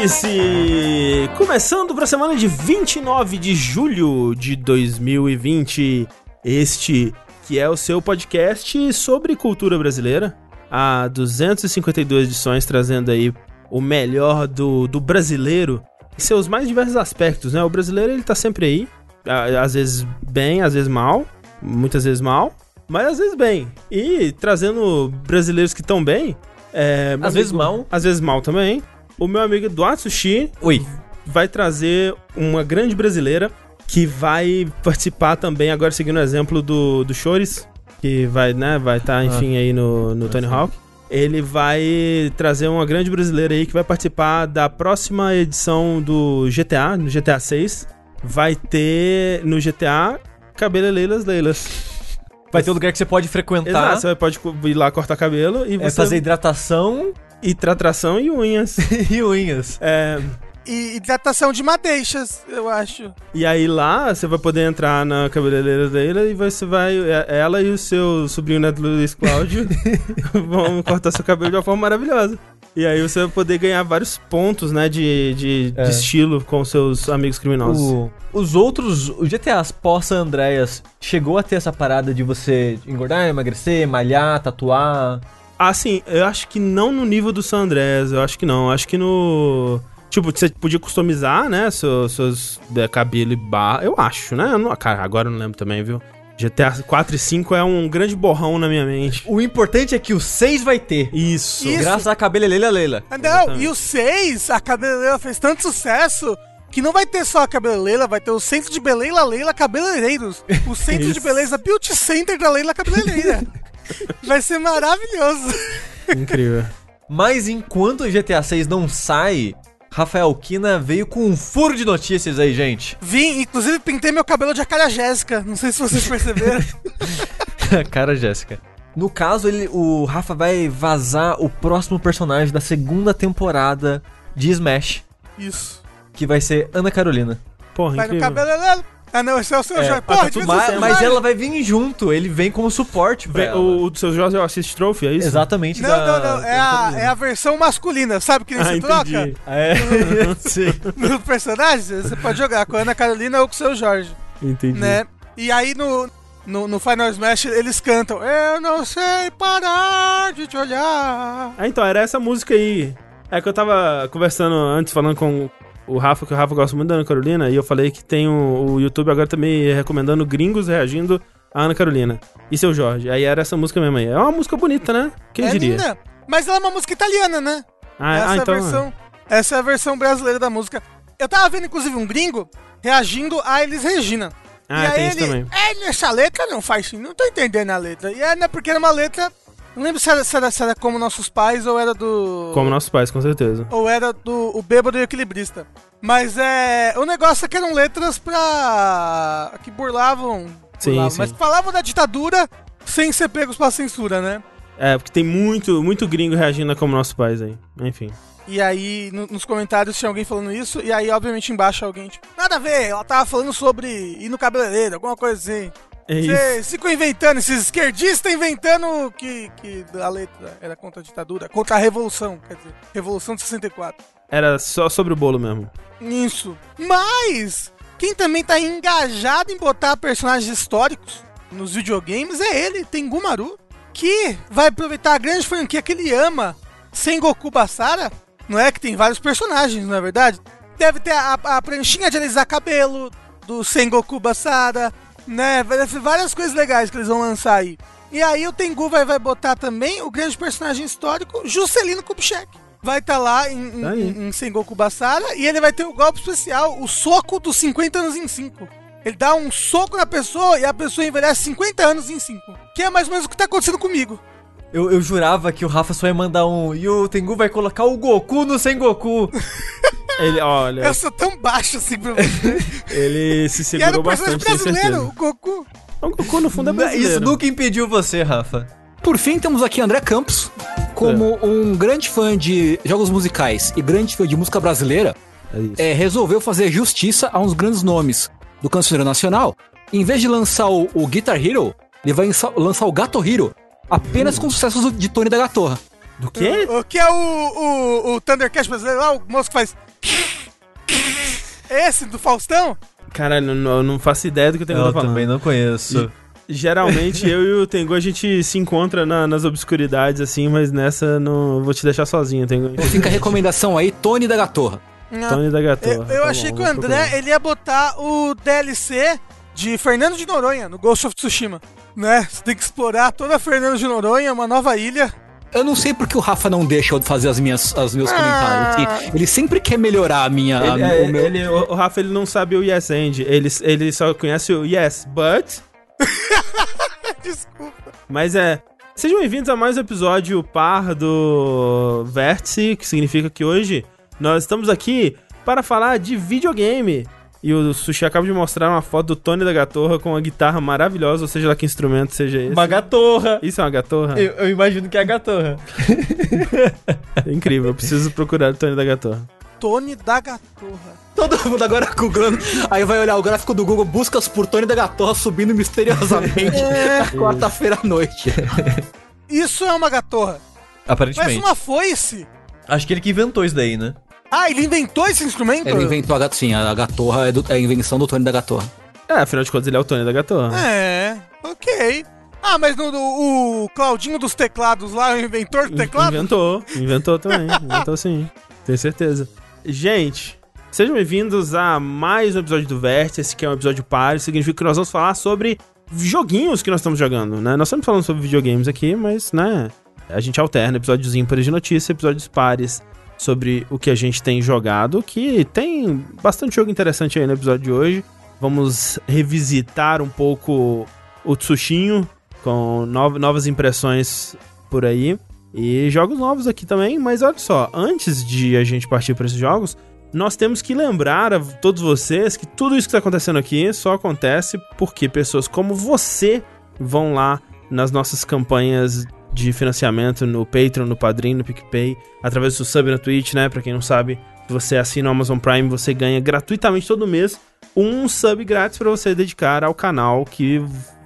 Vértice! Começando para a semana de 29 de julho de 2020. Este que é o seu podcast sobre cultura brasileira. Há 252 edições trazendo aí o melhor do, do brasileiro em seus mais diversos aspectos, né? O brasileiro ele tá sempre aí, às vezes bem, às vezes mal, muitas vezes mal, mas às vezes bem. E trazendo brasileiros que estão bem, é, às vezes mal, às vezes mal também. O meu amigo Eduardo Sushi Oi. vai trazer uma grande brasileira que vai participar também, agora seguindo o exemplo do, do Chores, que vai, né, vai estar, tá, ah. enfim, ah. aí no, no Tony Hawk. Ele vai trazer uma grande brasileira aí que vai participar da próxima edição do GTA, no GTA 6. Vai ter no GTA cabelo Leilas Leilas. Vai ter um lugar que você pode frequentar. Exato, você pode ir lá cortar cabelo e é fazer hidratação e tratração e unhas. e unhas. É. E hidratação de madeixas, eu acho. E aí lá você vai poder entrar na cabeleireira dele e você vai. É, ela e o seu sobrinho neto Luiz Cláudio vão cortar seu cabelo de uma forma maravilhosa. E aí você vai poder ganhar vários pontos, né, de, de, é. de estilo com seus amigos criminosos. O, os outros, o GTA pós Andreas chegou a ter essa parada de você engordar, emagrecer, malhar, tatuar? Assim, eu acho que não no nível do San Andreas, eu acho que não. Eu acho que no. Tipo, você podia customizar, né? Seus, seus é, cabelo e barra. Eu acho, né? Eu não, cara, agora eu não lembro também, viu? GTA 4 e 5 é um grande borrão na minha mente. O importante é que o 6 vai ter. Isso. Isso. Graças a Cabeleleila Leila. Ah, não, Exatamente. e o 6, a Cabeleleila fez tanto sucesso que não vai ter só a Cabeleleila, vai ter o Centro de Beleza Leila Cabeleireiros. O Centro de Beleza Beauty Center da Leila Cabeleireira. Vai ser maravilhoso. Incrível. Mas enquanto o GTA 6 não sai, Rafael Kina veio com um furo de notícias aí, gente. Vim, inclusive pintei meu cabelo de cara Jéssica. Não sei se vocês perceberam. cara Jéssica. No caso, ele, o Rafa vai vazar o próximo personagem da segunda temporada de Smash. Isso. Que vai ser Ana Carolina. Porra, vai incrível. no cabelo, ah, não, esse é o seu é, Jorge. Porra, tu, mas, mas ela vai vir junto, ele vem como suporte pra O, o do seu Jorge é o Assist Trophy, é isso? Exatamente. Não, da, não, não. É a, é a versão masculina, sabe que nem ah, se entendi. troca? É, sim. No personagem, você pode jogar com a Ana Carolina ou com o seu Jorge. Entendi. Né? E aí no, no, no, Final Smash eles cantam Eu não sei parar de te olhar. Ah, então, era essa música aí. É que eu tava conversando antes, falando com, o Rafa, que o Rafa gosta muito da Ana Carolina, e eu falei que tem o, o YouTube agora também recomendando gringos reagindo a Ana Carolina. E seu Jorge. Aí era essa música mesmo aí. É uma música bonita, né? Quem é diria? Linda. Mas ela é uma música italiana, né? Ah, essa, ah, então... é a versão, essa é a versão brasileira da música. Eu tava vendo, inclusive, um gringo reagindo a Elis Regina. Ah, e tem isso ele, também. É, essa letra não faz sentido, não tô entendendo a letra. E é, né, porque era uma letra não lembro se era, se, era, se era, como nossos pais ou era do. Como nossos pais, com certeza. Ou era do o bêbado e o equilibrista. Mas é. O negócio é que eram letras pra. que burlavam. Sim, burlavam sim. Mas falavam da ditadura sem ser pegos pra censura, né? É, porque tem muito, muito gringo reagindo a como nossos pais aí. Enfim. E aí, no, nos comentários tinha alguém falando isso, e aí, obviamente, embaixo alguém, tipo, nada a ver, ela tava falando sobre ir no cabeleireiro, alguma coisa assim. É Você ficam inventando, esses esquerdistas inventando que, que a letra era contra a ditadura, contra a revolução, quer dizer, Revolução de 64. Era só sobre o bolo mesmo. Isso. Mas, quem também tá engajado em botar personagens históricos nos videogames é ele, Tengu Maru, que vai aproveitar a grande franquia que ele ama, Sengoku Basara. Não é que tem vários personagens, não é verdade? Deve ter a, a pranchinha de alisar cabelo do Sengoku Basara, né? Várias coisas legais que eles vão lançar aí. E aí o Tengu vai, vai botar também o grande personagem histórico, Juscelino Kubitschek. Vai estar tá lá em, tá em, em Sengoku Basara e ele vai ter o golpe especial, o soco dos 50 anos em 5. Ele dá um soco na pessoa e a pessoa envelhece 50 anos em 5. Que é mais ou menos o que tá acontecendo comigo. Eu, eu jurava que o Rafa só ia mandar um. E o Tengu vai colocar o Goku no Sengoku. Ele, olha. Eu sou tão baixo assim pra você. ele se segurou bastante, brasileiro, o Goku. O Goku, no fundo, é brasileiro. Isso nunca impediu você, Rafa. Por fim, temos aqui André Campos. Como é. um grande fã de jogos musicais e grande fã de música brasileira, é, é resolveu fazer justiça a uns grandes nomes do cancioneiro nacional. Em vez de lançar o, o Guitar Hero, ele vai lançar o Gato Hero, apenas hum. com sucessos de Tony da Gatorra. Do quê? O, o que é o, o, o brasileiro lá, o moço que faz. Esse do Faustão? Caralho, eu não, eu não faço ideia do que o Tengu Eu tá falando. também não conheço. Geralmente eu e o Tengu a gente se encontra na- nas obscuridades assim, mas nessa não eu vou te deixar sozinho, Tengu. Fica a recomendação aí, Tony da Gatorra. Tony da Eu, Gatorra. eu Tá achei bom, que o André procurar. ele ia botar o DLC de Fernando de Noronha no Ghost of Tsushima. Né? Você tem que explorar toda Fernando de Noronha, uma nova ilha. Eu não sei porque o Rafa não deixa eu fazer as minhas, os meus Ah. comentários. Ele- Ele sempre quer melhorar a minha. a- Ele, é, o meu... ele- o, o Rafa ele não sabe o Yes And, ele, ele só conhece o Yes, but. Desculpa. Mas é. Sejam bem-vindos a mais um episódio par do Vértice, que significa que hoje nós estamos aqui para falar de videogame. E o Sushi acaba de mostrar uma foto do Tony da Gatorra com uma guitarra maravilhosa, ou seja lá que instrumento seja esse. Uma gatorra. Isso é uma gatorra? Eu, eu imagino que é a gatorra. É incrível, eu preciso procurar o Tony da Gatorra. Tony da Gatorra. Todo mundo agora googlando. Aí vai olhar o gráfico do Google, buscas por Tony da Gatorra subindo misteriosamente na quarta-feira à noite. Isso é uma gatorra. Parece Aparentemente. uma foice. Acho que ele que inventou isso daí, né? Ah, ele inventou esse instrumento? Ele inventou a gatorra. Sim, a Gatorra é, do- é a invenção do Tony da Gatorra. É, afinal de contas ele é o Tony da Gatorra. É, ok. Ah, mas no, no- o Claudinho dos teclados lá, o inventor do teclado? Inventou, inventou também, inventou sim, tenho certeza. Gente, sejam bem-vindos a mais um episódio do Vértice, esse que é um episódio par, significa que nós vamos falar sobre joguinhos que nós estamos jogando, né? Nós estamos falando sobre videogames aqui, mas, né, a gente alterna episódios ímpares de notícia, episódios pares sobre o que a gente tem jogado, que tem bastante jogo interessante aí no episódio de hoje. Vamos revisitar um pouco o Tsushinho, com no- novas impressões por aí. E jogos novos aqui também, mas olha só, antes de a gente partir para esses jogos, nós temos que lembrar a todos vocês que tudo isso que está acontecendo aqui só acontece porque pessoas como você vão lá nas nossas campanhas de financiamento no Patreon, no Padrim, no PicPay, através do sub na Twitch, né? Pra quem não sabe, você assina o Amazon Prime, você ganha gratuitamente todo mês um sub grátis para você dedicar ao canal que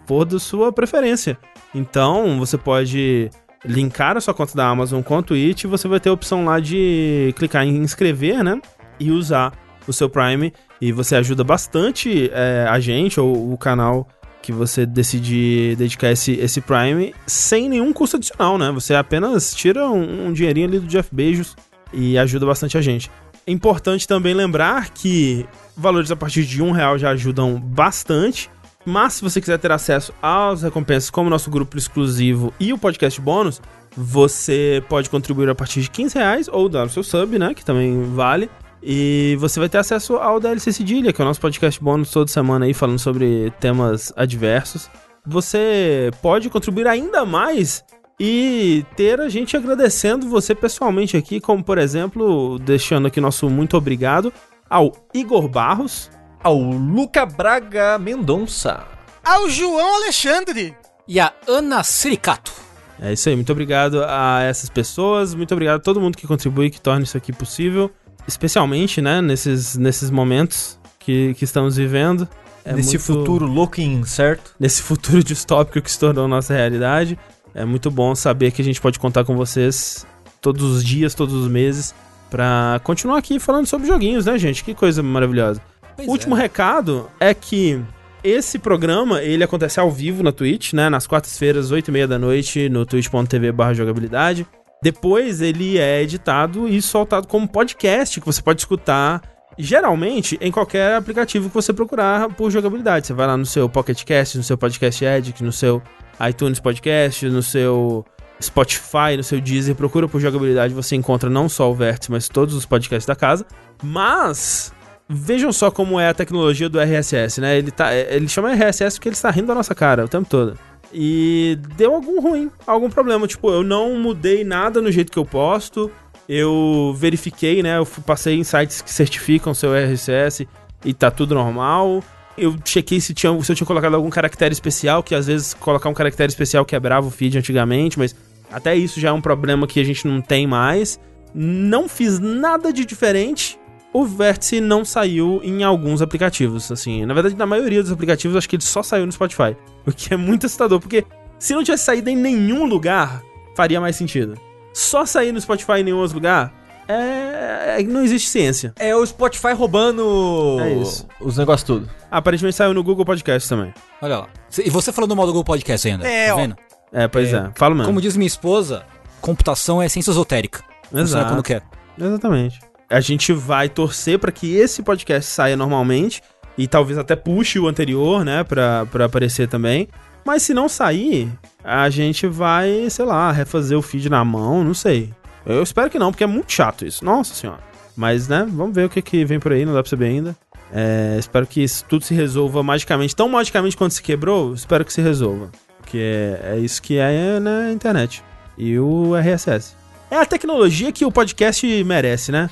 for da sua preferência. Então, você pode linkar a sua conta da Amazon com a Twitch e você vai ter a opção lá de clicar em inscrever, né? E usar o seu Prime. E você ajuda bastante é, a gente ou o canal que você decidir dedicar esse, esse Prime sem nenhum custo adicional, né? Você apenas tira um, um dinheirinho ali do Jeff Bezos e ajuda bastante a gente. É importante também lembrar que valores a partir de um real já ajudam bastante. Mas se você quiser ter acesso às recompensas como nosso grupo exclusivo e o podcast bônus, você pode contribuir a partir de 15 reais ou dar o seu sub, né? Que também vale. E você vai ter acesso ao DLC Cedilha, que é o nosso podcast bônus toda semana aí, falando sobre temas adversos. Você pode contribuir ainda mais e ter a gente agradecendo você pessoalmente aqui, como por exemplo, deixando aqui nosso muito obrigado ao Igor Barros, Ao Luca Braga Mendonça. Ao João Alexandre. E a Ana Siricato. É isso aí, muito obrigado a essas pessoas, muito obrigado a todo mundo que contribui, que torna isso aqui possível, especialmente, né, nesses, nesses momentos que, que estamos vivendo. É Nesse muito- futuro louco e incerto. Nesse futuro distópico que se tornou nossa realidade. É muito bom saber que a gente pode contar com vocês todos os dias, todos os meses, pra continuar aqui falando sobre joguinhos, né, gente? Que coisa maravilhosa. Pois último recado é que esse programa, ele acontece ao vivo na Twitch, né? Nas quartas-feiras, 8 e meia da noite, no twitch.tv barra jogabilidade. Depois ele é editado e soltado como podcast, que você pode escutar geralmente em qualquer aplicativo que você procurar por jogabilidade. Você vai lá no seu Pocket Cast, no seu Podcast Edit, no seu iTunes Podcast, no seu Spotify, no seu Deezer, procura por jogabilidade, você encontra não só o Vértice, mas todos os podcasts da casa. Mas vejam só como é a tecnologia do RSS, né? Ele, tá, ele chama RSS porque ele está rindo da nossa cara o tempo todo. E deu algum ruim, algum problema. Tipo, eu não mudei nada no jeito que eu posto. Eu verifiquei, né? Eu passei em sites que certificam seu RSS e tá tudo normal. Eu chequei se, tinha, se eu tinha colocado algum caractere especial, que às vezes colocar um caractere especial quebrava o feed antigamente, mas até isso já é um problema que a gente não tem mais. Não fiz nada de diferente. O Vértice não saiu em alguns aplicativos, assim. Na verdade, na maioria dos aplicativos, acho que ele só saiu no Spotify. O que é muito assustador, porque se não tivesse saído em nenhum lugar, faria mais sentido. só sair no Spotify em nenhum outro lugar, é, é- não existe ciência. É o Spotify roubando É isso. os negócios tudo. Aparentemente saiu no Google Podcast também. Olha lá. E você falando mal do Google Podcast ainda. É, tá ó. vendo? É, pois é. Fala mesmo. Como diz minha esposa, computação é ciência esotérica. Funciona Exato. quando quer. Exatamente. A gente vai torcer pra que esse podcast saia normalmente e talvez até puxe o anterior, né, pra, aparecer também. Mas se não sair, a gente vai, sei lá, refazer o feed na mão, não sei. Eu espero que não, porque é muito chato isso. Nossa senhora. Mas, né, vamos ver o que, que vem por aí, não dá pra saber ainda. É, espero que isso tudo se resolva magicamente. Tão magicamente quanto se quebrou, espero que se resolva. Porque é, é isso que é na internet. E o RSS. É a tecnologia que o podcast merece, né?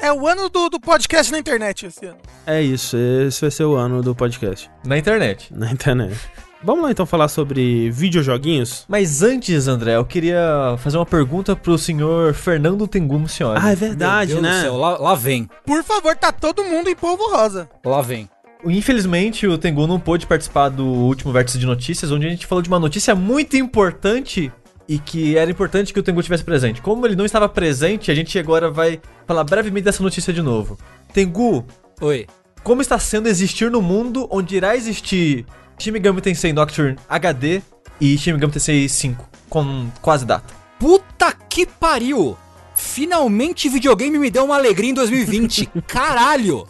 É o ano do, do podcast na internet esse ano. É isso, esse vai ser o ano do podcast Na internet. na internet. Vamos lá então falar sobre videojoguinhos? Mas antes, André, eu queria fazer uma pergunta pro senhor Fernando Tengu Mucioli. Ah, é verdade, Meu Deus do né? céu, lá, lá vem. Por favor, tá todo mundo em polvo rosa. Lá vem. Infelizmente, o Tengu não pôde participar do último vértice de notícias, onde a gente falou de uma notícia muito importante e que era importante que o Tengu tivesse presente. Como ele não estava presente, a gente agora vai falar brevemente dessa notícia de novo. Tengu, Oi. como está sendo existir no mundo onde irá existir Shin Megami Tensei Nocturne HD e Shin Megami Tensei 5 com quase data? Puta que pariu! Finalmente videogame me deu uma alegria em 2020. Caralho!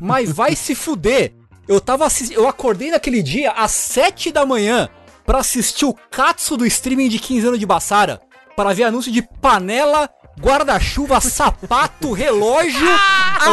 Mas vai se fuder. Eu tava eu acordei naquele dia às 7 da manhã pra assistir o Katsu do streaming de 15 anos de Bassara, para ver anúncio de panela, guarda-chuva, sapato, relógio,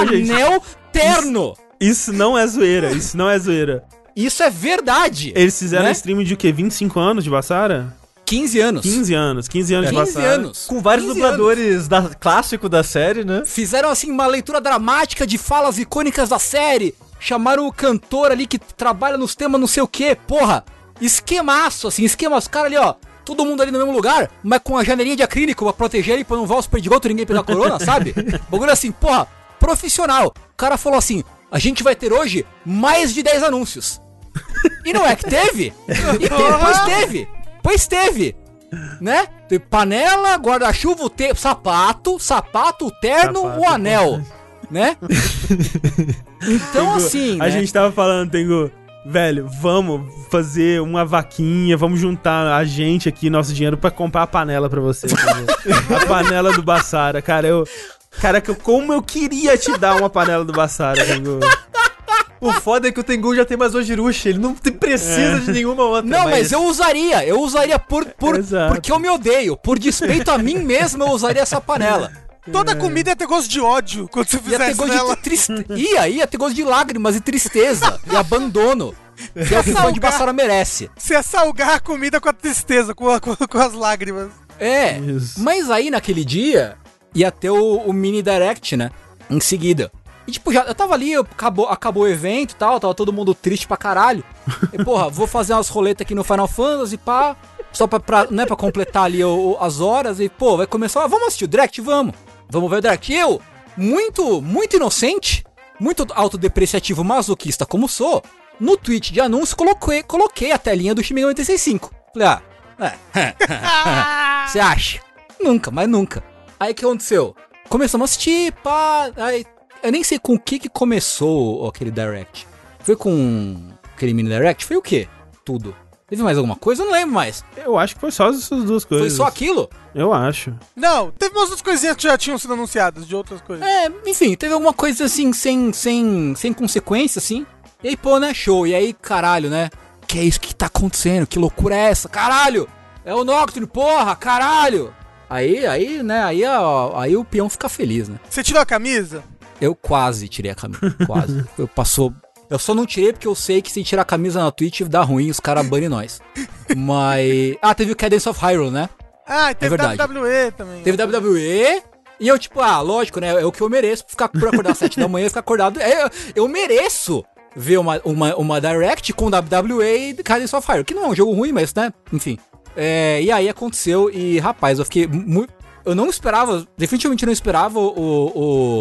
gente, anel, terno. Isso não é zoeira, isso não é zoeira. Isso é verdade. Eles fizeram Né? stream de o quê? 25 anos de Bassara? 15 anos. 15 anos, 15 anos de 15 Bassara. anos. Com vários 15 dubladores da, clássico da série, né? Fizeram assim uma leitura dramática de falas icônicas da série. Chamaram o cantor ali que trabalha nos temas não sei o que, porra. Esquemaço, assim, esquema. Os caras ali, ó. Todo mundo ali no mesmo lugar, mas com a janelinha de acrílico pra proteger ele pra não voar os perdigotos ninguém pegar corona, sabe? Bagulho assim, porra, profissional. O cara falou assim: a gente vai ter hoje mais de 10 anúncios. E não é que teve? E teve, pois teve. Pois teve. Né? Teve panela, guarda-chuva, te- sapato, sapato, o terno, Sapato, o anel. Né? Então assim, A né? gente tava falando, Tengu, velho, vamos fazer uma vaquinha, vamos juntar a gente aqui, nosso dinheiro, pra comprar a panela pra você. A panela do Bassara, cara, eu... Caraca, como eu queria te dar uma panela do Bassara, Tengu. O foda é que o Tengu já tem mais Ojirushi, ele não te- precisa de nenhuma outra. Não, mas eu usaria, eu usaria por, por Exato. porque eu me odeio, por despeito a mim mesmo, eu usaria essa panela. Toda comida ia ter gosto de ódio quando você Ia ter fizesse gosto nela. de tristeza. Ia, ia ter gosto de lágrimas e tristeza e abandono. Que é o que o fã de Salgar. Bassara merece. Você ia salgar a comida com a tristeza, com, a- com- com as lágrimas. É, Isso. mas aí naquele dia ia ter o, o mini direct, né? Em seguida. E tipo, já, eu tava ali, eu- acabou, acabou o evento e tal, tava todo mundo triste pra caralho. E porra, vou fazer umas roletas aqui no Final Fantasy, pá. Só pra, pra, né, pra completar ali o- o- as horas e, pô, vai começar. ah, Vamos assistir o direct? Vamos. Vamos ver o. E eu, muito, muito inocente, muito autodepreciativo, masoquista como sou, no tweet de anúncio coloquei, coloquei a telinha do Shin Megami Tensei 5. Falei, ah, é, você acha? Nunca, mas nunca. Aí o que aconteceu? Começamos a assistir, pá. Aí, eu nem sei com o que que começou aquele direct. Foi com aquele mini direct? Foi o quê? Tudo. Teve mais alguma coisa? Eu não lembro mais. Eu acho que foi só essas duas Foi coisas. só aquilo? Eu acho. Não, teve umas outras coisinhas que já tinham sido anunciadas, de outras coisas. É, enfim, teve alguma coisa assim, sem, sem, sem consequência, assim. E aí, pô, né, show. E aí, caralho, né? Que é isso que tá acontecendo? Que loucura é essa? Caralho! É o Nocturne, porra, caralho! Aí, aí, né, aí, ó, aí o peão fica feliz, né? Você tirou a camisa? Eu quase tirei a camisa, quase. Eu passou... Eu só não tirei porque eu sei que se tirar a camisa na Twitch dá ruim, os caras banem nós. Mas... Ah, teve o Cadence of Hyrule, né? Ah, teve verdade. WWE também. Teve WWE. E eu, tipo, ah, lógico, né? É o que eu mereço ficar por acordar às 7 da manhã e ficar acordado. É, eu, eu mereço ver uma, uma, uma Direct com WWE e Cadence of Fire. Que não é um jogo ruim, mas, né? Enfim. É, e aí aconteceu e, rapaz, eu fiquei muito. Eu não esperava, definitivamente não esperava o,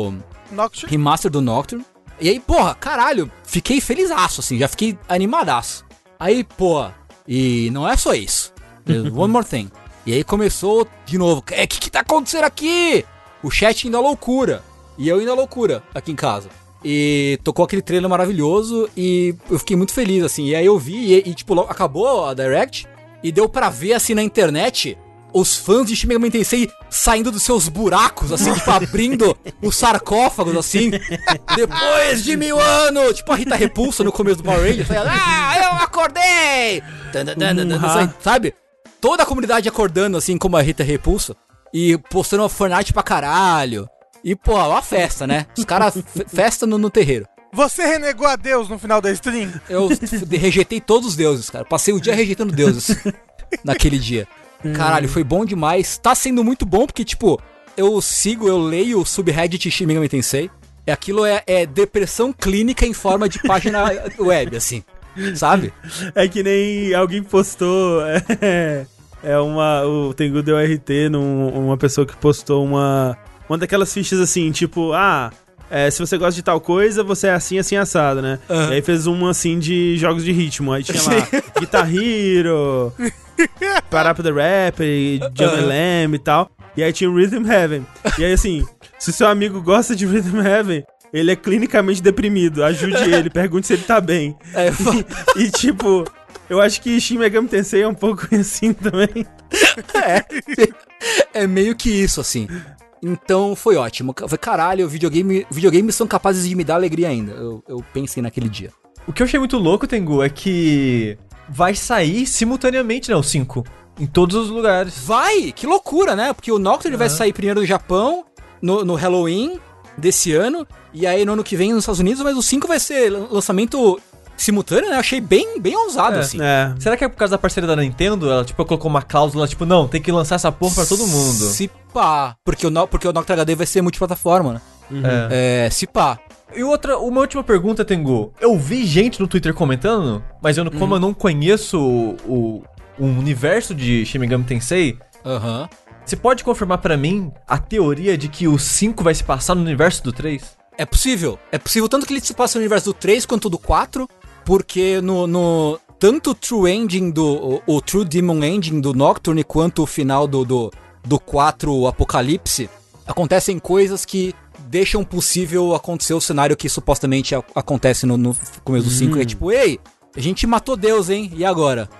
o Nocturne. remaster do Nocturne. E aí, porra, caralho, fiquei felizaço, assim, já fiquei animadaço. Aí, pô, e não é só isso. One more thing. E aí começou de novo. É, o que, que tá acontecendo aqui? O chat indo à loucura. E eu indo à loucura aqui em casa. E tocou aquele trailer maravilhoso e eu fiquei muito feliz, assim. E aí eu vi e, e tipo, acabou a Direct e deu pra ver, assim, na internet os fãs de Shin Megami Tensei saindo dos seus buracos, assim, tipo, abrindo os sarcófagos, assim, depois de mil anos, tipo a Rita Repulsa no começo do Power Rangers, ah, eu acordei! Uhum. Sabe? Toda a comunidade acordando, assim, como a Rita Repulsa, e postando uma fanart pra caralho. E, pô, uma festa, né? Os caras, festa no, no terreiro. Você renegou a Deus no final da stream? Eu rejeitei todos os deuses, cara. Passei o dia rejeitando deuses naquele dia. Caralho, foi bom demais. Tá sendo muito bom porque, tipo, eu sigo, eu leio o subreddit Shin Megami Tensei. E aquilo é, é depressão clínica em forma de página web, assim. Sabe? É que nem alguém postou. É, é uma. O Tengu deu RT num uma pessoa que postou uma. Uma daquelas fichas assim, tipo, ah, é, se você gosta de tal coisa, você é assim, assim, assado, né? Uhum. E aí fez uma assim de jogos de ritmo. Aí tinha lá Guitar Hero, Parappa the Rapper, Jump Lamb e tal. E aí tinha Rhythm Heaven. E aí assim, se seu amigo gosta de Rhythm Heaven, ele é clinicamente deprimido. Ajude ele, pergunte se ele tá bem. É, e, e, tipo, eu acho que Shin Megami Tensei é um pouco assim também. É. É meio que isso, assim. Então foi ótimo. Foi caralho, videogame, videogames são capazes de me dar alegria ainda. Eu, eu pensei naquele dia. O que eu achei muito louco, Tengu, é que vai sair simultaneamente, né, o 5. Em todos os lugares. Vai! Que loucura, né? Porque o Nocturne uhum. vai sair primeiro no Japão, no, no Halloween desse ano, e aí no ano que vem nos Estados Unidos, mas o 5 vai ser lançamento simultâneo, né? Eu achei bem, bem ousado, é, assim. É. Será que é por causa da parceria da Nintendo? Ela, tipo, colocou uma cláusula, tipo, não, tem que lançar essa porra pra todo mundo. Se pá. Porque o, porque o Nocturne HD vai ser multiplataforma, né? Uhum. É. é, se pá. E outra, uma última pergunta, Tengu. Eu vi gente no Twitter comentando, mas eu, como uhum. eu não conheço o, o, universo de Shin Megami Tensei, uhum. você pode confirmar para mim a teoria de que o 5 vai se passar no universo do 3? É possível. É possível tanto que ele se passa no universo do 3 quanto do 4, porque no, no tanto o True Ending do o, o, True Demon Ending do Nocturne quanto o final do do, do 4 Apocalipse acontecem coisas que deixam possível acontecer o cenário que supostamente a, acontece no, no, começo do 5. Hum. É tipo, ei, a gente matou Deus, hein? E agora?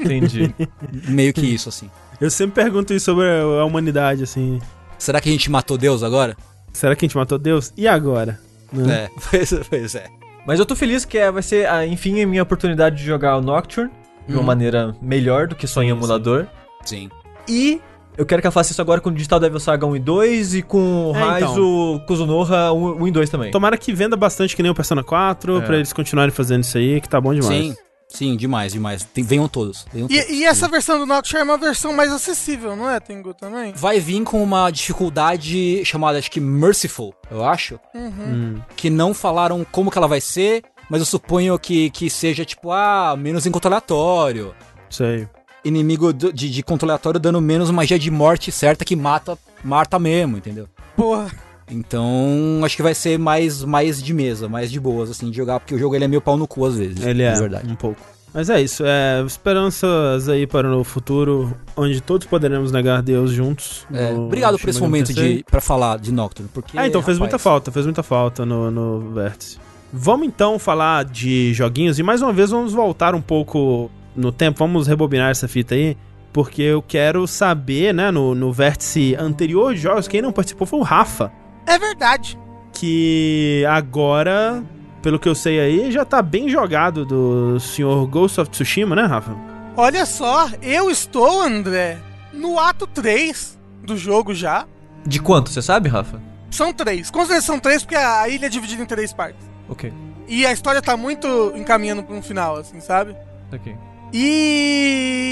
Entendi. Meio que isso, assim. Eu sempre pergunto isso sobre a humanidade, assim. Será que a gente matou Deus agora? Será que a gente matou Deus? E agora? Né? É, pois, pois, é. Mas eu tô feliz que é, vai ser, ah, enfim, a minha oportunidade de jogar o Nocturne de uma hum. maneira melhor do que só em emulador. Sim. E eu quero que ela faça isso agora com o Digital Devil Saga 1 e 2 e com o é, Raizo então. Kuzunoha 1, 1 e 2 também. Tomara que venda bastante que nem o Persona 4, é. pra eles continuarem fazendo isso aí, que tá bom demais. Sim. Sim, demais, demais. Tem, venham todos. Venham e, todos. e, essa versão do Nocturne é uma versão mais acessível, não é, Tengu, também? Vai vir com uma dificuldade chamada, acho que Merciful, eu acho. Uhum. Hum. Que não falaram como que ela vai ser, mas eu suponho que, que seja, tipo, ah, menos encontro aleatório. Sei inimigo de, de controle aleatório dando menos magia de morte certa que mata, mata mesmo, entendeu? Porra. Então, acho que vai ser mais, mais de mesa, mais de boas, assim, de jogar, porque o jogo ele é meio pau no cu às vezes. Ele é, verdade. um pouco. Mas é isso, é esperanças aí para o futuro, onde todos poderemos negar Deus juntos. É, obrigado por esse momento de para falar de Nocturne, porque É, então fez muita falta, fez muita falta no, no Vértice. Vamos então falar de joguinhos e mais uma vez vamos voltar um pouco no tempo, vamos rebobinar essa fita aí, porque eu quero saber, né, no, no vértice anterior de jogos, quem não participou foi o Rafa. É verdade. Que agora, pelo que eu sei aí, já tá bem jogado do senhor Ghost of Tsushima, né, Rafa? Olha só, eu estou, André, no ato 3 do jogo já. De quanto, você sabe, Rafa? São três. Com certeza são três, porque a ilha é dividida em três partes. Ok. E a história tá muito encaminhando pra um final, assim, sabe? Ok. E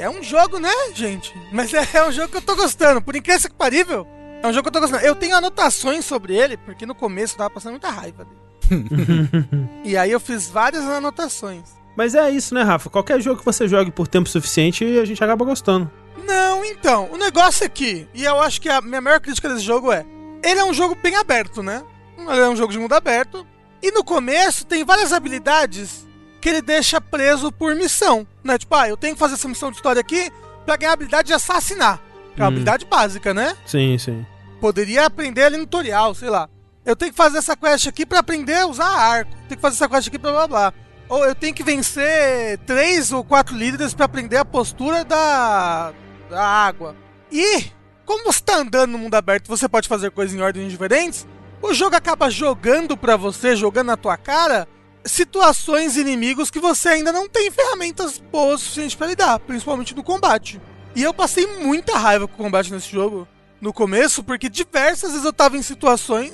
é um jogo, né, gente? Mas é, é um jogo que eu tô gostando, por incrível que parível. É um jogo que eu tô gostando. Eu tenho anotações sobre ele, porque no começo eu tava passando muita raiva dele. e aí eu fiz várias anotações. Mas é isso, né, Rafa? Qualquer jogo que você jogue por tempo suficiente, a gente acaba gostando. Não, então, o negócio aqui, e eu acho que a minha maior crítica desse jogo é: ele é um jogo bem aberto, né? Ele é um jogo de mundo aberto. E no começo tem várias habilidades que ele deixa preso por missão, né? Tipo, ah, eu tenho que fazer essa missão de história aqui pra ganhar a habilidade de assassinar. Que é uma Hum. habilidade básica, né? Sim, sim. Poderia aprender ali no tutorial, sei lá. Eu tenho que fazer essa quest aqui pra aprender a usar arco. Tenho que fazer essa quest aqui pra blá blá. Ou eu tenho que vencer três ou quatro líderes pra aprender a postura da, da água. E, como você tá andando no mundo aberto você pode fazer coisas em ordens diferentes, o jogo acaba jogando pra você, jogando na tua cara, situações e inimigos que você ainda não tem ferramentas boas o suficiente pra lidar, principalmente no combate. E eu passei muita raiva com o combate nesse jogo no começo, porque diversas vezes eu tava em situações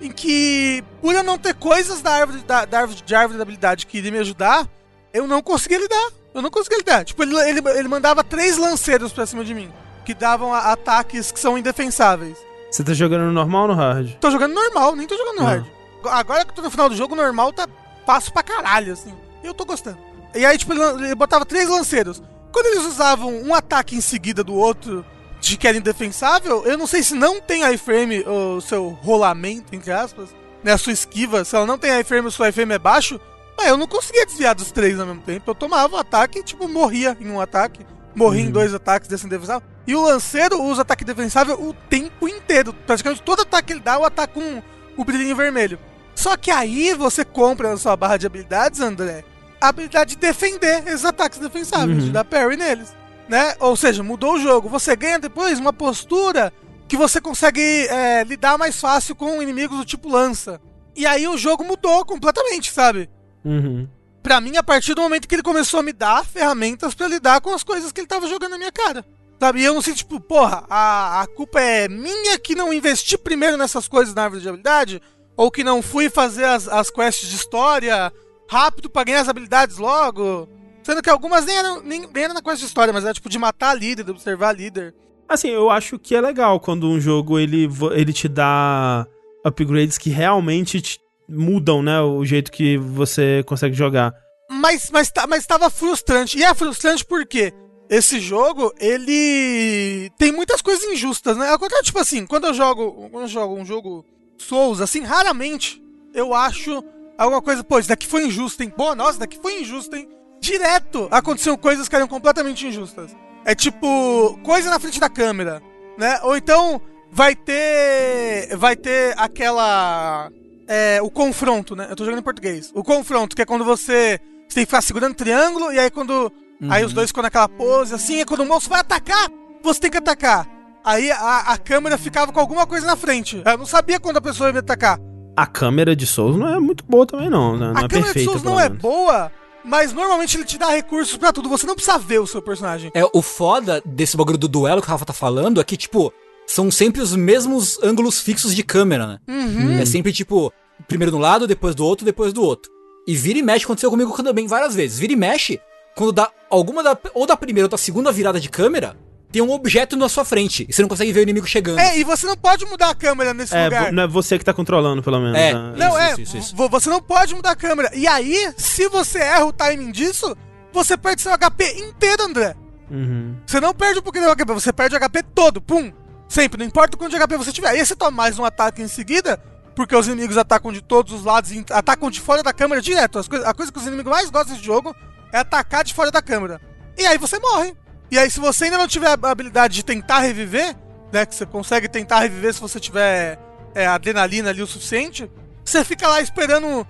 em que, por eu não ter coisas da árvore, da, da árvore, de árvore da habilidade que iria me ajudar, eu não conseguia lidar. Eu não conseguia lidar. Tipo, ele, ele, ele mandava três lanceiros pra cima de mim, que davam a- ataques que são indefensáveis. Você tá jogando no normal ou no hard? Tô jogando normal, nem tô jogando no Ah. hard. Agora que eu tô no final do jogo, normal tá fácil pra caralho, assim. Eu tô gostando. E aí, tipo, ele, botava três lanceiros. Quando eles usavam um ataque em seguida do outro, de que era indefensável, eu não sei se não tem iframe, o seu rolamento, entre aspas, né, a sua esquiva, se ela não tem iframe, o seu iframe é baixo, mas eu não conseguia desviar dos três ao mesmo tempo. Eu tomava o ataque e, tipo, morria em um ataque, morria em Uhum. dois ataques desse indefensável. E o lanceiro usa ataque defensável o tempo inteiro. Praticamente todo ataque que ele dá, o ataque com o brilhinho vermelho. Só que aí você compra na sua barra de habilidades, André, a habilidade de defender esses ataques defensáveis, Uhum. de dar parry neles. Né? Ou seja, mudou o jogo. Você ganha depois uma postura que você consegue é, lidar mais fácil com inimigos do tipo lança. E aí o jogo mudou completamente, sabe? Uhum. Pra mim, a partir do momento que ele começou a me dar ferramentas pra lidar com as coisas que ele tava jogando na minha cara. Sabe? E eu não sei, tipo, porra, a, a culpa é minha que não investi primeiro nessas coisas na árvore de habilidade? Ou que não fui fazer as, as quests de história rápido pra ganhar as habilidades logo? Sendo que algumas nem eram, nem, nem eram na quest de história, mas era tipo de matar a líder, de observar a líder. Assim, eu acho que é legal quando um jogo ele, ele te dá upgrades que realmente te mudam, né, o jeito que você consegue jogar. Mas, mas, tá- mas tava frustrante. E é frustrante porque esse jogo, ele tem muitas coisas injustas, né? Ao contrário, tipo assim, quando eu jogo, quando eu jogo um jogo Souls, assim, raramente eu acho alguma coisa, pô, isso daqui foi injusto, hein? Pô, nossa, daqui foi injusto, hein? Direto aconteceram coisas que eram completamente injustas. É tipo, coisa na frente da câmera, né? Ou então vai ter vai ter aquela é, o confronto, né? Eu tô jogando em português. O confronto, que é quando você, você tem que ficar segurando o triângulo e aí quando aí os dois ficam naquela pose assim, é quando o moço vai atacar, você tem que atacar. Aí a, a câmera ficava com alguma coisa na frente. Eu não sabia quando a pessoa ia me atacar. A câmera de Souls não é muito boa também, não. Né? Não a é câmera de perfeita, Souls não é menos. boa, mas normalmente ele te dá recursos pra tudo. Você não precisa ver o seu personagem. É, o foda desse bagulho do duelo que o Rafa tá falando é que, tipo, são sempre os mesmos ângulos fixos de câmera, né? Uhum. É sempre, tipo, primeiro de um lado, depois do outro, depois do outro. E vira e mexe, aconteceu comigo também várias vezes. Vira e mexe, quando dá alguma da, ou da primeira ou da segunda virada de câmera, tem um objeto na sua frente. E você não consegue ver o inimigo chegando. É, e você não pode mudar a câmera nesse É, lugar. não é você que tá controlando, pelo menos. É. né? Não, Isso, é. isso, isso, isso. vo- Você não pode mudar a câmera. E aí, se você erra o timing disso, você perde seu HP inteiro, André. Uhum. Você não perde um pouquinho do HP, você perde o HP todo. Pum. Sempre, não importa o quanto de HP você tiver. Aí você toma mais um ataque em seguida, porque os inimigos atacam de todos os lados e atacam de fora da câmera direto. As a coisa que os inimigos mais gostam desse jogo é atacar de fora da câmera. E aí você morre. E aí, se você ainda não tiver a habilidade de tentar reviver, né? Que você consegue tentar reviver se você tiver é, adrenalina ali o suficiente, você fica lá esperando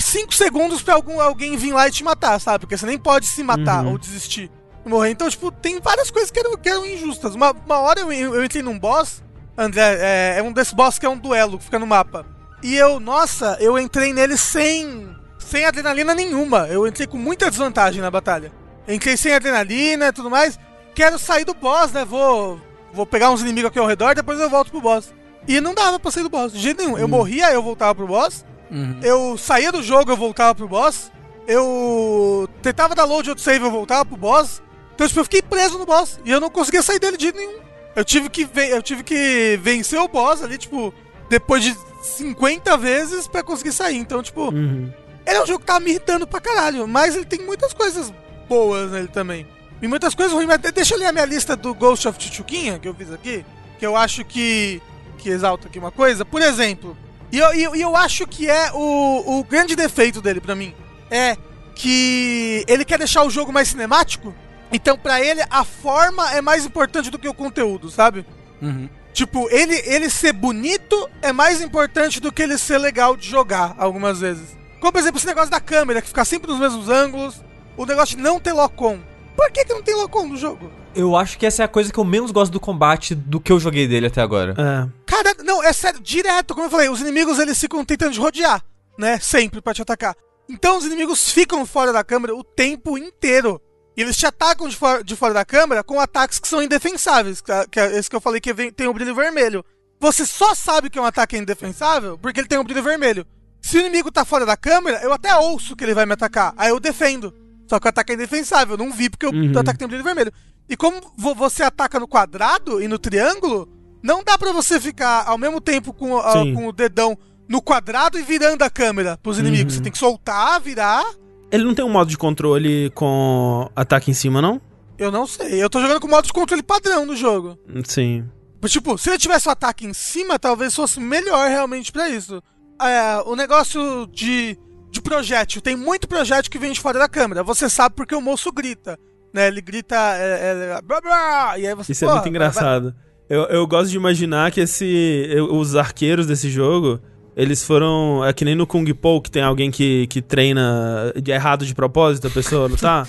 5 segundos pra algum, alguém vir lá e te matar, sabe? Porque você nem pode se matar Uhum. ou desistir e morrer. Então, tipo, tem várias coisas que eram, que eram injustas. Uma, uma hora eu, eu entrei num boss, André, é, é um desses boss que é um duelo, que fica no mapa. E eu, nossa, eu entrei nele sem, sem adrenalina nenhuma. Eu entrei com muita desvantagem na batalha. Entrei sem adrenalina e tudo mais. Quero sair do boss, né? Vou, vou pegar uns inimigos aqui ao redor, depois eu volto pro boss. E não dava pra sair do boss, de jeito nenhum. Eu morria, eu voltava pro boss. Uhum. Eu saía do jogo, eu voltava pro boss. Eu tentava dar load outro save, eu voltava pro boss. Então, tipo, eu fiquei preso no boss. E eu não conseguia sair dele de jeito nenhum. Eu tive que, eu tive que vencer o boss ali, tipo, depois de 50 vezes pra conseguir sair. Então, tipo, Uhum. ele é um jogo que tá me irritando pra caralho. Mas ele tem muitas coisas boas nele também. E muitas coisas ruins. Mas de- deixa eu ler a minha lista do Ghost of Chuchuquinha, que eu fiz aqui. Que eu acho que, que exalta aqui uma coisa. Por exemplo, e eu, e eu, eu acho que é o, o grande defeito dele pra mim. É que ele quer deixar o jogo mais cinemático. Então, pra ele, a forma é mais importante do que o conteúdo, sabe? Uhum. Tipo, ele, ele ser bonito é mais importante do que ele ser legal de jogar, algumas vezes. Como, por exemplo, esse negócio da câmera, que fica sempre nos mesmos ângulos. O negócio de não ter lock-on. Por que, que não tem lock-on no jogo? Eu acho que essa é a coisa que eu menos gosto do combate do que eu joguei dele até agora. É. Cara, não, é sério, direto, como eu falei, os inimigos eles ficam tentando te rodear, né? Sempre pra te atacar. Então os inimigos ficam fora da câmera o tempo inteiro. E eles te atacam de fora, de fora da câmera com ataques que são indefensáveis. Que, é- esse que eu falei que vem- tem o brilho vermelho. Você só sabe que é um ataque indefensável porque ele tem um brilho vermelho. Se o inimigo tá fora da câmera, eu até ouço que ele vai me atacar. Aí eu defendo. Só que o ataque é indefensável. Eu não vi porque Uhum. o ataque tem brilho vermelho. E como vo- você ataca no quadrado e no triângulo, não dá pra você ficar ao mesmo tempo com, Sim. com o dedão no quadrado e virando a câmera pros inimigos. Uhum. Você tem que soltar, virar. Ele não tem um modo de controle com ataque em cima, não? Eu não sei. Eu tô jogando com modo de controle padrão no jogo. Sim. Tipo, se ele tivesse o ataque em cima, talvez fosse melhor realmente pra isso. É, o negócio de, de projétil. Tem muito projétil que vem de fora da câmera. Você sabe porque o moço grita. Né? Ele grita. É, é, blá, blá, e aí você Isso é muito vai- engraçado. Eu, eu gosto de imaginar que esse, eu- os arqueiros desse jogo, eles foram. É que nem no Kung Po, que tem alguém que, que treina de errado de propósito a pessoa lutar.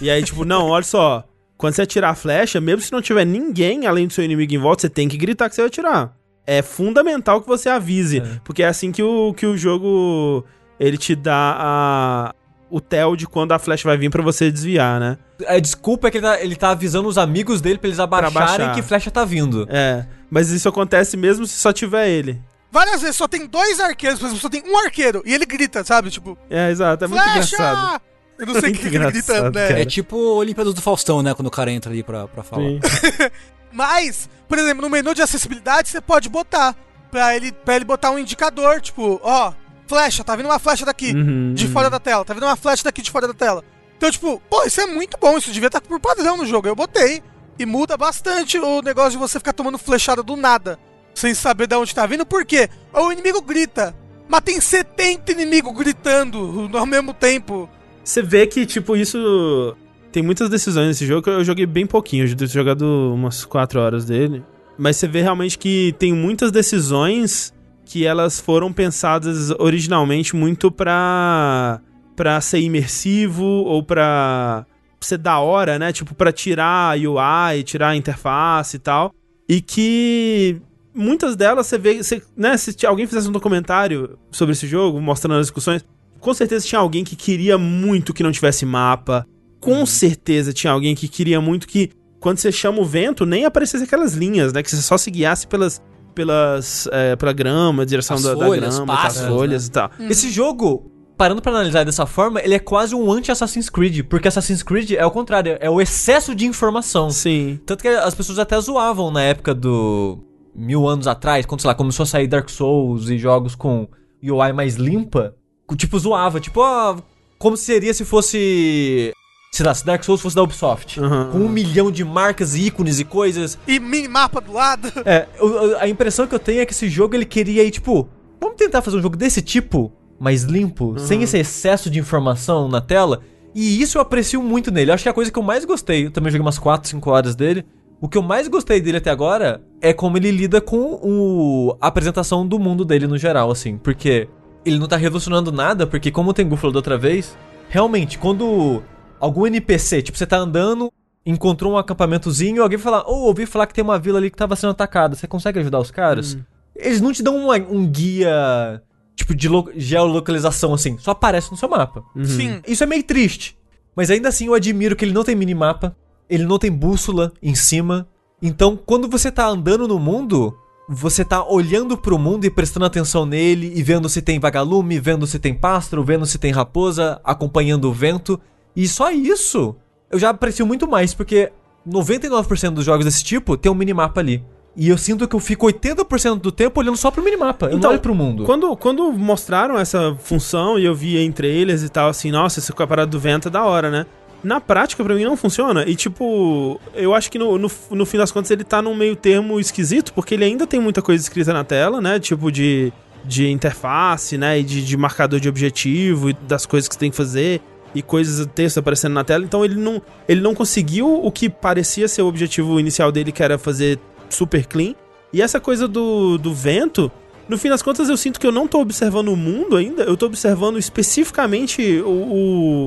e aí, tipo, não, olha só. Quando você atirar a flecha, mesmo se não tiver ninguém além do seu inimigo em volta, você tem que gritar que você vai atirar. É fundamental que você avise. É. Porque é assim que o, que o jogo. Ele te dá a, o tel de quando a flecha vai vir pra você desviar, né? A desculpa é que ele tá, ele tá avisando os amigos dele pra eles abaixarem baixar. que flecha tá vindo. É. Mas isso acontece mesmo se só tiver ele. Várias vezes só tem dois arqueiros, por exemplo, só tem um arqueiro. E ele grita, sabe? Tipo, É, exato. É muito flecha! engraçado. Eu não sei o Muito que que ele grita, né? cara. É tipo Olimpíadas do Faustão, né? Quando o cara entra ali pra, pra falar. Sim. Mas, por exemplo, no menu de acessibilidade você pode botar. Pra ele, pra ele botar um indicador, tipo, ó, flecha, tá vindo uma flecha daqui, Uhum, de uhum. fora da tela, tá vindo uma flecha daqui de fora da tela. Então, tipo, pô, isso é muito bom, isso devia estar por padrão no jogo. Eu botei. E muda bastante o negócio de você ficar tomando flechada do nada. Sem saber de onde tá vindo, por quê? O inimigo grita. Mas tem 70 inimigos gritando ao mesmo tempo. Você vê que, tipo, isso. Tem muitas decisões nesse jogo que eu joguei bem pouquinho. Eu devo ter jogado umas 4 horas dele. Mas você vê realmente que tem muitas decisões que elas foram pensadas originalmente muito pra. pra ser imersivo ou pra ser da hora, né? Tipo, pra tirar a UI, tirar a interface e tal. E que muitas delas você vê, você, né, se alguém fizesse um documentário sobre esse jogo, mostrando as discussões, com certeza tinha alguém que queria muito que não tivesse mapa. Com certeza tinha alguém que queria muito que quando você chama o vento, nem aparecesse aquelas linhas, né? Que você só se guiasse pelas pelas é, pela grama, direção As da, da folhas, grama, as pássaros, folhas e tal. Esse jogo, parando pra analisar dessa forma, ele é quase um anti-Assassin's Creed, porque Assassin's Creed é o contrário, é o excesso de informação. Sim. Tanto que as pessoas até zoavam na época do. mil anos atrás, quando, sei lá, começou a sair Dark Souls e jogos com UI mais limpa. Tipo, zoava. Tipo, como seria se fosse. Sei lá, se Dark Souls fosse da Ubisoft. Aham. Com um milhão de marcas, ícones e coisas. E minimapa do lado. É, a impressão que eu tenho é que esse jogo ele queria ir, tipo, vamos tentar fazer um jogo desse tipo, mais limpo, sem esse excesso de informação na tela. E isso eu aprecio muito nele. Eu acho que é a coisa que eu mais gostei. Eu também joguei umas 4, 5 horas dele. O que eu mais gostei dele até agora é como ele lida com o, a apresentação do mundo dele no geral, assim. Porque ele não tá revolucionando nada, porque como o Tengu falou da outra vez, realmente, quando algum NPC, tipo, você tá andando, encontrou um acampamentozinho e alguém fala, ou ouvi falar que tem uma vila ali que tava sendo atacada, você consegue ajudar os caras? Eles não te dão uma- um guia, tipo, de lo- geolocalização, assim, só aparece no seu mapa. Sim. Isso é meio triste. Mas ainda assim eu admiro que ele não tem minimapa, ele não tem bússola em cima. Então, quando você tá andando no mundo, você tá olhando pro mundo e prestando atenção nele e vendo se tem vagalume, vendo se tem pássaro, vendo se tem raposa, acompanhando o vento. E só isso eu já aprecio muito mais, porque 99% dos jogos desse tipo tem um minimapa ali. E eu sinto que eu fico 80% do tempo olhando só pro minimapa. Eu Então, não olho pro mundo. Quando, quando mostraram essa função e eu vi em trailers e tal, assim, nossa, essa parada do vento é da hora, né? Na prática, pra mim, não funciona. E, tipo, eu acho que no, no, no fim das contas ele tá num meio termo esquisito, porque ele ainda tem muita coisa escrita na tela, né? Tipo, de, de interface, né? E de, de marcador de objetivo e das coisas que você tem que fazer. E coisas, texto aparecendo na tela, então ele não, ele não conseguiu o que parecia ser o objetivo inicial dele, que era fazer super clean. E essa coisa do, do vento, no fim das contas eu sinto que eu não tô observando o mundo ainda, eu tô observando especificamente o,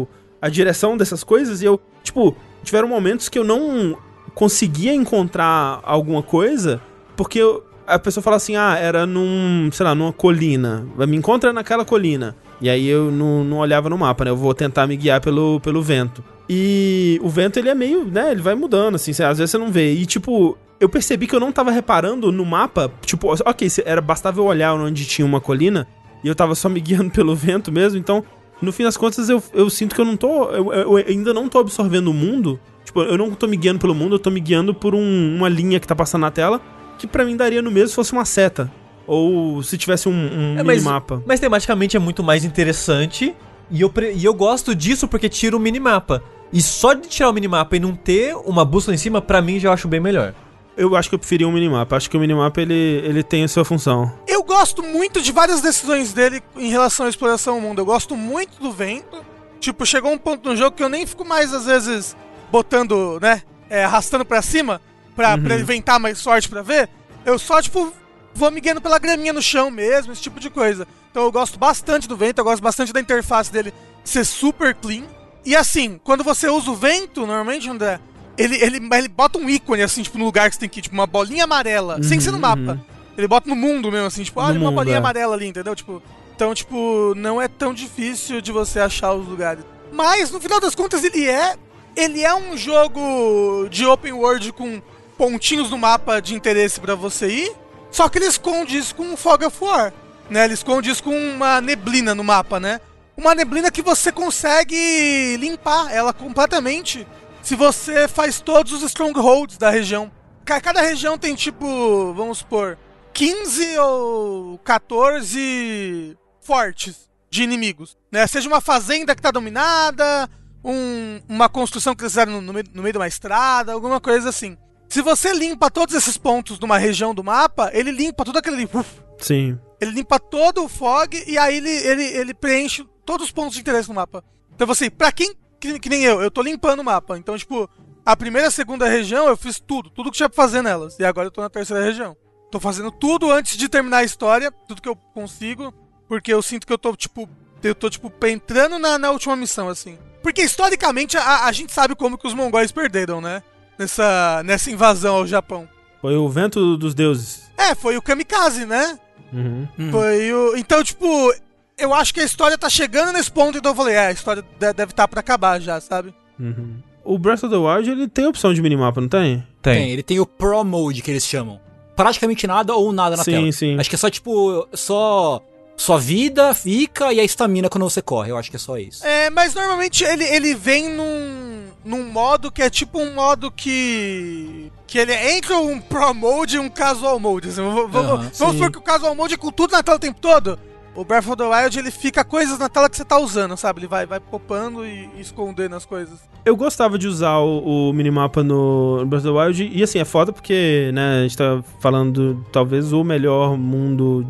o a direção dessas coisas e eu, tipo, tiveram momentos que eu não conseguia encontrar alguma coisa, porque eu, a pessoa fala assim, ah, era num, sei lá, numa colina, me encontra naquela colina. E aí eu não, não olhava no mapa, né? Eu vou tentar me guiar pelo, pelo vento. E o vento, ele é meio, né? Ele vai mudando, assim, às vezes você não vê. E, tipo, eu percebi que eu não tava reparando no mapa, tipo, ok, era, bastava eu olhar onde tinha uma colina, e eu tava só me guiando pelo vento mesmo, então, no fim das contas, eu, eu sinto que eu não tô, eu, eu ainda não tô absorvendo o mundo, tipo, eu não tô me guiando pelo mundo, eu tô me guiando por um, uma linha que tá passando na tela, que para mim daria no mesmo se fosse uma seta, ou se tivesse um, um é, minimapa. Mas, mas tematicamente é muito mais interessante, e eu, e eu gosto disso porque tira o minimapa. E só de tirar o minimapa e não ter uma bússola em cima, para mim já acho bem melhor. Eu acho que eu preferia um minimapa. Acho que o minimapa ele, ele tem a sua função. Eu gosto muito de várias decisões dele em relação à exploração do mundo. Eu gosto muito do vento. Tipo, chegou um ponto no jogo que eu nem fico mais, às vezes, botando, né? É, arrastando pra cima pra, uhum. pra ele ventar mais sorte pra ver. Eu só, tipo, vou me guiando pela graminha no chão mesmo, esse tipo de coisa. Então eu gosto bastante do vento, eu gosto bastante da interface dele ser super clean. E assim, quando você usa o vento, normalmente, André, ele, ele, ele bota um ícone, assim, tipo, no lugar que você tem que ir, tipo, uma bolinha amarela, uhum, sem ser no uhum, mapa. Uhum. Ele bota no mundo mesmo, assim, tipo, olha uma mundo, bolinha é. amarela ali, entendeu? Tipo, então, tipo, não é tão difícil de você achar os lugares. Mas, no final das contas, ele é. Ele é um jogo de open world com pontinhos no mapa de interesse para você ir. Só que ele esconde isso com um Fog of War. Né? Ele esconde isso com uma neblina no mapa, né? Uma neblina que você consegue limpar ela completamente se você faz todos os strongholds da região. Cada região tem tipo, vamos supor, 15 ou 14 fortes de inimigos. Né? Seja uma fazenda que está dominada, um, uma construção que eles fizeram no, no, meio, no meio de uma estrada, alguma coisa assim. Se você limpa todos esses pontos numa região do mapa, ele limpa tudo aquele. Sim. Ele limpa todo o fog e aí ele, ele, ele preenche todos os pontos de interesse no mapa. Então, assim, pra quem que, que, nem eu, eu tô limpando o mapa. Então, tipo, a primeira e a segunda região eu fiz tudo, tudo que tinha pra fazer nelas. E agora eu tô na terceira região. Tô fazendo tudo antes de terminar a história, tudo que eu consigo, porque eu sinto que eu tô, tipo, eu tô, tipo, entrando na, na última missão, assim. Porque historicamente a, a gente sabe como que os mongóis perderam, né? Nessa, nessa invasão ao Japão. Foi o vento dos deuses. É, foi o kamikaze, né? Uhum. Foi o. Então, tipo, eu acho que a história tá chegando nesse ponto, então eu falei, é, a história deve estar tá para acabar já, sabe? Uhum. O Breath of the Wild, ele tem opção de minimapa, não tem? Tem. tem. ele tem o Pro Mode que eles chamam. Praticamente nada ou nada na sim, tela. Sim, sim. Acho que é só, tipo, só sua vida fica e a estamina quando você corre. Eu acho que é só isso. É, mas normalmente ele, ele vem num, num modo que é tipo um modo que. Que ele é entre um Pro Mode e um Casual Mode. Assim, vamos, uhum, vamos supor que o Casual Mode é com tudo na tela o tempo todo. O Breath of the Wild, ele fica coisas na tela que você tá usando, sabe? Ele vai, vai popando e, e escondendo as coisas. Eu gostava de usar o, o, minimapa no Breath of the Wild, e assim, é foda porque, né, a gente tá falando talvez o melhor mundo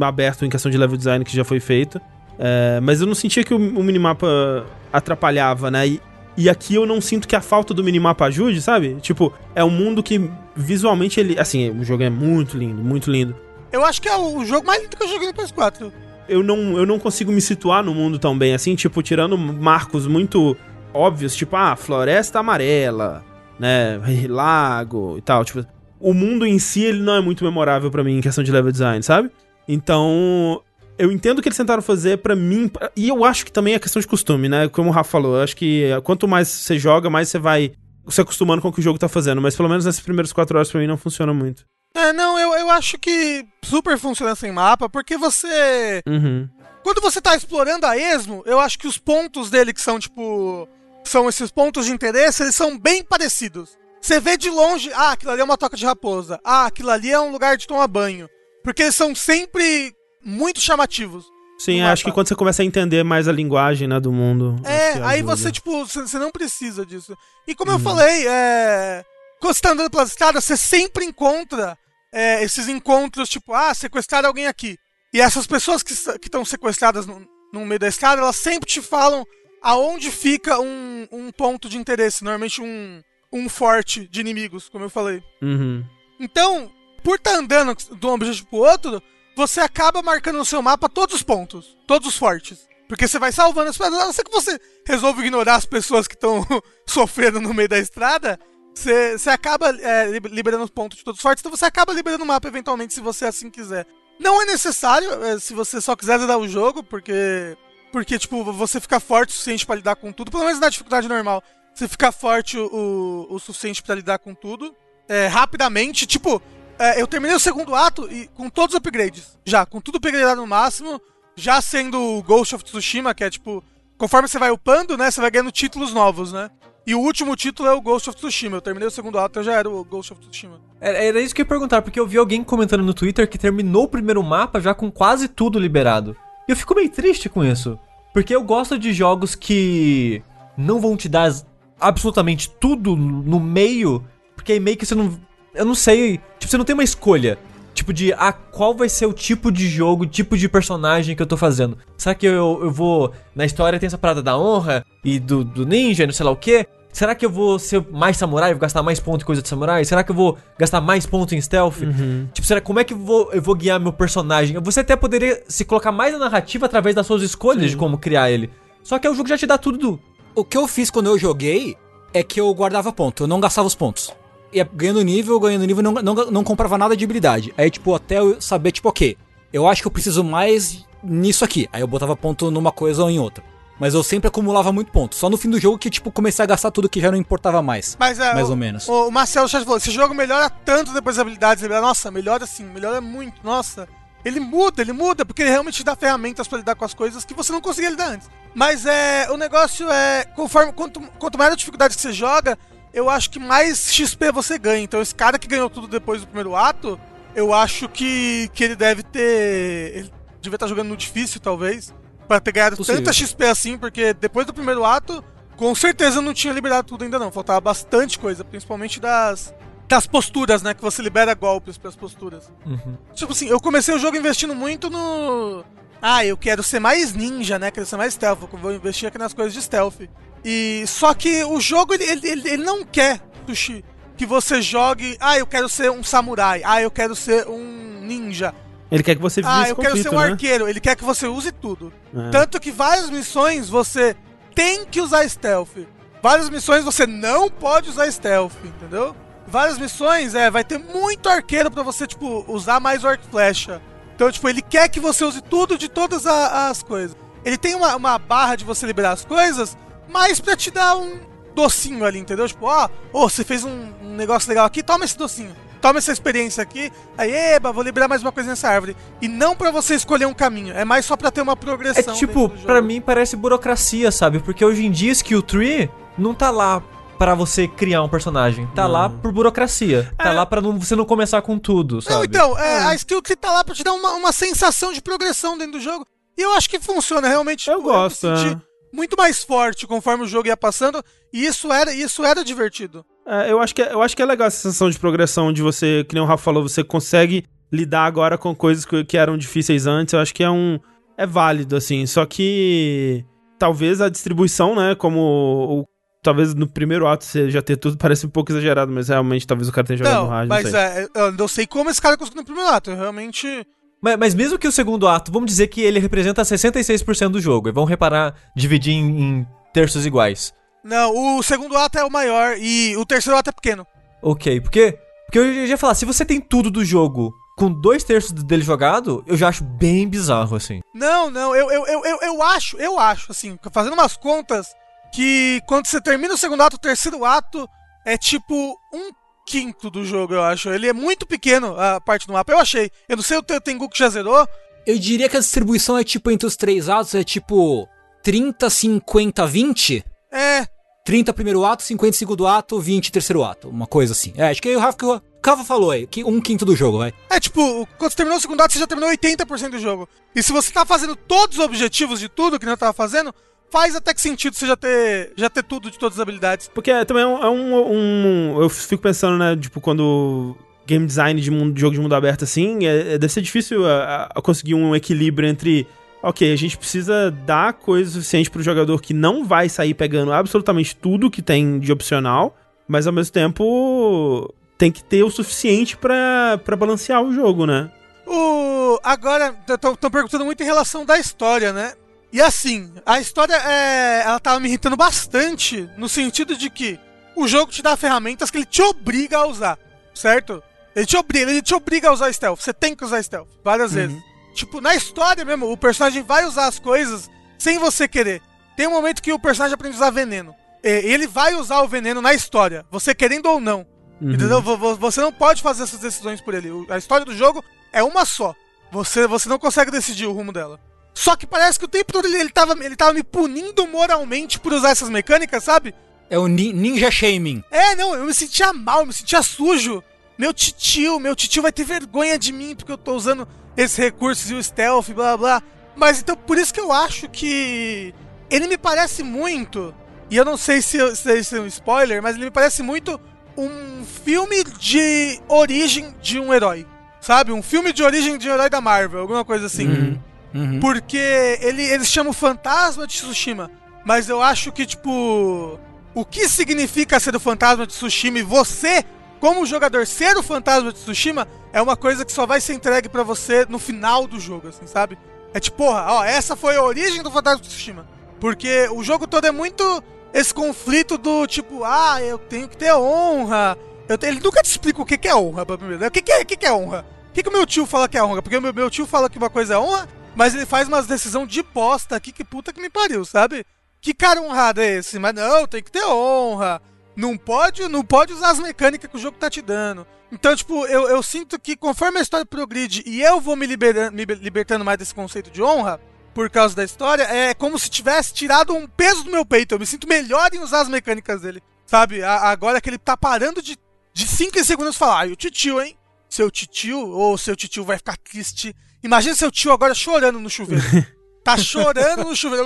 aberto em questão de level design que já foi feito. É, mas eu não sentia que o, o minimapa atrapalhava, né? E, e aqui eu não sinto que a falta do minimapa ajude, sabe? Tipo, é um mundo que visualmente ele. Assim, o jogo é muito lindo, muito lindo. Eu acho que é o jogo mais lindo que eu joguei no PS4 eu não, eu não consigo me situar no mundo tão bem assim, tipo, tirando marcos muito óbvios, tipo, ah, floresta amarela, né, lago e tal, tipo, o mundo em si, ele não é muito memorável para mim em questão de level design, sabe? Então, eu entendo o que eles tentaram fazer para mim, e eu acho que também é questão de costume, né, como o Rafa falou, eu acho que quanto mais você joga, mais você vai se acostumando com o que o jogo tá fazendo, mas pelo menos nessas primeiras quatro horas pra mim não funciona muito. É, não, eu, eu acho que super funciona sem mapa, porque você. Uhum. Quando você tá explorando a esmo, eu acho que os pontos dele, que são tipo. São esses pontos de interesse, eles são bem parecidos. Você vê de longe, ah, aquilo ali é uma toca de raposa. Ah, aquilo ali é um lugar de tomar banho. Porque eles são sempre muito chamativos. Sim, acho que quando você começa a entender mais a linguagem né, do mundo. É, aí você, tipo, você não precisa disso. E como uhum. eu falei, é quando você tá andando pelas estradas, você sempre encontra é, esses encontros, tipo, ah, sequestraram alguém aqui. E essas pessoas que estão sequestradas no, no meio da estrada, elas sempre te falam aonde fica um, um ponto de interesse, normalmente um, um forte de inimigos, como eu falei. Uhum. Então, por estar tá andando de um objetivo pro outro, você acaba marcando no seu mapa todos os pontos, todos os fortes. Porque você vai salvando as pessoas. A não ser que você resolva ignorar as pessoas que estão sofrendo no meio da estrada, você, acaba é, liberando os pontos de todos os fortes, então você acaba liberando o mapa eventualmente, se você assim quiser. Não é necessário, é, se você só quiser zerar o jogo, porque. Porque, tipo, você fica forte o suficiente para lidar com tudo, pelo menos na dificuldade normal. Você fica forte o, o suficiente para lidar com tudo. É, rapidamente, tipo, é, eu terminei o segundo ato e com todos os upgrades. Já, com tudo upgradeado no máximo. Já sendo o Ghost of Tsushima, que é tipo. Conforme você vai upando, né? Você vai ganhando títulos novos, né? E o último título é o Ghost of Tsushima. Eu terminei o segundo ato, eu já era o Ghost of Tsushima. Era, era isso que eu ia perguntar, porque eu vi alguém comentando no Twitter que terminou o primeiro mapa já com quase tudo liberado. E eu fico meio triste com isso. Porque eu gosto de jogos que não vão te dar absolutamente tudo no meio, porque aí meio que você não. Eu não sei. Tipo, você não tem uma escolha. Tipo, de ah, qual vai ser o tipo de jogo, tipo de personagem que eu tô fazendo. Será que eu, eu vou. Na história tem essa parada da honra e do, do ninja não sei lá o quê? Será que eu vou ser mais samurai, vou gastar mais ponto em coisa de samurai? Será que eu vou gastar mais ponto em stealth? Uhum. Tipo, será como é que eu vou, eu vou guiar meu personagem? Você até poderia se colocar mais na narrativa através das suas escolhas Sim. de como criar ele. Só que é o jogo já te dá tudo. O que eu fiz quando eu joguei é que eu guardava ponto, eu não gastava os pontos. Ia ganhando nível, ganhando nível, não, não, não comprava nada de habilidade. Aí, tipo, até eu saber, tipo, ok, eu acho que eu preciso mais nisso aqui. Aí eu botava ponto numa coisa ou em outra. Mas eu sempre acumulava muito ponto. Só no fim do jogo que, tipo, comecei a gastar tudo que já não importava mais. Mas é. Mais o, ou menos. O, Marcelo já falou: esse jogo melhora tanto depois das habilidades. Nossa, melhora assim, melhora muito. Nossa. Ele muda, ele muda, porque ele realmente dá ferramentas para lidar com as coisas que você não conseguia lidar antes. Mas é. O negócio é. Conforme. Quanto, quanto mais a dificuldade que você joga, eu acho que mais XP você ganha. Então esse cara que ganhou tudo depois do primeiro ato, eu acho que, que ele deve ter. Ele devia estar jogando no difícil, talvez para ter ganhado Possível. tanta XP assim, porque depois do primeiro ato, com certeza não tinha liberado tudo ainda não. Faltava bastante coisa, principalmente das, das posturas, né? Que você libera golpes para as posturas. Uhum. Tipo assim, eu comecei o jogo investindo muito no. Ah, eu quero ser mais ninja, né? Quero ser mais stealth. Vou investir aqui nas coisas de stealth. E só que o jogo ele, ele, ele não quer, Sushi, que você jogue. Ah, eu quero ser um samurai. Ah, eu quero ser um ninja. Ele quer que você viva Ah, eu conflito, quero ser um né? arqueiro. Ele quer que você use tudo. É. Tanto que várias missões você tem que usar stealth. Várias missões você não pode usar stealth, entendeu? Várias missões, é, vai ter muito arqueiro para você, tipo, usar mais arco flecha. Então, tipo, ele quer que você use tudo de todas a, as coisas. Ele tem uma, uma, barra de você liberar as coisas, mas pra te dar um docinho ali, entendeu? Tipo, ó, oh, você fez um, um negócio legal aqui, toma esse docinho toma essa experiência aqui, aí, eba, vou liberar mais uma coisa nessa árvore. E não para você escolher um caminho, é mais só para ter uma progressão. É tipo, para mim parece burocracia, sabe? Porque hoje em dia Skill Tree não tá lá para você criar um personagem. Tá não. lá por burocracia. Tá é. lá pra não, você não começar com tudo, sabe? Não, então, é, é. a skill tree tá lá pra te dar uma, uma sensação de progressão dentro do jogo. E eu acho que funciona realmente. Eu tipo, gosto. Eu é. muito mais forte conforme o jogo ia passando. E isso era, isso era divertido. É, eu, acho que é, eu acho que é legal essa sensação de progressão, de você, que nem o Rafa falou, você consegue lidar agora com coisas que, que eram difíceis antes. Eu acho que é um. É válido, assim. Só que. Talvez a distribuição, né? Como. O, talvez no primeiro ato você já ter tudo parece um pouco exagerado, mas realmente talvez o cara tenha jogado não, no rádio. Mas não é, eu não sei como esse cara conseguiu no primeiro ato. Eu realmente. Mas, mas, mesmo que o segundo ato, vamos dizer que ele representa 66% do jogo. E vamos reparar, dividir em, em terços iguais. Não, o segundo ato é o maior e o terceiro ato é pequeno. Ok, porque, porque eu ia falar, se você tem tudo do jogo com dois terços dele jogado, eu já acho bem bizarro, assim. Não, não, eu, eu, eu, eu, eu acho, eu acho, assim, fazendo umas contas, que quando você termina o segundo ato, o terceiro ato é tipo um quinto do jogo, eu acho. Ele é muito pequeno, a parte do mapa, eu achei. Eu não sei o Tengu que já zerou. Eu diria que a distribuição é tipo entre os três atos, é tipo 30, 50, 20? É. 30 primeiro ato, 50 segundo ato, 20 terceiro ato. Uma coisa assim. É, acho que o Rafa, o Rafa falou aí, que um quinto do jogo, vai. É, tipo, quando você terminou o segundo ato, você já terminou 80% do jogo. E se você tá fazendo todos os objetivos de tudo que não tava fazendo, faz até que sentido você já ter, já ter tudo de todas as habilidades. Porque é, também é um, é um, um, Eu fico pensando, né, tipo, quando game design de, mundo, de jogo de mundo aberto assim, é, é deve ser difícil a, a conseguir um equilíbrio entre ok, a gente precisa dar coisa suficiente pro jogador que não vai sair pegando absolutamente tudo que tem de opcional, mas ao mesmo tempo tem que ter o suficiente para balancear o jogo, né? O... Agora, estão perguntando muito em relação da história, né? E assim, a história é... ela tava me irritando bastante no sentido de que o jogo te dá ferramentas que ele te obriga a usar, certo? Ele te obriga, ele te obriga a usar stealth. Você tem que usar stealth várias uhum. vezes. Tipo, na história mesmo, o personagem vai usar as coisas sem você querer. Tem um momento que o personagem aprende a usar veneno. E ele vai usar o veneno na história, você querendo ou não. Uhum. Entendeu? Você não pode fazer essas decisões por ele. A história do jogo é uma só. Você, você não consegue decidir o rumo dela. Só que parece que o tempo todo ele, ele, tava, ele tava me punindo moralmente por usar essas mecânicas, sabe? É o ninja shaming. É, não, eu me sentia mal, eu me sentia sujo. Meu titio, meu titio vai ter vergonha de mim porque eu tô usando esses recursos e o stealth, blá blá. Mas então por isso que eu acho que ele me parece muito, e eu não sei se, se, se é um spoiler, mas ele me parece muito um filme de origem de um herói. Sabe? Um filme de origem de um herói da Marvel, alguma coisa assim. Uhum. Uhum. Porque ele, eles chamam Fantasma de Tsushima. Mas eu acho que, tipo. O que significa ser o Fantasma de Tsushima e você, como jogador, ser o Fantasma de Tsushima é uma coisa que só vai ser entregue para você no final do jogo, assim, sabe? É tipo, porra, ó, essa foi a origem do Fantasma de Tsushima. Porque o jogo todo é muito esse conflito do tipo, ah, eu tenho que ter honra. Eu Ele nunca te explica o que, que é honra, primeiro. O que, que, é, o que, que é honra? O que, que o meu tio fala que é honra? Porque o meu, meu tio fala que uma coisa é honra, mas ele faz umas decisão de posta aqui que puta que me pariu, sabe? Que cara honrado é esse? Mas não, tem que ter honra. Não pode, não pode usar as mecânicas que o jogo tá te dando. Então, tipo, eu, eu sinto que conforme a história progride e eu vou me, liberando, me libertando mais desse conceito de honra, por causa da história, é como se tivesse tirado um peso do meu peito. Eu me sinto melhor em usar as mecânicas dele. Sabe? A, agora que ele tá parando de, de 5 segundos falar, ah, e o titio, hein? Seu titio, ou seu titio vai ficar triste. Imagina seu tio agora chorando no chuveiro. tá chorando no chuveiro.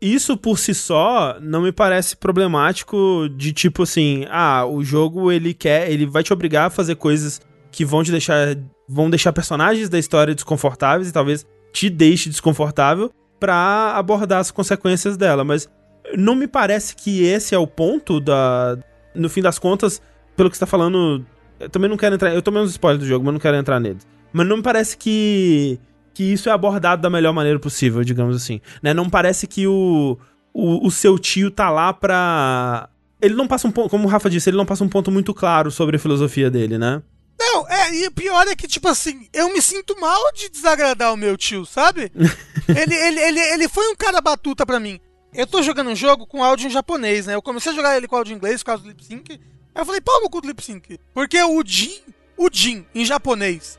Isso por si só não me parece problemático de tipo assim, ah, o jogo ele quer, ele vai te obrigar a fazer coisas que vão te deixar, vão deixar personagens da história desconfortáveis e talvez te deixe desconfortável para abordar as consequências dela, mas não me parece que esse é o ponto da no fim das contas, pelo que você tá falando, eu também não quero entrar, eu tomei uns spoilers do jogo, mas não quero entrar neles. Mas não me parece que que isso é abordado da melhor maneira possível, digamos assim, né? Não parece que o, o, o seu tio tá lá pra ele não passa um ponto, como o Rafa disse, ele não passa um ponto muito claro sobre a filosofia dele, né? Não, é, e o pior é que, tipo assim, eu me sinto mal de desagradar o meu tio, sabe? ele, ele, ele, ele foi um cara batuta pra mim. Eu tô jogando um jogo com áudio em japonês, né? Eu comecei a jogar ele com áudio em inglês por causa do lip sync. Aí eu falei, pau no cu do lip sync. Porque o Jin, o Jin, em japonês.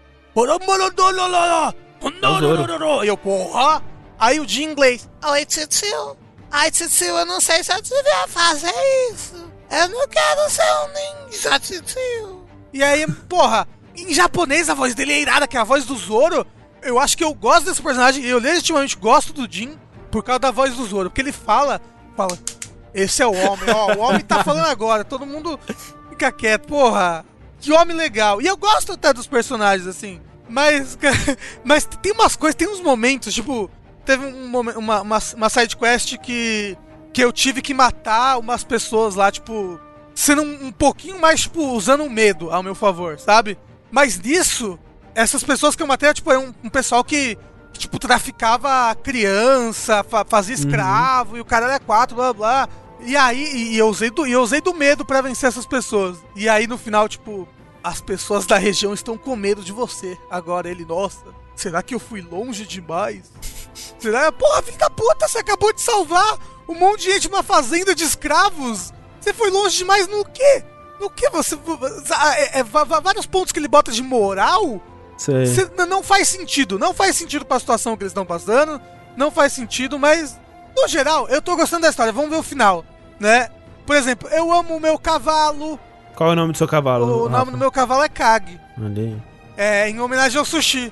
E eu, porra! Aí o Jin em inglês. Oi, tio. Ai, tio, eu não sei se eu devia fazer isso. Eu não quero ser um ninja, tio. E aí, porra, em japonês a voz dele é irada, que é a voz do Zoro. Eu acho que eu gosto desse personagem, eu legitimamente gosto do Jin por causa da voz do Zoro, porque ele fala, fala, esse é o homem, ó, o homem tá falando agora, todo mundo fica quieto, porra, que homem legal. E eu gosto até dos personagens, assim, mas, mas tem umas coisas, tem uns momentos, tipo, teve um, uma, uma, uma side quest que, que eu tive que matar umas pessoas lá, tipo, sendo um, um pouquinho mais, tipo, usando o medo ao meu favor, sabe? Mas nisso, essas pessoas que eu matei, tipo, é um, um pessoal que, que, tipo, traficava criança, fa fazia uhum. escravo, uhum. e o cara era quatro, blá blá. E aí, e eu usei do, eu usei do medo para vencer essas pessoas. E aí no final, tipo, as pessoas da região estão com medo de você. Agora ele, nossa, será que eu fui longe demais? Será? Porra, filho da puta, você acabou de salvar um monte de gente numa fazenda de escravos. Você foi longe demais no quê? No que você. É, é, vários pontos que ele bota de moral. Cê, não faz sentido. Não faz sentido pra situação que eles estão passando. Não faz sentido, mas. No geral, eu tô gostando da história. Vamos ver o final, né? Por exemplo, eu amo o meu cavalo. Qual é o nome do seu cavalo? O Rafa? nome do meu cavalo é Kag. Ali. É, em homenagem ao sushi.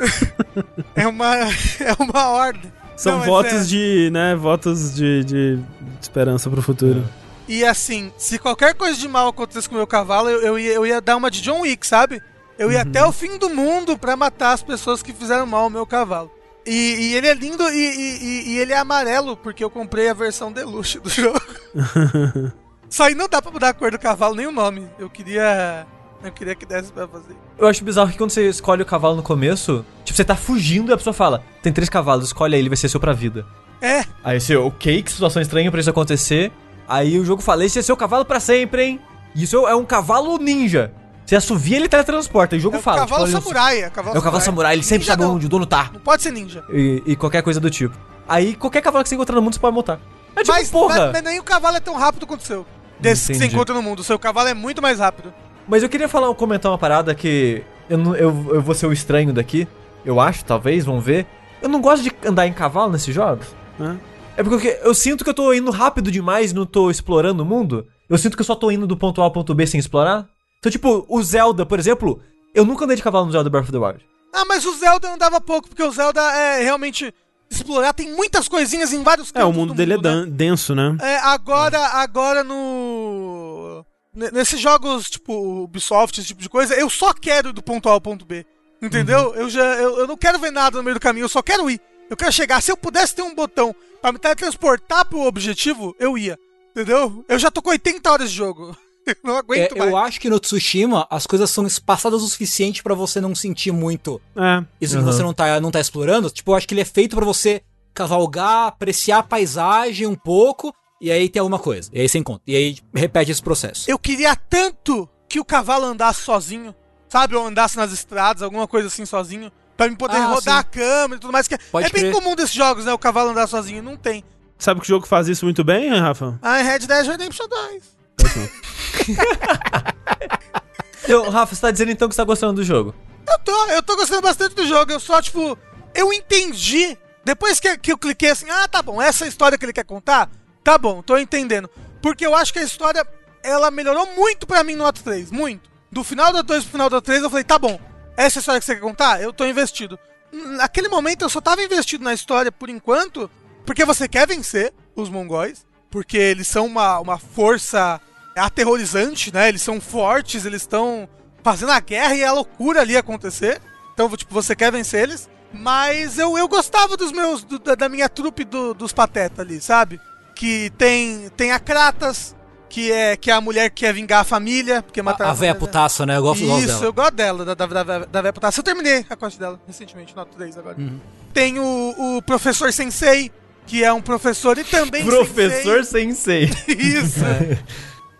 é uma. É uma ordem. São não, votos é... de. né? Votos de, de esperança pro futuro. É. E assim, se qualquer coisa de mal acontecesse com o meu cavalo, eu, eu, ia, eu ia dar uma de John Wick, sabe? Eu ia uhum. até o fim do mundo para matar as pessoas que fizeram mal ao meu cavalo. E, e ele é lindo e, e- e ele é amarelo, porque eu comprei a versão deluxe do jogo. Só aí não dá pra mudar a cor do cavalo nem o nome. Eu queria. Eu queria que desse pra fazer. Eu acho bizarro que quando você escolhe o cavalo no começo, tipo, você tá fugindo e a pessoa fala: tem três cavalos, escolhe aí, ele vai ser seu pra vida. É, Aí você, ok, que situação estranha pra isso acontecer. Aí o jogo fala: esse é seu cavalo pra sempre, hein? Isso é um cavalo ninja. Você assovia, ele teletransporta. E o jogo é o fala: cavalo tipo, samurai. É, cavalo É o cavalo samurai, ele sempre Ninja sabe não. onde o dono tá. Não pode ser ninja. E, e qualquer coisa do tipo. Aí qualquer cavalo que você encontrar no mundo você pode montar. É tipo, mas, porra! mas, mas nem o cavalo é tão rápido quanto o seu. Desse que você Entendi. encontra no mundo. O seu cavalo é muito mais rápido. Mas eu queria falar, comentar uma parada que eu, não- eu, eu vou ser o estranho daqui. Eu acho, talvez, vamos ver. Eu não gosto de andar em cavalo nesses jogos. Hã? É porque eu sinto que eu tô indo rápido demais e não tô explorando o mundo. Eu sinto que eu só tô indo do ponto A ao ponto B sem explorar. Então, tipo, o Zelda, por exemplo, eu nunca andei de cavalo no Zelda Breath of the Wild. Ah, mas o Zelda andava pouco, porque o Zelda é realmente explorar. Tem muitas coisinhas em vários É, o cantos mundo do dele é mundo, né? dan- denso, né? É, agora, agora no. Nesses jogos, tipo, Ubisoft, esse tipo de coisa, eu só quero ir do ponto A ao ponto B. Entendeu? Eu já. Eu, eu não quero ver nada no meio do caminho, eu só quero ir. Eu quero chegar. Se eu pudesse ter um botão pra me teletransportar pro objetivo, eu ia. Entendeu? Eu já tô com 80 horas de jogo. Eu não É, aguento mais. eu acho que no Tsushima as coisas são espaçadas o suficiente pra você não sentir muito É. isso Uhum. que você não tá, não tá explorando. Tipo, eu acho que ele é feito pra você cavalgar, apreciar a paisagem um pouco, e aí tem alguma coisa. E aí você encontra. E aí repete esse processo. Eu queria tanto que o cavalo andasse sozinho, sabe? Ou andasse nas estradas, alguma coisa assim sozinho. Pra me poder Ah, rodar sim. a câmera e tudo mais. Que é- Pode é bem crer. comum desses jogos, né? O cavalo andar sozinho. Não tem. Sabe que jogo faz isso muito bem, Rafa? Ah, Red Dead Redemption 2. Eu, Rafa, você tá dizendo então que você tá gostando do jogo? Eu tô, eu tô gostando bastante do jogo. Eu só, tipo, eu entendi. Depois que, que eu cliquei assim, ah, tá bom, essa é a história que ele quer contar, tá bom, tô entendendo. Porque eu acho que a história, ela melhorou muito pra mim no ato 3, muito. Do final do 2 pro final do 3, eu falei, tá bom, essa é a história que você quer contar? Eu tô investido. Naquele momento eu só tava investido na história por enquanto, porque você quer vencer os mongóis, porque eles são uma, uma força aterrorizante, né? Eles são fortes, eles estão fazendo a guerra e a loucura ali acontecer. Então, tipo, você quer vencer eles. Mas eu, eu gostava dos meus. do- da, minha trupe do- dos patetas ali, sabe? Que tem. Tem a Kratas, que é, que é a mulher que quer vingar a família, porque mataram A, a véia putaça, né? Eu gosto, eu gosto Isso, dela. eu gosto dela, da, da, da, da véia putaça. Eu terminei a quest dela recentemente, nota 3 agora. Uhum. Tem o, o professor Sensei, que é um professor e também Professor Sensei. Sensei. Isso.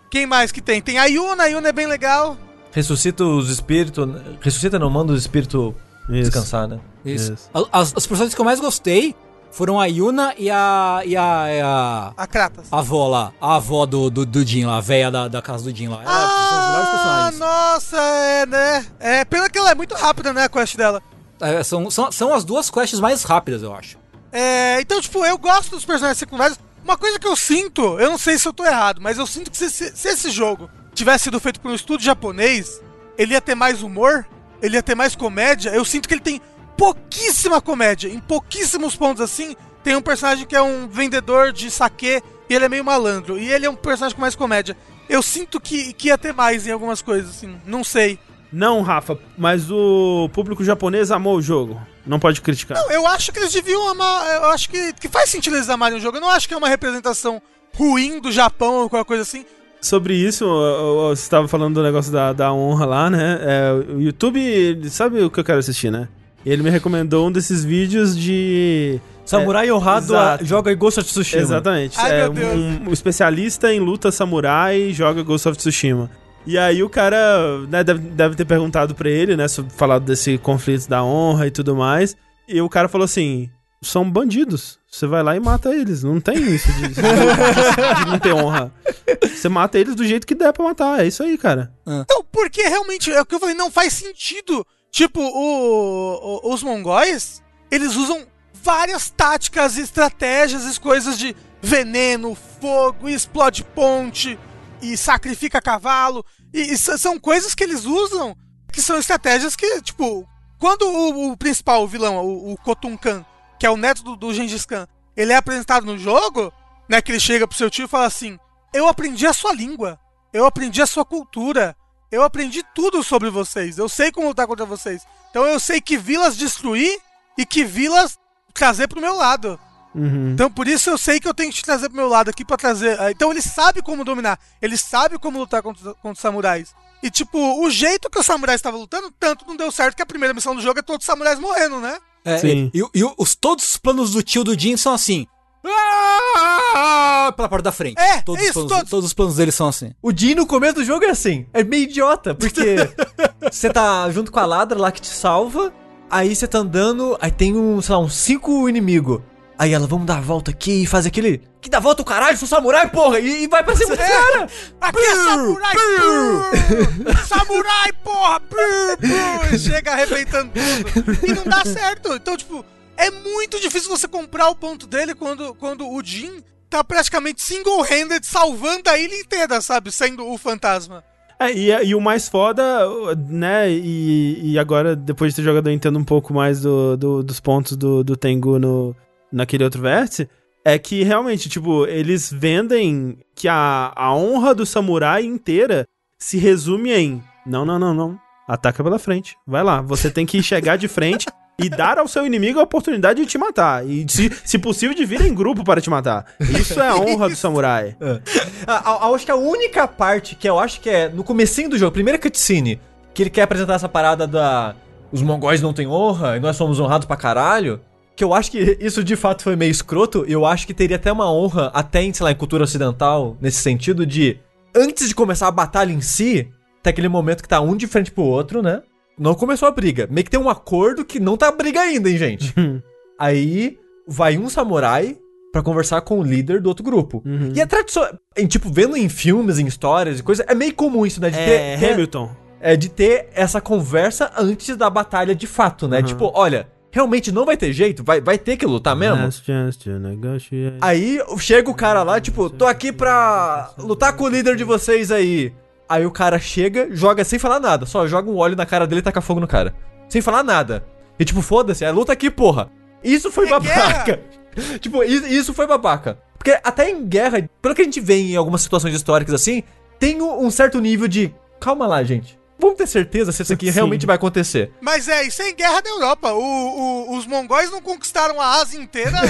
Quem mais que tem? Tem a Yuna, a Yuna é bem legal. Ressuscita os espíritos. Ressuscita não, manda os espíritos Isso. descansar, né? Isso. Isso. As, as personagens que eu mais gostei foram a Yuna e a. e a. e a, A Kratas. a avó lá. A avó do, do, do Jin lá, a véia da, da casa do Jin lá. Ela são os melhores Ah, personagens. nossa, é, né? É, pena que ela é muito rápida, né, a quest dela. É, são, são, são as duas quests mais rápidas, eu acho. É, então, tipo, eu gosto dos personagens secundários. Uma coisa que eu sinto, eu não sei se eu tô errado, mas eu sinto que se, se- se esse jogo tivesse sido feito por um estúdio japonês, ele ia ter mais humor, ele ia ter mais comédia. Eu sinto que ele tem pouquíssima comédia. Em pouquíssimos pontos assim, tem um personagem que é um vendedor de saque e ele é meio malandro. E ele é um personagem com mais comédia. Eu sinto que, que ia ter mais em algumas coisas, assim. Não sei. Não, Rafa, mas o público japonês amou o jogo. Não pode criticar. Não, eu acho que eles deviam amar. Eu acho que, que faz sentido eles amarem o jogo. Eu não acho que é uma representação ruim do Japão ou qualquer coisa assim. Sobre isso, você estava falando do negócio da, da honra lá, né? É, o YouTube, ele sabe o que eu quero assistir, né? Ele me recomendou um desses vídeos de. Samurai honrado a- exato. joga Ghost of Tsushima. Exatamente. Ai, é meu Deus. um, um especialista em luta samurai joga Ghost of Tsushima. E aí o cara né, deve, deve ter perguntado pra ele, né, sobre falado desse conflito da honra e tudo mais. E o cara falou assim: são bandidos. Você vai lá e mata eles. Não tem isso de, de- de não ter honra. Você mata eles do jeito que der pra matar. É isso aí, cara. Não, porque realmente é o que eu falei, não faz sentido. Tipo, o, o- os mongóis, eles usam várias táticas, estratégias coisas de veneno, fogo, explode ponte e sacrifica cavalo. E, e são coisas que eles usam que são estratégias que, tipo, quando o, o principal, vilão, o, o Kotunkan, que é o neto do, do Gengis Khan, ele é apresentado no jogo, né, que ele chega pro seu tio e fala assim: Eu aprendi a sua língua, eu aprendi a sua cultura, eu aprendi tudo sobre vocês, eu sei como lutar contra vocês. Então eu sei que vilas destruir e que vilas trazer pro meu lado. Uhum. Então por isso eu sei que eu tenho que te trazer pro meu lado aqui pra trazer. ah, Então ele sabe como dominar, ele sabe como lutar contra, contra os samurais. E tipo, o jeito que os samurais estavam lutando, tanto não deu certo que a primeira missão do jogo é todos os samurais morrendo, né? É, Sim. E, e os, todos os planos do tio do Jin são assim. Ah! Pela porta da frente. É, todos, isso, os planos, todos. todos os planos dele são assim. O Jin no começo do jogo é assim, é meio idiota, porque você tá junto com a ladra lá que te salva, aí você tá andando, aí tem um, sei lá, uns cinco inimigos. Aí ela, vamos dar a volta aqui e faz aquele. Que dá volta o caralho, sou samurai, porra! E, e vai pra cima dos caras! Aqui é samurai! brrr, samurai, porra! brrr, brrr, e chega arrebentando tudo. E não dá certo. Então, tipo, é muito difícil você comprar o ponto dele quando, quando o Jin tá praticamente single-handed salvando a ilha inteira, sabe? Sendo o fantasma. É, e, e o mais foda, né? E, e agora, depois de ter jogado, eu entendo um pouco mais do, do- dos pontos do, do Tengu no, naquele outro vértice. É que realmente, tipo, eles vendem que a, a honra do samurai inteira se resume em: não, não, não, não. Ataca pela frente. Vai lá. Você tem que chegar de frente e dar ao seu inimigo a oportunidade de te matar. E, se, se possível, de vir em grupo para te matar. Isso é a honra do samurai. A- a- a- acho que a única parte que eu acho que é no comecinho do jogo, primeira cutscene, que ele quer apresentar essa parada da. Os mongóis não têm honra e nós somos honrados pra caralho. Que eu acho que isso de fato foi meio escroto. Eu acho que teria até uma honra, até em, sei lá, em cultura ocidental, nesse sentido de. Antes de começar a batalha em si, tem aquele momento que tá um de frente pro outro, né? Não começou a briga. Meio que tem um acordo que não tá briga ainda, hein, gente? Aí vai um samurai pra conversar com o líder do outro grupo. Uhum. E é tradicional. em, Tipo, vendo em filmes, em histórias e coisa, é meio comum isso, né? De É, ter, Hamilton. é, de ter essa conversa antes da batalha de fato, né? Uhum. Tipo, olha, realmente não vai ter jeito? Vai, vai ter que lutar mesmo? Aí chega o cara lá, tipo, tô aqui pra lutar com o líder de vocês aí. Aí o cara chega, joga sem falar nada, só joga um óleo na cara dele e taca fogo no cara. Sem falar nada. E tipo, foda-se, é luta aqui, porra. Isso foi É babaca. tipo, isso, foi babaca. Porque até em guerra, pelo que a gente vê em algumas situações históricas assim, tem um um certo nível de. Calma lá, gente. Vamos ter certeza se isso aqui Sim. realmente vai acontecer. Mas é, isso é em guerra da Europa. O, o- os mongóis não conquistaram a Ásia inteira.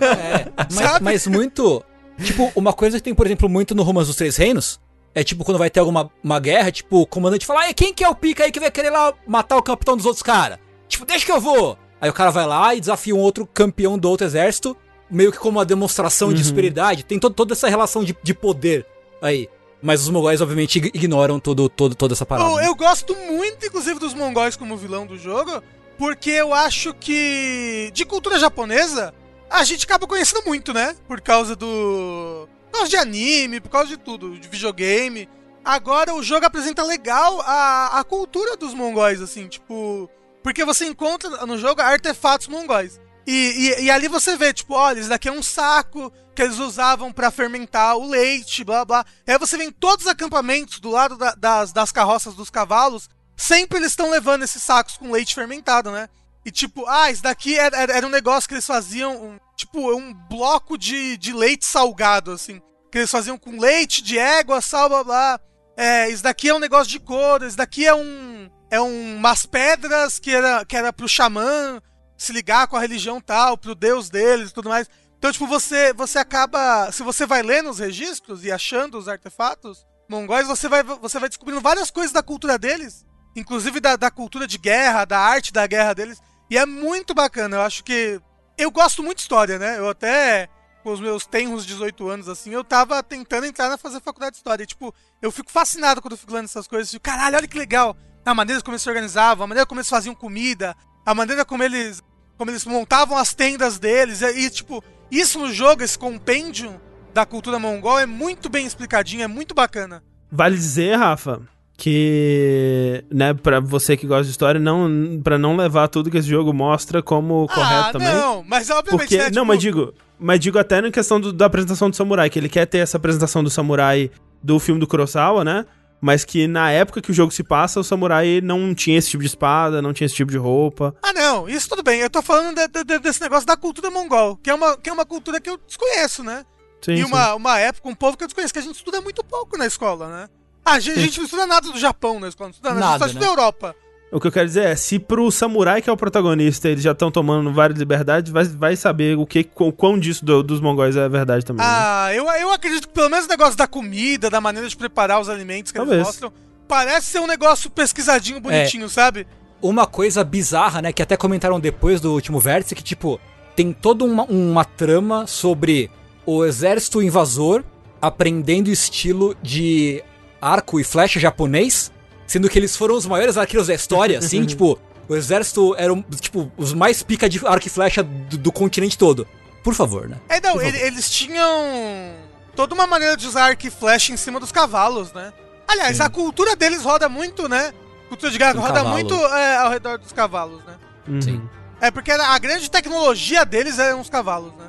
É, mas, Sabe? mas muito. Tipo, uma coisa que tem, por exemplo, muito no Romance dos Três Reinos é tipo quando vai ter alguma uma guerra, tipo, o comandante fala: "Ai, quem que é o pica aí que vai querer lá matar o capitão dos outros caras? Tipo, deixa que eu vou. Aí o cara vai lá e desafia um outro campeão do outro exército, meio que como uma demonstração de superioridade. Tem to- toda essa relação de, de poder aí. Mas os mongóis, obviamente, ig- ignoram todo, todo, toda essa parada. eu, né? eu gosto muito, inclusive, dos mongóis como vilão do jogo, porque eu acho que de cultura japonesa a gente acaba conhecendo muito, né? Por causa do. Por causa de anime, por causa de tudo, de videogame. Agora o jogo apresenta legal a, a cultura dos mongóis, assim, tipo. Porque você encontra no jogo artefatos mongóis. E, e, e ali você vê, tipo, olha, isso daqui é um saco que eles usavam pra fermentar o leite, blá blá. E aí você vê em todos os acampamentos do lado da- das, das carroças dos cavalos, sempre eles estão levando esses sacos com leite fermentado, né? E tipo, ah, isso daqui era, era- um negócio que eles faziam, um- tipo, um bloco de, de leite salgado, assim. Que eles faziam com leite de égua, sal, blá blá. É, isso daqui é um negócio de cor, isso daqui é um. É um, umas pedras que era, que era pro xamã se ligar com a religião tal, pro deus deles e tudo mais. Então, tipo, você, você acaba. Se você vai lendo os registros e achando os artefatos mongóis, você vai, você vai descobrindo várias coisas da cultura deles, inclusive da, da cultura de guerra, da arte da guerra deles. E é muito bacana. Eu acho que. Eu gosto muito de história, né? Eu até, com os meus tenros 18 anos, assim, eu tava tentando entrar na fazer faculdade de história. E, tipo, eu fico fascinado quando eu fico lendo essas coisas. Tipo, caralho, olha que legal. A maneira como eles se organizavam, a maneira como eles faziam comida, a maneira como eles. Como eles montavam as tendas deles. E, e, tipo, isso no jogo, esse compêndio da cultura mongol é muito bem explicadinho, é muito bacana. Vale dizer, Rafa, que, né, pra você que gosta de história, não, pra não levar tudo que esse jogo mostra como correto ah, também. não, mas obviamente, Porque, né, não, tipo, mas digo, mas digo até na questão do- da apresentação do samurai, que ele quer ter essa apresentação do samurai do filme do Kurosawa, né? Mas que na época que o jogo se passa, o samurai não tinha esse tipo de espada, não tinha esse tipo de roupa. Ah, não, isso tudo bem. Eu tô falando de- de- de- desse negócio da cultura mongol, que é uma, que é uma cultura que eu desconheço, né? Sim, e sim. uma, uma época, um povo que eu desconheço, que a gente estuda muito pouco na escola, né? Ah, a gente, a gente não estuda nada do Japão na escola, não estuda nada, a gente Nada, só estuda né? Europa. O que eu quero dizer é, se pro samurai que é o protagonista, eles já estão tomando várias liberdades, vai, vai saber o que, o quão disso do- dos mongóis é verdade também. né? Ah, eu, eu acredito que pelo menos o negócio da comida, da maneira de preparar os alimentos que Talvez. eles mostram, parece ser um negócio pesquisadinho, bonitinho, sabe? Uma coisa bizarra, né, que até comentaram depois do último vértice, que, tipo, tem toda uma, uma trama sobre o exército invasor aprendendo estilo de arco e flecha japonês, sendo que eles foram os maiores arqueiros da história, assim, tipo, o exército era, um, tipo, os mais pica de arco e flecha do, do continente todo. Por favor, né? É, não, ele- eles tinham toda uma maneira de usar arco e flecha em cima dos cavalos, né? Aliás, Sim. a cultura deles roda muito, né? A cultura de guerra Com roda cavalo. muito é, ao redor dos cavalos, né? Uhum. sim. É porque a grande tecnologia deles eram os cavalos, né?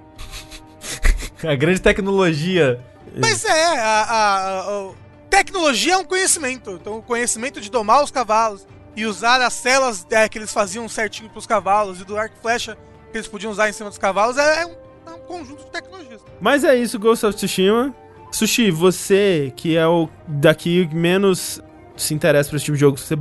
A grande tecnologia. Mas é, a, a- a- tecnologia é um conhecimento. Então, o conhecimento de domar os cavalos e usar as celas é, que eles faziam certinho pros cavalos e do arco e flecha que eles podiam usar em cima dos cavalos é, é um, é um conjunto de tecnologias. Mas é isso, Ghost of Tsushima. Sushi, você que é o daqui que menos se interessa por esse tipo de jogo, você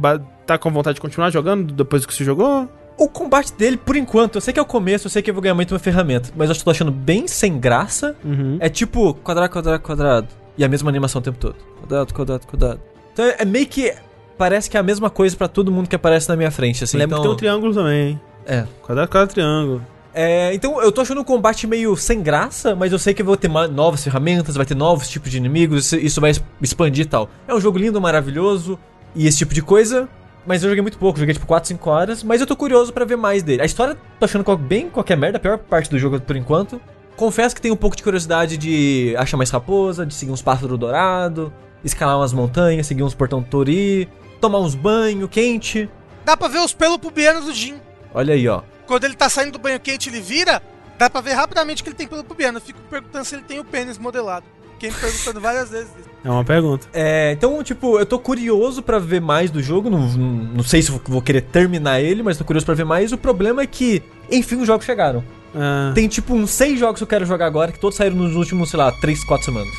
tá com vontade de continuar jogando depois que você jogou? O combate dele, por enquanto, eu sei que é o começo, eu sei que eu vou ganhar muito uma ferramenta, mas eu tô achando bem sem graça. Uhum. É tipo quadrado, quadrado, quadrado. E a mesma animação o tempo todo. Quadrado, quadrado, quadrado. Então é meio que. Parece que é a mesma coisa pra todo mundo que aparece na minha frente, assim. Lembra então, que tem um triângulo também, hein? É. Quadrado, quadrado, triângulo. É, então eu tô achando o combate meio sem graça, mas eu sei que eu vou ter novas ferramentas, vai ter novos tipos de inimigos, isso, vai expandir e tal. É um jogo lindo, maravilhoso e esse tipo de coisa, mas eu joguei muito pouco, joguei tipo 4, 5 horas, mas eu tô curioso pra ver mais dele. A história tô achando bem qualquer merda, a pior parte do jogo por enquanto. Confesso que tenho um pouco de curiosidade de achar mais raposa, de seguir uns pássaros dourados, escalar umas montanhas, seguir uns portão tori, tomar uns banho quente. Dá pra ver os pelos pubianos do Jin. Olha aí, ó. Quando ele tá saindo do banho quente ele vira, dá pra ver rapidamente que ele tem pelo pubiano. Eu fico perguntando se ele tem o pênis modelado. Fiquei me perguntando várias vezes isso. É uma pergunta. É, então, tipo, eu tô curioso pra ver mais do jogo. Não, não, não sei se vou querer terminar ele, mas tô curioso pra ver mais. O problema é que, enfim, os jogos chegaram. Ah, Tem, tipo, uns seis jogos que eu quero jogar agora, que todos saíram nos últimos, sei lá, três, quatro semanas.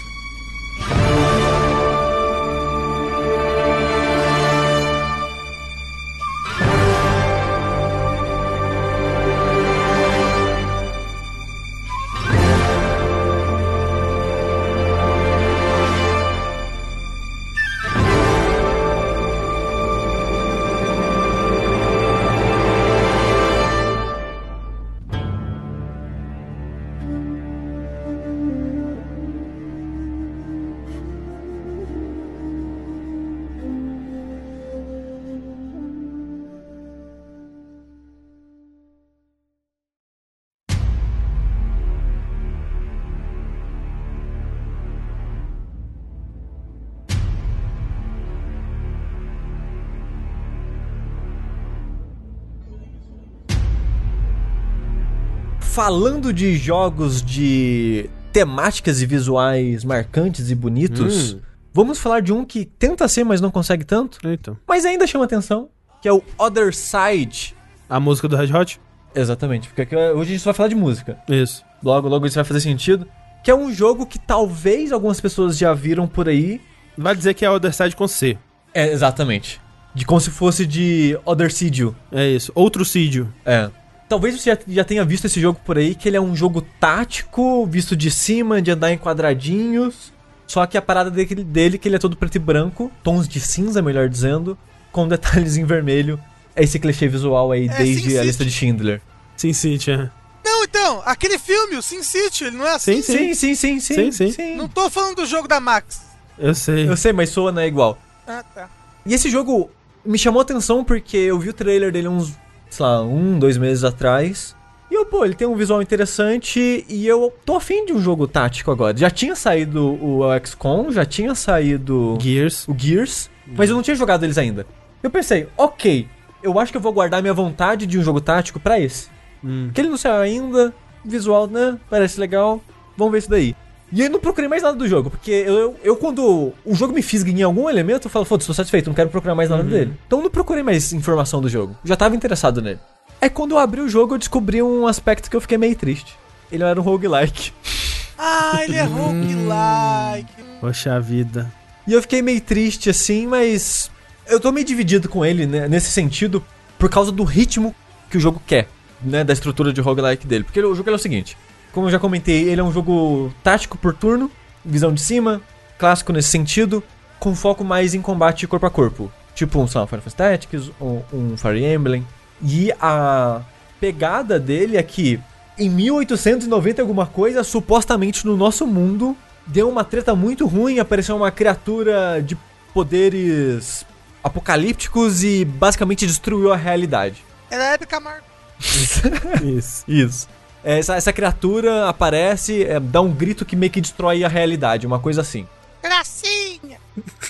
Falando de jogos de temáticas e visuais marcantes e bonitos, Hum. vamos falar de um que tenta ser, mas não consegue tanto, então. mas ainda chama atenção, que é o Other Side. A música do Red Hot? Exatamente, porque hoje a gente vai falar de música. Isso. Logo, logo isso vai fazer sentido. Que é um jogo que talvez algumas pessoas já viram por aí. Vai dizer que é Other Side com C. É, exatamente. De como se fosse de Other Sidio. É isso. Outro Sídio. É. Talvez você já, tenha visto esse jogo por aí, que ele é um jogo tático, visto de cima, de andar em quadradinhos. Só que a parada dele, dele é que ele é todo preto e branco, tons de cinza, melhor dizendo, com detalhes em vermelho. É esse clichê visual aí É, desde Sin a lista de Schindler. Sim, City, é. Não, então, aquele filme, o Sin City, ele não é assim? Sim, Sim, sim, sim, Sim, sim. Não tô falando do jogo da Max. Eu sei. Eu sei, mas soa não é igual. Ah, tá. E esse jogo me chamou a atenção porque eu vi o trailer dele uns, sei lá, um, dois meses atrás. E eu, pô, ele tem um visual interessante e eu tô afim de um jogo tático agora. Já tinha saído o XCOM, já tinha saído Gears. o Gears, mas eu não tinha jogado eles ainda. Eu pensei, ok, eu acho que eu vou guardar minha vontade de um jogo tático pra esse. Hum. Porque ele não saiu ainda, visual, né? Parece legal. Vamos ver isso daí. E eu não procurei mais nada do jogo, porque eu, eu, eu, quando o jogo me fisga em algum elemento, eu falo, foda-se, tô satisfeito, não quero procurar mais nada dele. Então eu não procurei mais informação do jogo. Já tava interessado nele. É quando eu abri o jogo, eu descobri um aspecto que eu fiquei meio triste. Ele era um roguelike. Ah, ele é roguelike. Poxa vida. E eu fiquei meio triste assim, mas eu tô meio dividido com ele né, nesse sentido por causa do ritmo que o jogo quer, né? Da estrutura de roguelike dele. Porque o jogo é o seguinte: como eu já comentei, ele é um jogo tático por turno, visão de cima, clássico nesse sentido, com foco mais em combate corpo a corpo. Tipo um Final Fantasy Tactics, um, um Fire Emblem. E a pegada dele é que em 1890 alguma coisa, supostamente no nosso mundo, deu uma treta muito ruim, apareceu uma criatura de poderes apocalípticos e basicamente destruiu a realidade. Era a época Marco. Isso. Isso. Essa, essa criatura aparece, é, dá um grito que meio que destrói a realidade, uma coisa assim. Gracinha!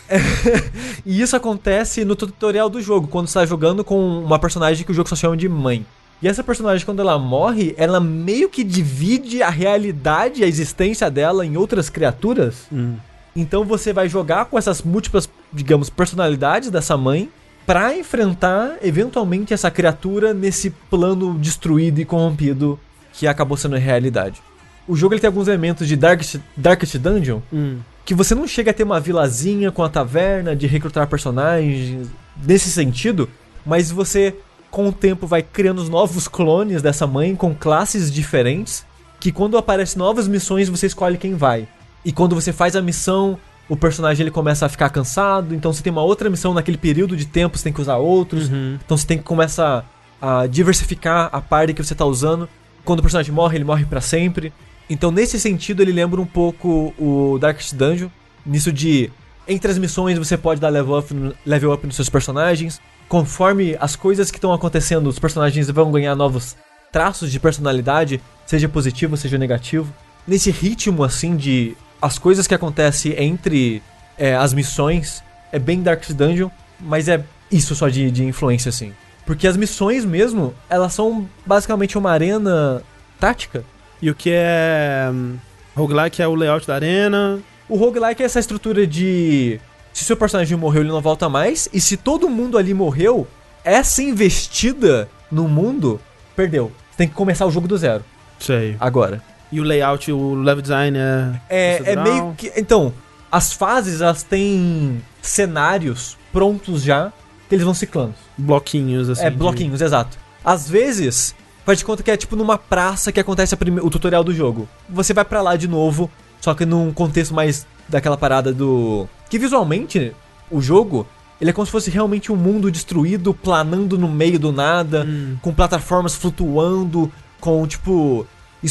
e isso acontece no tutorial do jogo, quando você tá jogando com uma personagem que o jogo só chama de mãe. E essa personagem, quando ela morre, ela meio que divide a realidade, a existência dela em outras criaturas. Hum. Então você vai jogar com essas múltiplas, digamos, personalidades dessa mãe para enfrentar eventualmente essa criatura nesse plano destruído e corrompido que acabou sendo realidade. O jogo ele tem alguns elementos de Darkest, Darkest Dungeon Hum. que você não chega a ter uma vilazinha com a taverna de recrutar personagens nesse sentido, mas você com o tempo vai criando os novos clones dessa mãe com classes diferentes, que quando aparecem novas missões você escolhe quem vai. E quando você faz a missão, o personagem ele começa a ficar cansado, então você tem uma outra missão naquele período de tempo, você tem que usar outros. Uhum. Então você tem que começar a diversificar a party que você tá usando. Quando o personagem morre, ele morre pra sempre. Então nesse sentido ele lembra um pouco o Darkest Dungeon, nisso de entre as missões você pode dar level up, level up nos seus personagens. Conforme as coisas que estão acontecendo, os personagens vão ganhar novos traços de personalidade, seja positivo, seja negativo. Nesse ritmo assim de as coisas que acontecem entre é, as missões é bem Darkest Dungeon, mas é isso só de, de influência assim. Porque as missões mesmo, elas são basicamente uma arena tática. E o que é. hum, Roguelike é o layout da arena. O roguelike é essa estrutura de. Se seu personagem morreu, ele não volta mais. E se todo mundo ali morreu, essa investida no mundo perdeu. Você tem que começar o jogo do zero. Sei. Agora. E o layout, o level design é. É, é meio que. Então, as fases elas têm cenários prontos já eles vão ciclando. Bloquinhos, assim. é, de- bloquinhos, exato. Às vezes, faz de conta que é tipo numa praça que acontece prime- o tutorial do jogo. Você vai pra lá de novo, só que num contexto mais daquela parada do. Que visualmente, o jogo, ele é como se fosse realmente um mundo destruído, planando no meio do nada, Hum. com plataformas flutuando, com tipo.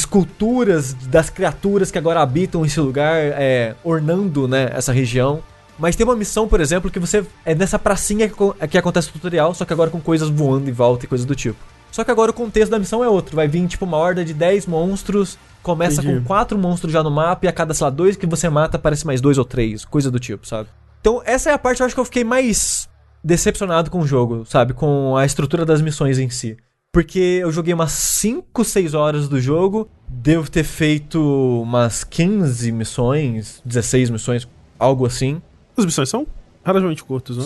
Esculturas das criaturas que agora habitam esse lugar, é, ornando, né, essa região. Mas tem uma missão, por exemplo, que você. É nessa pracinha que, que acontece o tutorial, só que agora com coisas voando em volta e coisas do tipo. Só que agora o contexto da missão é outro. Vai vir, tipo, uma horda de 10 monstros. Começa Entendi. com quatro monstros já no mapa e a cada, sei lá, dois que você mata aparece mais dois ou três. Coisa do tipo, sabe? Então, essa é a parte eu acho que eu fiquei mais decepcionado com o jogo, sabe? Com a estrutura das missões em si. Porque eu joguei umas 5, 6 horas do jogo. Devo ter feito umas 15 missões, 16 missões, algo assim. As missões são relativamente curtas, né?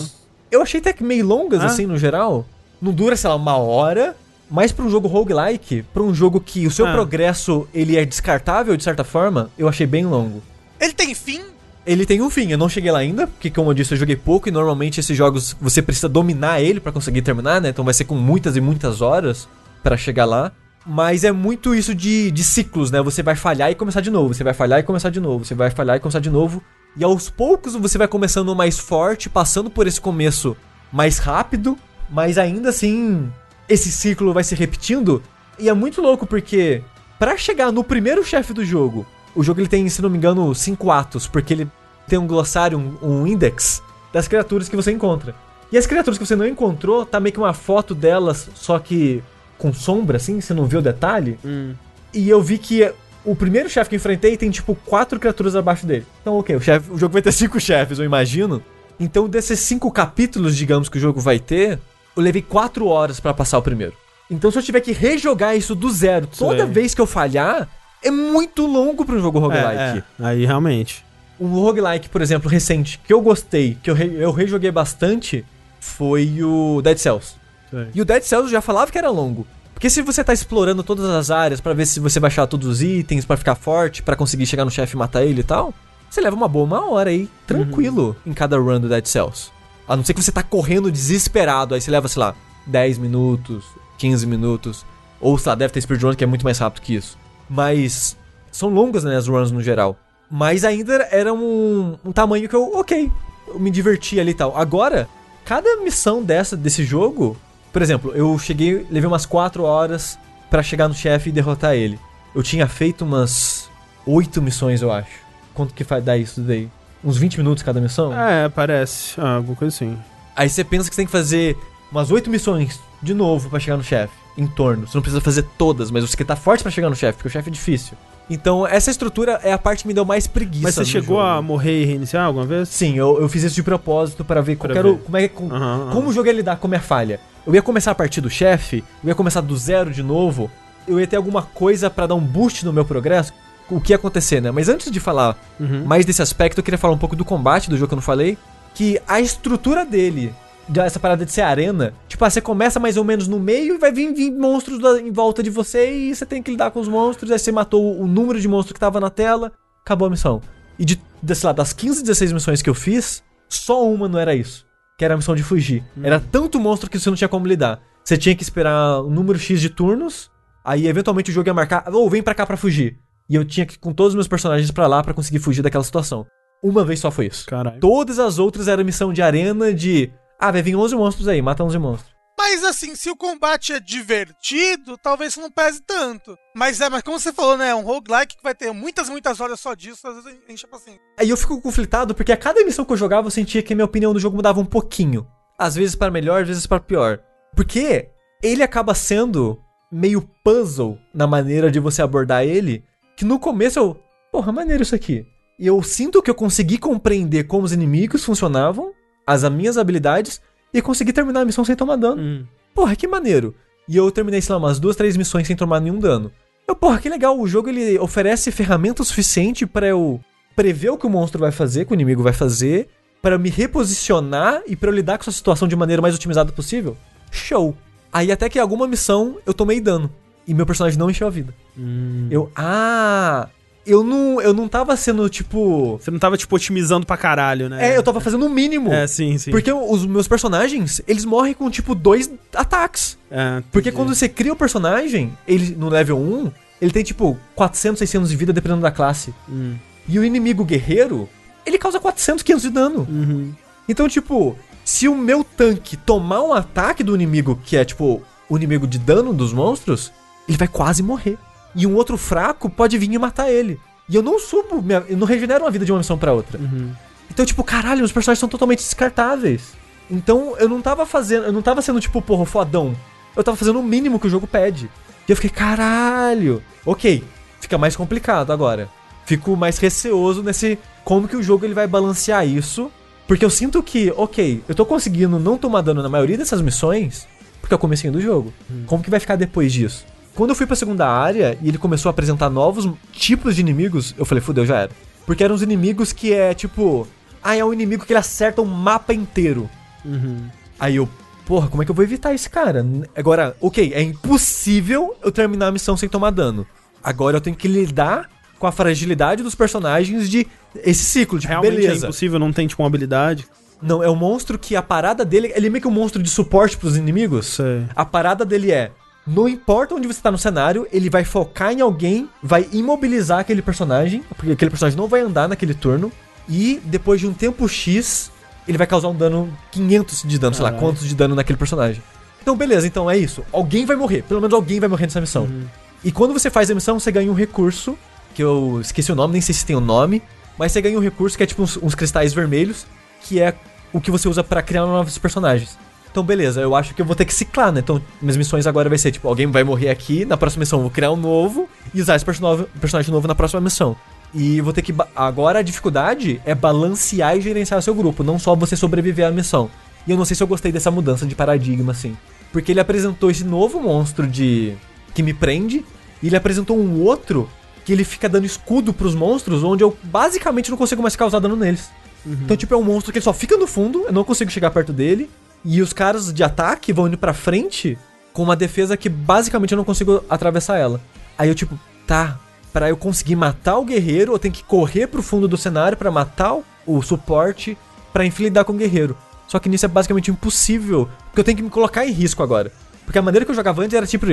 Eu achei até que meio longas, Ah. assim, no geral. Não dura, sei lá, uma hora. Mas pra um jogo roguelike, pra um jogo que o seu Ah. progresso ele é descartável de certa forma, eu achei bem longo. Ele tem fim? Ele tem um fim, eu não cheguei lá ainda, porque como eu disse, eu joguei pouco e normalmente esses jogos você precisa dominar ele pra conseguir terminar, né? Então vai ser com muitas e muitas horas pra chegar lá. Mas é muito isso de, de ciclos, né? Você vai falhar e começar de novo, você vai falhar e começar de novo, você vai falhar e começar de novo. E aos poucos você vai começando mais forte, passando por esse começo mais rápido, mas ainda assim esse ciclo vai se repetindo. E é muito louco porque pra chegar no primeiro chefe do jogo, o jogo ele tem, se não me engano, cinco atos, porque ele tem um glossário, um, um index das criaturas que você encontra. E as criaturas que você não encontrou, tá meio que uma foto delas, só que com sombra, assim, você não vê o detalhe. Hum. E eu vi que o primeiro chefe que eu enfrentei tem, tipo, quatro criaturas abaixo dele. Então, ok, o, chefe, o jogo vai ter cinco chefes, eu imagino. Então, desses cinco capítulos, digamos, que o jogo vai ter, eu levei quatro horas pra passar o primeiro. Então, se eu tiver que rejogar isso do zero toda Sei. vez que eu falhar, é muito longo pra um jogo roguelike. É, é. Aí realmente. Um roguelike, por exemplo, recente, que eu gostei, que eu, re- eu rejoguei bastante, foi o Dead Cells. Sei. E o Dead Cells eu já falava que era longo. Porque se você tá explorando todas as áreas pra ver se você vai achar todos os itens pra ficar forte, pra conseguir chegar no chefe e matar ele e tal, você leva uma boa uma hora aí, tranquilo, em cada run do Dead Cells. A não ser que você tá correndo desesperado, aí você leva, sei lá, 10 minutos, 15 minutos. Ou, sei lá, deve ter speedrun que é muito mais rápido que isso. Mas são longas, né, as runs no geral. Mas ainda era um, um tamanho que eu, ok, eu me diverti ali e tal. Agora, cada missão dessa, desse jogo, por exemplo, eu cheguei, levei umas 4 horas para chegar no chefe e derrotar ele. Eu tinha feito umas 8 missões, eu acho. Quanto que dar isso daí? Uns 20 minutos cada missão? É, parece. Ah, alguma coisa assim. Aí você pensa que você tem que fazer umas 8 missões de novo para chegar no chefe, em torno. Você não precisa fazer todas, mas você tá forte para chegar no chefe, porque o chefe é difícil. Então, essa estrutura é a parte que me deu mais preguiça. Mas você chegou jogo. a morrer e reiniciar alguma vez? Sim, eu, eu fiz isso de propósito para ver, Pra era o- ver. como, é, com- aham. como o jogo ia lidar com a minha falha. Eu ia começar a partir do chefe, eu ia começar do zero de novo, eu ia ter alguma coisa para dar um boost no meu progresso, o que ia acontecer, né? Mas antes de falar Uhum. mais desse aspecto, eu queria falar um pouco do combate do jogo que eu não falei, que a estrutura dele, dessa parada de ser arena, tipo, ah, você começa mais ou menos no meio e vai vir, vir monstros em volta de você e você tem que lidar com os monstros, aí você matou o número de monstros que tava na tela, acabou a missão. E de, sei lá, das 15, 16 missões que eu fiz, só uma não era isso. Que era a missão de fugir. Era tanto monstro que você não tinha como lidar. Você tinha que esperar um número X de turnos, aí eventualmente o jogo ia marcar, ou vem pra cá pra fugir. E eu tinha que ir com todos os meus personagens pra lá pra conseguir fugir daquela situação. Uma vez só foi isso. Caralho. Todas as outras eram missão de arena de. Ah, vai vir 11 monstros aí, mata 11 monstros. Mas assim, se o combate é divertido, talvez não pese tanto. Mas é, mas como você falou, né? Um roguelike que vai ter muitas, muitas horas só disso, às vezes enche a. Aí eu fico conflitado porque a cada missão que eu jogava eu sentia que a minha opinião do jogo mudava um pouquinho. Às vezes para melhor, às vezes para pior. Porque ele acaba sendo meio puzzle na maneira de você abordar ele, que no começo eu, porra, maneiro isso aqui. E eu sinto que eu consegui compreender como os inimigos funcionavam, as minhas habilidades, e consegui terminar a missão sem tomar dano. Hum. Porra, que maneiro. E eu terminei, sei lá, umas duas, três missões sem tomar nenhum dano. Eu, porra, que legal. O jogo ele oferece ferramenta suficiente pra eu prever o que o monstro vai fazer, que o inimigo vai fazer, pra eu me reposicionar e pra eu lidar com essa situação de maneira mais otimizada possível. Show. Aí até que em alguma missão eu tomei dano e meu personagem não encheu a vida. Hum. Eu, ah, eu não, eu não tava sendo tipo, Você não tava, tipo, otimizando pra caralho, né? é, eu tava fazendo o mínimo. É, sim, sim. Porque os meus personagens, eles morrem com tipo dois ataques. É, Porque quando você cria o personagem, ele no level 1, ele tem tipo 400, 600 de vida dependendo da classe. Hum. E o inimigo guerreiro, ele causa 400, 500 de dano. Uhum. Então, tipo, se o meu tanque tomar um ataque do inimigo, que é tipo o inimigo de dano dos monstros, ele vai quase morrer. E um outro fraco pode vir e matar ele. E eu não subo, minha- eu não regenero uma vida de uma missão pra outra. Uhum. Então, tipo, caralho, os personagens são totalmente descartáveis. Então, eu não tava fazendo, eu não tava sendo tipo, porra, fodão. Eu tava fazendo o mínimo que o jogo pede. E eu fiquei, caralho. Ok, fica mais complicado agora. Fico mais receoso nesse como que o jogo ele vai balancear isso, porque eu sinto que, ok, eu tô conseguindo não tomar dano na maioria dessas missões, porque é o comecinho do jogo. Como que vai ficar depois disso? Quando eu fui pra segunda área e ele começou a apresentar novos tipos de inimigos, eu falei, fudeu, já era. Porque eram os inimigos que é tipo. Ah, é um inimigo que ele acerta o mapa inteiro. Uhum. Aí eu, porra, como é que eu vou evitar esse cara? Agora, ok, é impossível eu terminar a missão sem tomar dano. Agora eu tenho que lidar com a fragilidade dos personagens de esse ciclo. Tipo, Realmente é beleza. impossível, não tem, tipo, uma habilidade. Não, é um monstro que a parada dele. Ele é meio que um monstro de suporte pros inimigos. Sei. A parada dele é. Não importa onde você tá no cenário, ele vai focar em alguém, vai imobilizar aquele personagem, porque aquele personagem não vai andar naquele turno, e depois de um tempo X, ele vai causar um dano 500 de dano, sei lá, Caralho. quantos de dano naquele personagem. Então, beleza, então é isso. Alguém vai morrer, pelo menos alguém vai morrer nessa missão. Uhum. E quando você faz a missão, você ganha um recurso, que eu esqueci o nome, nem sei se tem o nome, mas você ganha um recurso que é tipo uns, uns cristais vermelhos, que é o que você usa pra criar novos personagens. Então, beleza, eu acho que eu vou ter que ciclar, né? Então, minhas missões agora vai ser, tipo, alguém vai morrer aqui, na próxima missão eu vou criar um novo e usar esse personagem, personagem novo na próxima missão. E vou ter que. Agora a dificuldade é balancear e gerenciar o seu grupo, não só você sobreviver à missão. E eu não sei se eu gostei dessa mudança de paradigma, assim. Porque ele apresentou esse novo monstro de. que me prende, e ele apresentou um outro que ele fica dando escudo pros monstros, onde eu basicamente não consigo mais causar dano neles. Então, tipo, é um monstro que ele só fica no fundo, eu não consigo chegar perto dele. E os caras de ataque vão indo pra frente com uma defesa que basicamente eu não consigo atravessar ela. Aí eu, tipo, tá, pra eu conseguir matar o guerreiro, eu tenho que correr pro fundo do cenário pra matar o- suporte pra enfim lidar com o guerreiro. Só que nisso é basicamente impossível, porque eu tenho que me colocar em risco agora. Porque a maneira que eu jogava antes era tipo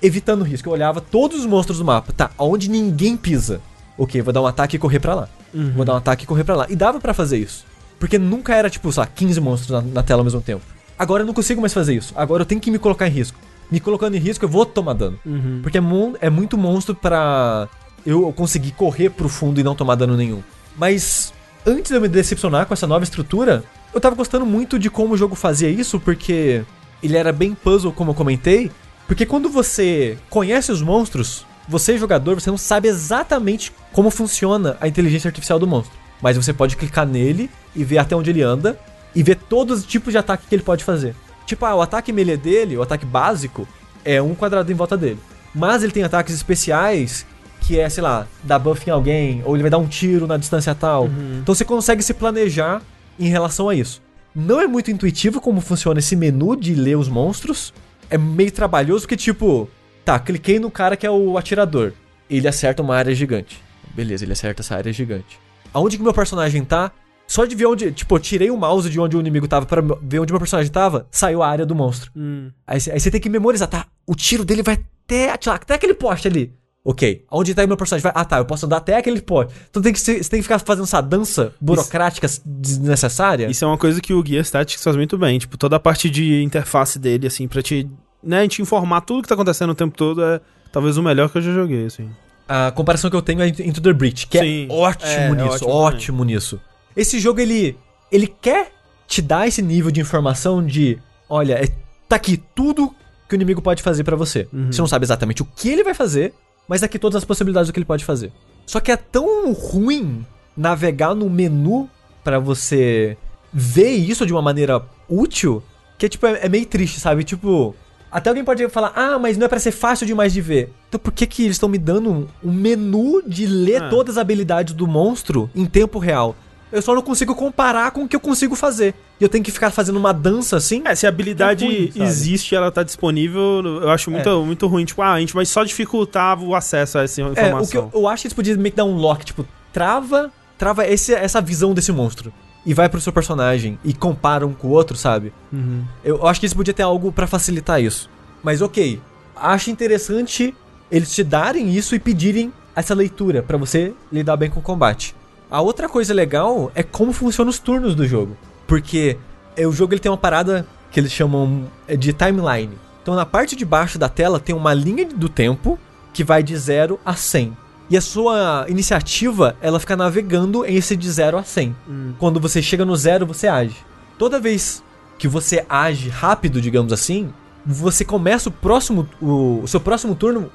evitando risco. Eu olhava todos os monstros do mapa. Tá, onde ninguém pisa. Ok, vou dar um ataque e correr pra lá. Uhum. Vou dar um ataque e correr pra lá. E dava para fazer isso. Porque nunca era, tipo, sei lá, 15 monstros na, na, tela ao mesmo tempo. Agora eu não consigo mais fazer isso. Agora eu tenho que me colocar em risco. Me colocando em risco, eu vou tomar dano. Uhum. Porque é, é muito monstro para eu conseguir correr pro fundo e não tomar dano nenhum. Mas antes de eu me decepcionar com essa nova estrutura, eu tava gostando muito de como o jogo fazia isso, porque ele era bem puzzle, como eu comentei. Porque quando você conhece os monstros, você, jogador, você não sabe exatamente como funciona a inteligência artificial do monstro. Mas você pode clicar nele e ver até onde ele anda e ver todos os tipos de ataque que ele pode fazer. Tipo, ah, o ataque melee dele, o ataque básico, é um quadrado em volta dele. Mas ele tem ataques especiais que é, sei lá, dar buff em alguém, ou ele vai dar um tiro na distância tal. Uhum. Então você consegue se planejar em relação a isso. Não é muito intuitivo como funciona esse menu de ler os monstros. É meio trabalhoso porque, tipo, tá, cliquei no cara que é o atirador. Ele acerta uma área gigante. Beleza, ele acerta essa área gigante. Aonde que meu personagem tá? Só de ver onde. Tipo, eu tirei o mouse de onde o inimigo tava para ver onde meu personagem tava, saiu a área do monstro. Hum. Aí, você tem que memorizar, tá? O tiro dele vai até, até aquele poste ali. Ok, onde tá o meu personagem? Vai, ah tá, eu posso andar até aquele poste. Então tem que, você tem que ficar fazendo essa dança burocrática Isso. desnecessária. Isso é uma coisa que o Guia Statics faz muito bem. Tipo, toda a parte de interface dele, assim, pra te, né, te informar tudo que tá acontecendo o tempo todo é talvez o melhor que eu já joguei, assim. A comparação que eu tenho é Into the Breach, que é Sim, é ótimo é, nisso, é ótimo, ótimo nisso. Esse jogo, ele, ele quer te dar esse nível de informação de, olha, é, tá aqui tudo que o inimigo pode fazer para você. Uhum. Você não sabe exatamente o que ele vai fazer, mas aqui todas as possibilidades do que ele pode fazer. Só que é tão ruim navegar no menu para você ver isso de uma maneira útil que é tipo é, é meio triste, sabe? Tipo, até alguém pode falar, ah, mas não é para ser fácil demais de ver. Então por que que eles estão me dando um, menu de ler ah. todas as habilidades do monstro em tempo real? Eu só não consigo comparar com o que eu consigo fazer. E eu tenho que ficar fazendo uma dança assim. É, se a habilidade é ruim, existe ela tá disponível, eu acho muito, é. muito ruim. Tipo, ah, a gente vai só dificultar o acesso a essa informação. É, o que eu, eu acho que eles podiam meio que dar um lock, tipo, trava, trava esse, essa visão desse monstro. E vai pro seu personagem e compara um com o outro, sabe? Uhum. Eu, eu acho que eles podiam ter algo para facilitar isso. Mas ok, acho interessante eles te darem isso e pedirem essa leitura para você lidar bem com o combate. A outra coisa legal é como funcionam os turnos do jogo. Porque é, o jogo ele tem uma parada que eles chamam é, de timeline. Então na parte de baixo da tela tem uma linha do tempo que vai de 0 a 100. E a sua iniciativa, ela fica navegando em esse de 0 a 100. Hum. Quando você chega no zero, você age. Toda vez que você age rápido, digamos assim, você começa o próximo o, o seu próximo turno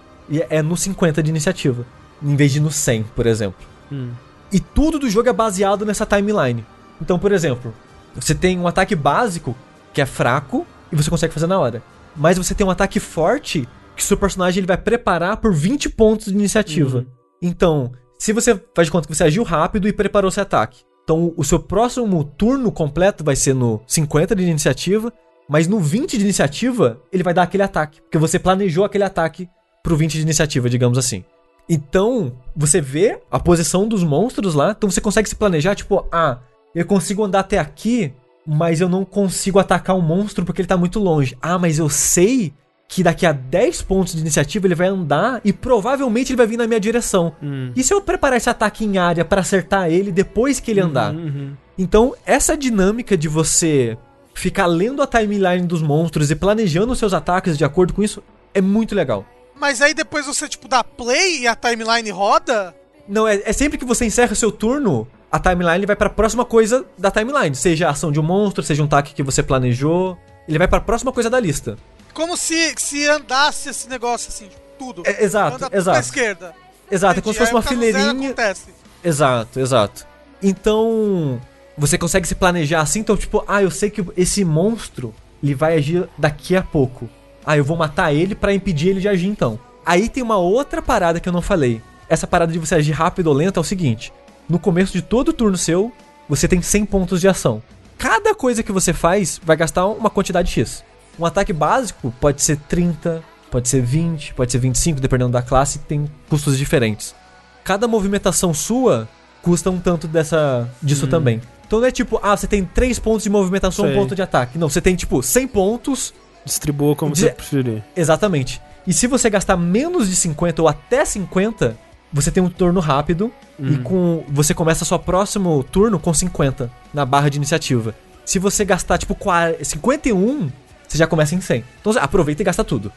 é no 50 de iniciativa, em vez de no 100, por exemplo. Hum. E tudo do jogo é baseado nessa timeline. Então, por exemplo, você tem um ataque básico que é fraco e você consegue fazer na hora. Mas você tem um ataque forte que seu personagem ele vai preparar por 20 pontos de iniciativa. Uhum. Então, se você faz de conta que você agiu rápido e preparou seu ataque. Então, o seu próximo turno completo vai ser no 50 de iniciativa, mas no 20 de iniciativa, ele vai dar aquele ataque. Porque você planejou aquele ataque pro 20 de iniciativa, digamos assim. Então, você vê a posição dos monstros lá, então você consegue se planejar, tipo, ah, eu consigo andar até aqui, mas eu não consigo atacar o um monstro porque ele tá muito longe. Ah, mas eu sei que daqui a 10 pontos de iniciativa ele vai andar e provavelmente ele vai vir na minha direção. Hum. E se eu preparar esse ataque em área para acertar ele depois que ele uhum, andar? Uhum. Então, essa dinâmica de você ficar lendo a timeline dos monstros e planejando os seus ataques de acordo com isso é muito legal. Mas aí depois você, tipo, dá play e a timeline roda? Não, é, é sempre que você encerra seu turno, a timeline vai para a próxima coisa da timeline. Seja a ação de um monstro, seja um ataque que você planejou. Ele vai para a próxima coisa da lista. Como se, se andasse esse negócio assim, tudo. É, exato, Anda exato. Pra esquerda. Exato, Entendi. é como se fosse uma fileirinha. Exato, exato. Então, você consegue se planejar assim, então tipo, ah, eu sei que esse monstro ele vai agir daqui a pouco. Ah, eu vou matar ele para impedir ele de agir então. Aí tem uma outra parada que eu não falei. Essa parada de você agir rápido ou lento é o seguinte: no começo de todo turno seu, você tem 100 pontos de ação. Cada coisa que você faz vai gastar uma quantidade X. Um ataque básico pode ser 30, pode ser 20, pode ser 25, dependendo da classe, tem custos diferentes. Cada movimentação sua custa um tanto dessa disso hum. também. Então não é tipo, ah, você tem 3 pontos de movimentação, 1 Sei. ponto de ataque. Não, você tem tipo 100 pontos. Distribua como De- você preferir. Exatamente. E se você gastar menos de 50 ou até 50, você tem um turno rápido e com você começa seu próximo turno com 50 na barra de iniciativa. Se você gastar tipo 40 51, você já começa em 100. Então você aproveita e gasta tudo.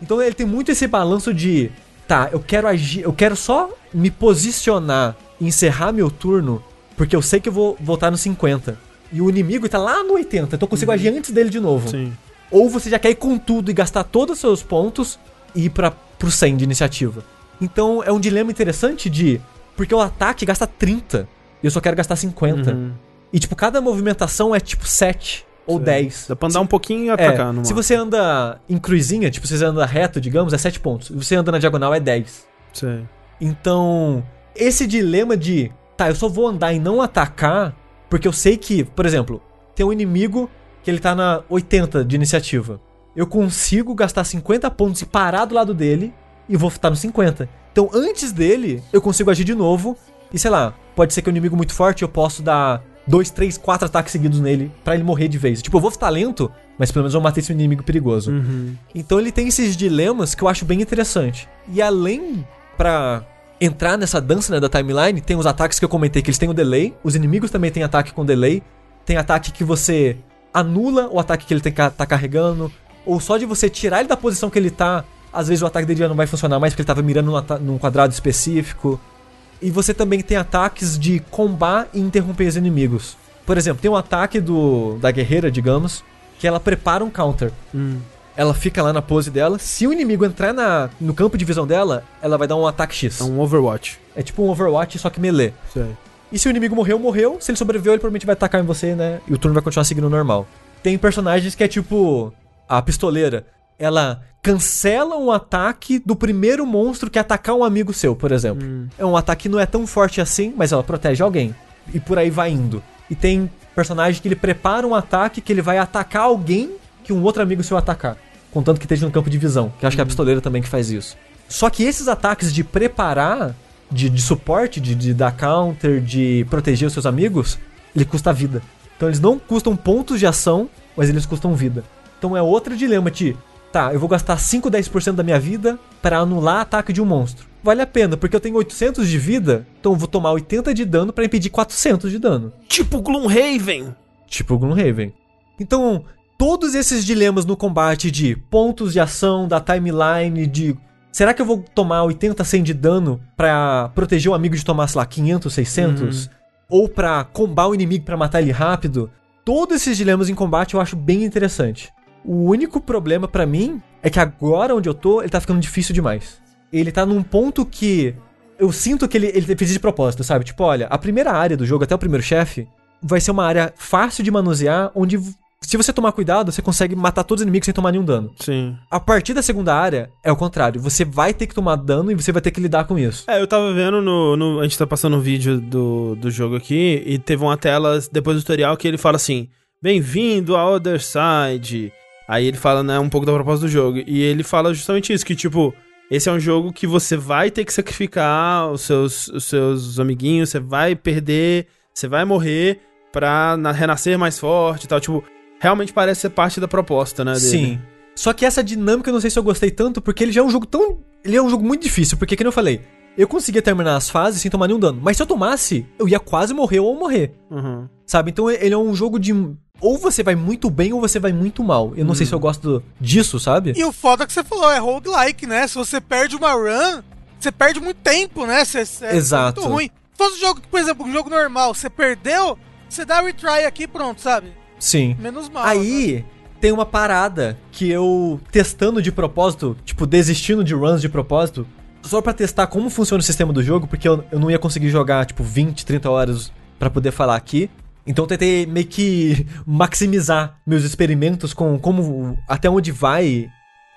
Então ele tem muito esse balanço de, tá, eu quero agir, eu quero só me posicionar e encerrar meu turno, porque eu sei que eu vou voltar no 50. E o inimigo tá lá no 80, então eu consigo agir antes dele de novo. Sim. Ou você já quer ir com tudo e gastar todos os seus pontos e ir pra, pro 100 de iniciativa. Então é um dilema interessante de. Porque o ataque gasta 30 e eu só quero gastar 50. Uhum. E tipo, cada movimentação é tipo 7 ou Sei. 10. Dá pra andar um pouquinho e É, atacar no se você anda em cruzinha, tipo, se você anda reto, digamos, é 7 pontos. Se você anda na diagonal, é 10. Sei. Então, esse dilema de, tá, eu só vou andar e não atacar, porque eu sei que, por exemplo, tem um inimigo que ele tá na 80 de iniciativa. Eu consigo gastar 50 pontos e parar do lado dele e vou estar no 50. Então, antes dele, eu consigo agir de novo e sei lá, pode ser que é um inimigo muito forte, eu posso dar 2, 3, 4 ataques seguidos nele pra ele morrer de vez. Tipo, eu vou ficar lento, mas pelo menos eu matei esse inimigo perigoso. Uhum. Então ele tem esses dilemas que eu acho bem interessante. E além pra entrar nessa dança né, da timeline, tem os ataques que eu comentei que eles têm o delay, os inimigos também têm ataque com delay, tem ataque que você anula o ataque que ele tem que tá carregando, ou só de você tirar ele da posição que ele tá, às vezes o ataque dele já não vai funcionar mais porque ele tava mirando num, num quadrado específico. E você também tem ataques de combar e interromper os inimigos. Por exemplo, tem um ataque do da guerreira, digamos, que ela prepara um counter. Hum. Ela fica lá na pose dela. Se o inimigo entrar na, no campo de visão dela, ela vai dar um ataque X. É um Overwatch. É tipo um Overwatch, só que melee. Sei. E se o inimigo morreu, morreu. Se ele sobreviveu, ele provavelmente vai atacar em você, né? E o turno vai continuar seguindo normal. Tem personagens que é tipo. A pistoleira. Ela cancela um ataque do primeiro monstro que atacar um amigo seu, por exemplo. É um ataque que não é tão forte assim, mas ela protege alguém. E por aí vai indo. E tem personagem que ele prepara um ataque que ele vai atacar alguém que um outro amigo seu atacar. Contanto que esteja no campo de visão. Que acho que é a pistoleira também que faz isso. Só que esses ataques de preparar, de, de suporte, de, de dar counter, de proteger os seus amigos, ele custa vida. Então eles não custam pontos de ação, mas eles custam vida. Então é outro dilema de, tá, eu vou gastar 5, 10% da minha vida para anular ataque de um monstro. Vale a pena, porque eu tenho 800 de vida, então eu vou tomar 80 de dano para impedir 400 de dano. Tipo Gloomhaven. Tipo o Gloomhaven. Então, todos esses dilemas no combate de pontos de ação, da timeline, de. Será que eu vou tomar 80, 100 de dano pra proteger o amigo de tomar, sei lá, 500, 600? Ou pra combar o inimigo pra matar ele rápido? Todos esses dilemas em combate eu acho bem interessante. O único problema pra mim é que agora onde eu tô, ele tá ficando difícil demais. Ele tá num ponto que eu sinto que ele, ele fez de propósito, sabe? Tipo, olha, a primeira área do jogo, até o primeiro chefe, vai ser uma área fácil de manusear, onde se você tomar cuidado, você consegue matar todos os inimigos sem tomar nenhum dano. Sim. A partir da segunda área, é o contrário. Você vai ter que tomar dano e você vai ter que lidar com isso. É, eu tava vendo no, no- A gente tá passando um vídeo do, do jogo aqui e teve uma tela depois do tutorial que ele fala assim: Bem-vindo a Other Side. Aí ele fala, né, um pouco da proposta do jogo. E ele fala justamente isso: que tipo, esse é um jogo que você vai ter que sacrificar os seus, os seus amiguinhos, você vai perder, você vai morrer pra na- renascer mais forte e tal. Tipo, realmente parece ser parte da proposta, né? Dele. Sim. Só que essa dinâmica eu não sei se eu gostei tanto, porque ele já é um jogo tão. Ele é um jogo muito difícil, porque, como eu falei, eu conseguia terminar as fases sem tomar nenhum dano. Mas se eu tomasse, eu ia quase morrer ou morrer. Uhum. Sabe? Então ele é um jogo de. Ou você vai muito bem ou você vai muito mal. Eu não sei se eu gosto disso, sabe? E o foda que você falou, é roguelike, né? Se você perde uma run, você perde muito tempo, né? Você, você- é Exato. muito ruim. Se fosse um jogo, por exemplo, um jogo normal, você perdeu, você dá retry aqui e pronto, sabe? Sim. Menos mal. né? Aí tem uma parada que eu testando de propósito, tipo, desistindo de runs de propósito, só pra testar como funciona o sistema do jogo, porque eu, eu não ia conseguir jogar, tipo, 20, 30 horas pra poder falar aqui. Então eu tentei meio que maximizar meus experimentos com como. até onde vai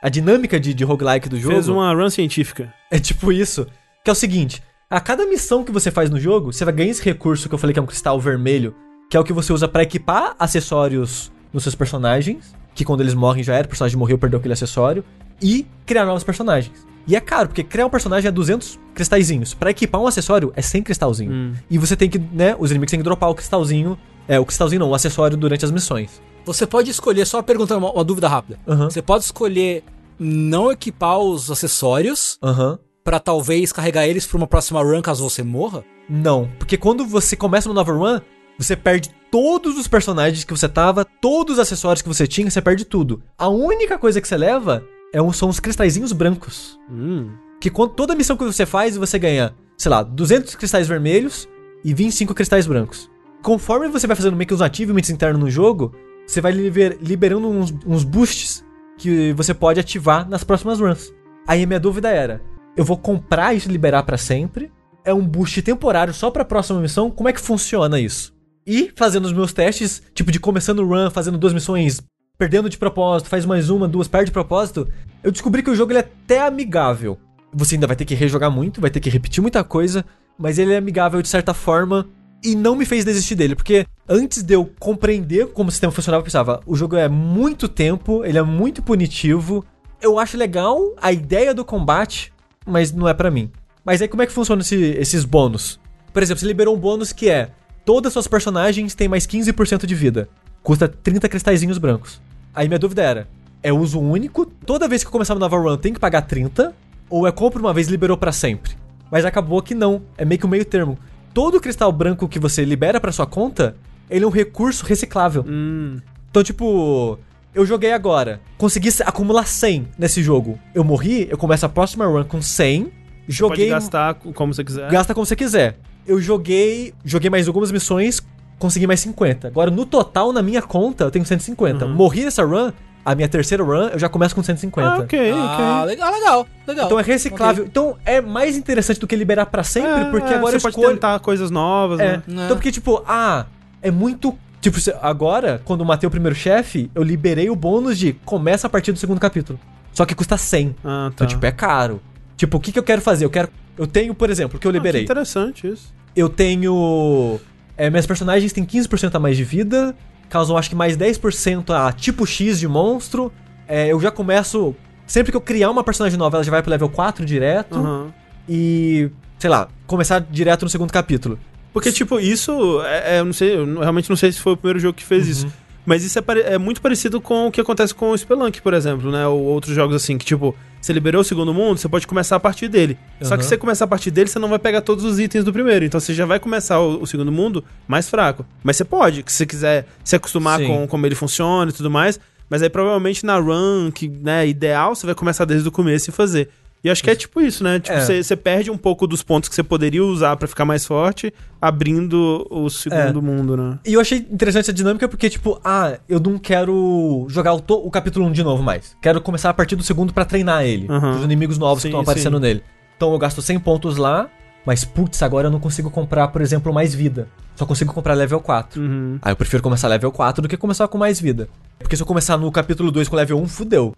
a dinâmica de, de roguelike do jogo. Fez uma run científica. É tipo isso. Que é o seguinte: a cada missão que você faz no jogo, você vai ganhar esse recurso que eu falei que é um cristal vermelho, que é o que você usa pra equipar acessórios nos seus personagens. Que quando eles morrem já era, o personagem morreu, perdeu aquele acessório. E criar novos personagens. E é caro, porque criar um personagem é 200 cristalzinhos. Pra equipar um acessório é 100 cristalzinho. Hum. E você tem que, né, os inimigos têm que dropar o cristalzinho, é, o cristalzinho não, o acessório durante as missões. Você pode escolher, só perguntando uma, uma dúvida rápida. Aham. Você pode escolher não equipar os acessórios Aham. pra talvez carregar eles pra uma próxima run caso você morra? Não, porque quando você começa no nova run, você perde todos os personagens que você tava, todos os acessórios que você tinha, você perde tudo. A única coisa que você leva é um, são os cristalzinhos brancos. Hum. Que quando toda missão que você faz, você ganha, sei lá, 200 cristais vermelhos e 25 cristais brancos. Conforme você vai fazendo meio que os achievements internos no jogo, você vai liber- liberando uns, uns boosts que você pode ativar nas próximas runs. Aí a minha dúvida era, eu vou comprar isso e liberar pra sempre? É um boost temporário só pra próxima missão? Como é que funciona isso? E fazendo os meus testes, tipo de começando run, fazendo duas missões, perdendo de propósito, faz mais uma, duas, perde de propósito, eu descobri que o jogo ele é até amigável. Você ainda vai ter que rejogar muito, vai ter que repetir muita coisa, mas ele é amigável de certa forma e não me fez desistir dele, porque antes de eu compreender como o sistema funcionava, eu pensava, o jogo é muito tempo, ele é muito punitivo, eu acho legal a ideia do combate, mas não é pra mim. Mas aí como é que funciona esse- esses bônus? Por exemplo, você liberou um bônus que é todas as suas personagens têm mais 15% de vida. Custa 30 cristalzinhos brancos. Aí minha dúvida era, é uso único? Toda vez que eu começar uma nova run, tem que pagar 30? Ou é compra uma vez e liberou pra sempre? Mas acabou que não, é meio que o meio termo. Todo cristal branco que você libera pra sua conta, ele é um recurso reciclável. Hum. Então, tipo, eu joguei agora, consegui se- acumular 100 nesse jogo. Eu morri, eu começo a próxima run com 100, joguei, Pode gastar como você quiser. gasta como você quiser. Eu joguei, joguei mais algumas missões, consegui mais 50. Agora, no total, na minha conta, eu tenho 150. Uhum. Morri nessa run, a minha terceira run, eu já começo com 150. Ah, ok, Ah, ok. legal, legal, legal. Então é reciclável. Então é mais interessante do que liberar pra sempre, É, porque é, agora você eu pode escolho... tentar coisas novas, É. né? Né? Então, porque, tipo, ah, é muito. Tipo, agora, quando eu matei o primeiro chefe, eu liberei o bônus de começa a partir do segundo capítulo. Só que custa 100. Ah, tá. Então, tipo, é caro. Tipo, o que, que eu quero fazer? Eu quero. Eu tenho, por exemplo, que eu Ah, que liberei. interessante isso. eu tenho. É, minhas personagens têm 15% a mais de vida, causam acho que mais 10% a tipo X de monstro. É, eu já começo. Sempre que eu criar uma personagem nova, ela já vai pro level 4 direto. Aham. E. sei lá, começar direto no segundo capítulo. Porque, tipo, isso. É, é, eu não sei, eu realmente não sei se foi o primeiro jogo que fez isso. Mas isso é, é muito parecido com o que acontece com o Spelunk, por exemplo, né? Ou outros jogos assim, que, tipo, você liberou o segundo mundo, você pode começar a partir dele. Só que se você começar a partir dele, você não vai pegar todos os itens do primeiro. Então você já vai começar o, o segundo mundo mais fraco. Mas você pode, se você quiser se acostumar Sim. com como ele funciona e tudo mais. Mas aí provavelmente na run, que né, ideal, você vai começar desde o começo e fazer. E acho que é tipo isso, né? Tipo, É. você, você perde um pouco dos pontos que você poderia usar pra ficar mais forte, abrindo o segundo É. mundo, né? E eu achei interessante essa dinâmica porque, tipo, ah, eu não quero jogar o, o capítulo 1 de novo mais. Quero começar a partir do segundo pra treinar ele. Aham. Os inimigos novos Sim, que estão aparecendo sim. nele. Então eu gasto 100 pontos lá, mas putz, agora eu não consigo comprar, por exemplo, mais vida. Só consigo comprar level 4. Uhum. Ah, eu prefiro começar level 4 do que começar com mais vida. Porque se eu começar no capítulo 2 com level 1, fudeu.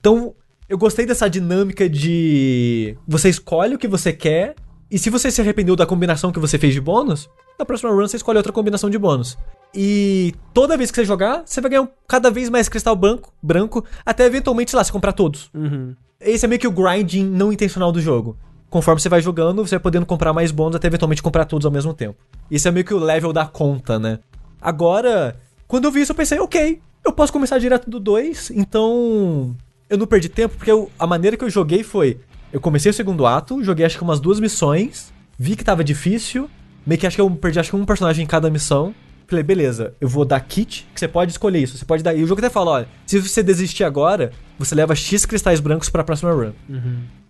Então, eu gostei dessa dinâmica de. Você escolhe o que você quer, e se você se arrependeu da combinação que você fez de bônus, na próxima run você escolhe outra combinação de bônus. E toda vez que você jogar, você vai ganhar um- cada vez mais cristal branco, branco, até eventualmente, sei lá, você comprar todos. Uhum. Esse é meio que o grinding não intencional do jogo. Conforme você vai jogando, você vai podendo comprar mais bônus até eventualmente comprar todos ao mesmo tempo. Esse é meio que o level da conta, né? Agora, quando eu vi isso, eu pensei, ok, eu posso começar direto do 2, então. Eu não perdi tempo, porque eu- a maneira que eu joguei foi. Eu comecei o segundo ato, joguei acho que umas duas missões, vi que tava difícil, meio que acho que eu perdi acho que um personagem em cada missão. Falei, beleza, eu vou dar kit, que você pode escolher isso. Você pode dar. E o jogo até fala: olha, se você desistir agora, você leva X cristais brancos pra próxima run.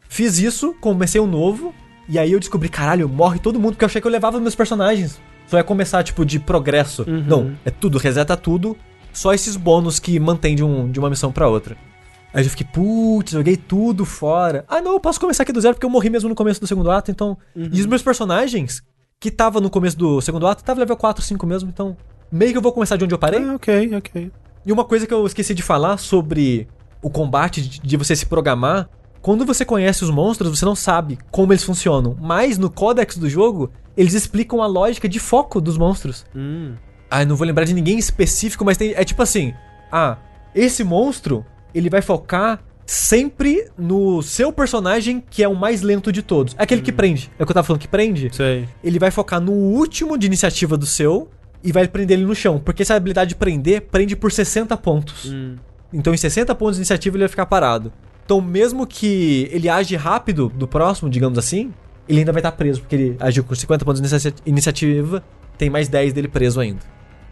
Fiz isso, comecei um novo, e aí eu descobri, caralho, morre todo mundo, porque eu achei que eu levava meus personagens. Só ia começar, tipo, de progresso. Uhum. Não, é tudo, reseta tudo, só esses bônus que mantém de, um, de uma missão pra outra. Aí eu já fiquei, putz, joguei tudo fora. Ah, não, eu posso começar aqui do zero porque eu morri mesmo no começo do segundo ato, então. E os meus personagens, que tava no começo do segundo ato, tava level 4, 5 mesmo, então. Meio que eu vou começar de onde eu parei. Ah, ok, ok. E uma coisa que eu esqueci de falar sobre o combate, de, de você se programar. Quando você conhece os monstros, você não sabe como eles funcionam. Mas no códex do jogo, eles explicam a lógica de foco dos monstros. Hum. Ah, eu não vou lembrar de ninguém específico, mas tem, é tipo assim: ah, esse monstro, ele vai focar sempre no seu personagem, que é o mais lento de todos. É aquele que prende. É o que eu tava falando que prende. Sei. Ele vai focar no último de iniciativa do seu e vai prender ele no chão. Porque essa habilidade de prender prende por 60 pontos. Hum. Então, em 60 pontos de iniciativa, ele vai ficar parado. Então, mesmo que ele age rápido do próximo, digamos assim, ele ainda vai estar preso, porque ele agiu com 50 pontos de inicia- iniciativa, tem mais 10 dele preso ainda.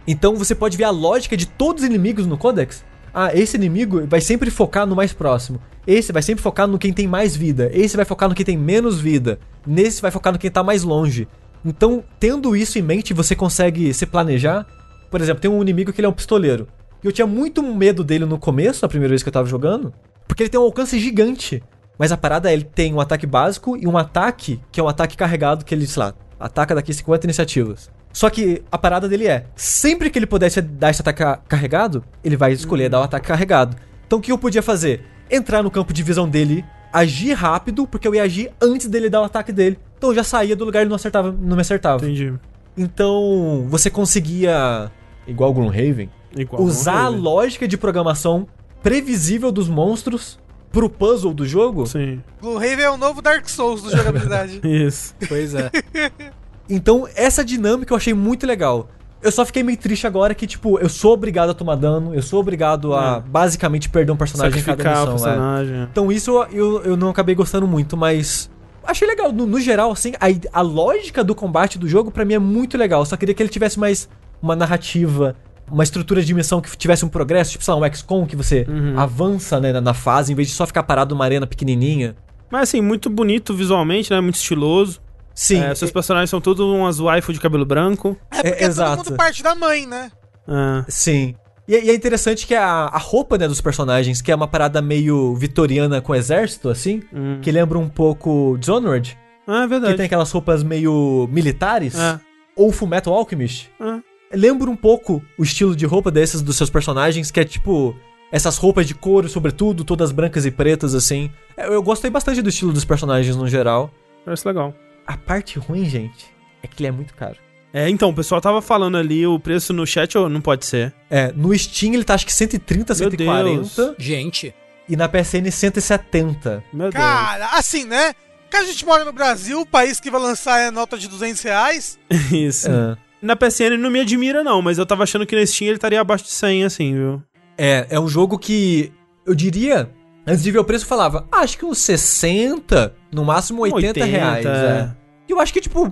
Então, você pode ver a lógica de todos os inimigos no Codex. Ah, esse inimigo vai sempre focar no mais próximo. Esse vai sempre focar no quem tem mais vida. Esse vai focar no quem tem menos vida. Nesse vai focar no quem tá mais longe. Então, tendo isso em mente, você consegue se planejar. Por exemplo, tem um inimigo que ele é um pistoleiro. E eu tinha muito medo dele no começo, a primeira vez que eu tava jogando, porque ele tem um alcance gigante. Mas a parada é, ele tem um ataque básico e um ataque que é um ataque carregado, que ele, sei lá, ataca daqui 50 iniciativas. Só que a parada dele é, sempre que ele pudesse dar esse ataque ca- carregado, ele vai escolher dar o ataque carregado. Então o que eu podia fazer? Entrar no campo de visão dele, agir rápido, porque eu ia agir antes dele dar o ataque dele. Então eu já saía do lugar e ele não acertava, não me acertava. Entendi. Então você conseguia, igual o Gloomhaven, Igual usar a Gloomhaven. lógica de programação previsível dos monstros pro puzzle do jogo. Sim. Gloomhaven é o novo Dark Souls do jogabilidade. Isso. Pois é. Então, essa dinâmica eu achei muito legal. Eu só fiquei meio triste agora que, tipo, eu sou obrigado a tomar dano, eu sou obrigado a É. basicamente perder um personagem em cada Sacrificar missão. é. personagem. Então isso eu, eu, não acabei gostando muito, mas. Achei legal. No, no geral, assim, a, a lógica do combate do jogo pra mim é muito legal. Só queria que ele tivesse mais uma narrativa, uma estrutura de missão que tivesse um progresso, tipo, sei lá, um XCOM que você Uhum. avança né, na, na fase, em vez de só ficar parado numa arena pequenininha. Mas assim, muito bonito visualmente, né? Muito estiloso. Sim. É, seus personagens são todos umas waifu de cabelo branco. É porque É, é, exato. todo mundo parte da mãe, né? É. Sim. E, e é interessante que a, a roupa né, dos personagens, que é uma parada meio vitoriana com exército, assim, Hum. que lembra um pouco Dishonored, Ah, é que verdade. tem aquelas roupas meio militares, É. ou Fullmetal Alchemist. É. Lembra um pouco o estilo de roupa desses dos seus personagens, que é tipo essas roupas de couro, sobretudo, todas brancas e pretas, assim. Eu, eu gostei bastante do estilo dos personagens no geral. Parece legal. A parte ruim, gente, é que ele é muito caro. É, então, o pessoal tava falando ali, o preço no chat ou não pode ser. É, no Steam ele tá acho que 130, Meu 140. Deus. Gente, E na PSN 170. Meu Cara, assim, né? Que a gente mora no Brasil, o país que vai lançar é nota de 200 reais. Deus. Isso. É. Na PSN não me admira, não, mas eu tava achando que na Steam ele estaria abaixo de 100, assim, viu? É, é um jogo que eu diria, antes de ver o preço, eu falava, ah, acho que uns 60, no máximo 80, reais. É. E eu acho que, tipo,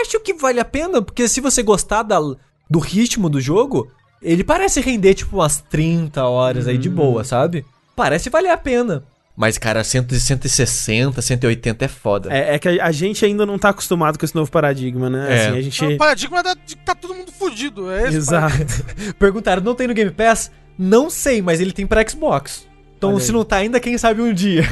acho que vale a pena, porque se você gostar da, do ritmo do jogo, ele parece render, tipo, umas 30 horas aí de boa, sabe? Parece valer a pena. Mas, cara, 100, 160, 180 é foda. É, é que a, a gente ainda não tá acostumado com esse novo paradigma, né? É. Assim, a gente... O paradigma da- de que tá todo mundo fudido. É esse Exato. Perguntaram, não tem no Game Pass? Não sei, mas ele tem pra Xbox. Então, Olha se aí. não tá ainda, quem sabe um dia.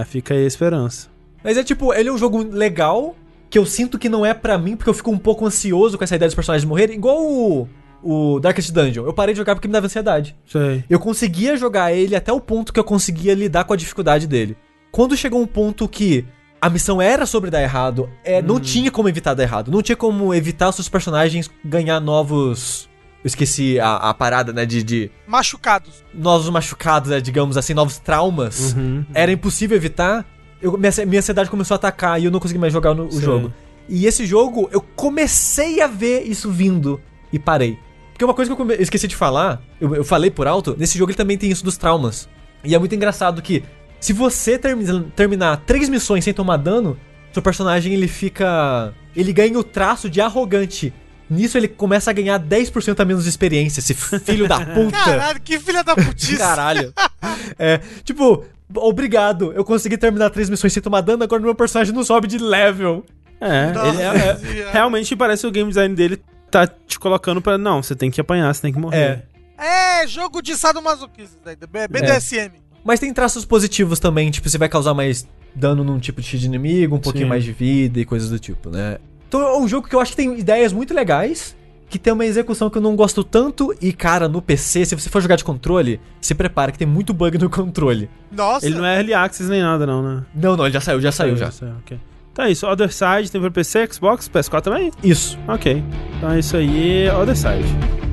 É, fica aí a esperança. Mas é tipo, ele é um jogo legal, que eu sinto que não é pra mim, porque eu fico um pouco ansioso com essa ideia dos personagens morrerem, igual o, o Darkest Dungeon. Eu parei de jogar porque me dava ansiedade. Sei. Eu conseguia jogar ele até o ponto que eu conseguia lidar com a dificuldade dele. Quando chegou um ponto que a missão era sobre dar errado, é, não tinha como evitar dar errado. Não tinha como evitar os seus personagens ganhar novos. Eu esqueci a, a parada, né? De, de Machucados. novos machucados, né, digamos assim, novos traumas. Uhum. Era impossível evitar. Eu, minha, minha ansiedade começou a atacar e eu não consegui mais jogar no, o jogo. E esse jogo, eu comecei a ver isso vindo e parei. Porque uma coisa que eu, come- eu esqueci de falar, eu, eu falei por alto, nesse jogo ele também tem isso dos traumas. E é muito engraçado que, se você termi- terminar três missões sem tomar dano, seu personagem ele fica. Ele ganha o traço de arrogante. Nisso ele começa a ganhar 10% a menos de experiência, esse filho da puta. Caralho, que filha da putice. Caralho. É, tipo, obrigado, eu consegui terminar três missões sem tomar dano, agora meu personagem não sobe de level. É, Nossa ele é- é- realmente parece que o game design dele tá te colocando pra. Não, você tem que apanhar, você tem que morrer. É. É, jogo de sadomasoquismo, BDSM. Mas tem traços positivos também, tipo, você vai causar mais dano num tipo de inimigo, um pouquinho Sim. mais de vida e coisas do tipo, né? Então é um jogo que eu acho que tem ideias muito legais, que tem uma execução que eu não gosto tanto, e cara, no PC, se você for jogar de controle, se prepara que tem muito bug no controle. Nossa. Ele não é early access nem nada, não, né? Não, não, ele já saiu, já saiu já. Saiu, ok. Então é isso, Other Side tem pra PC, Xbox, PS4 também? Isso. Ok. Então é isso aí, Other Side.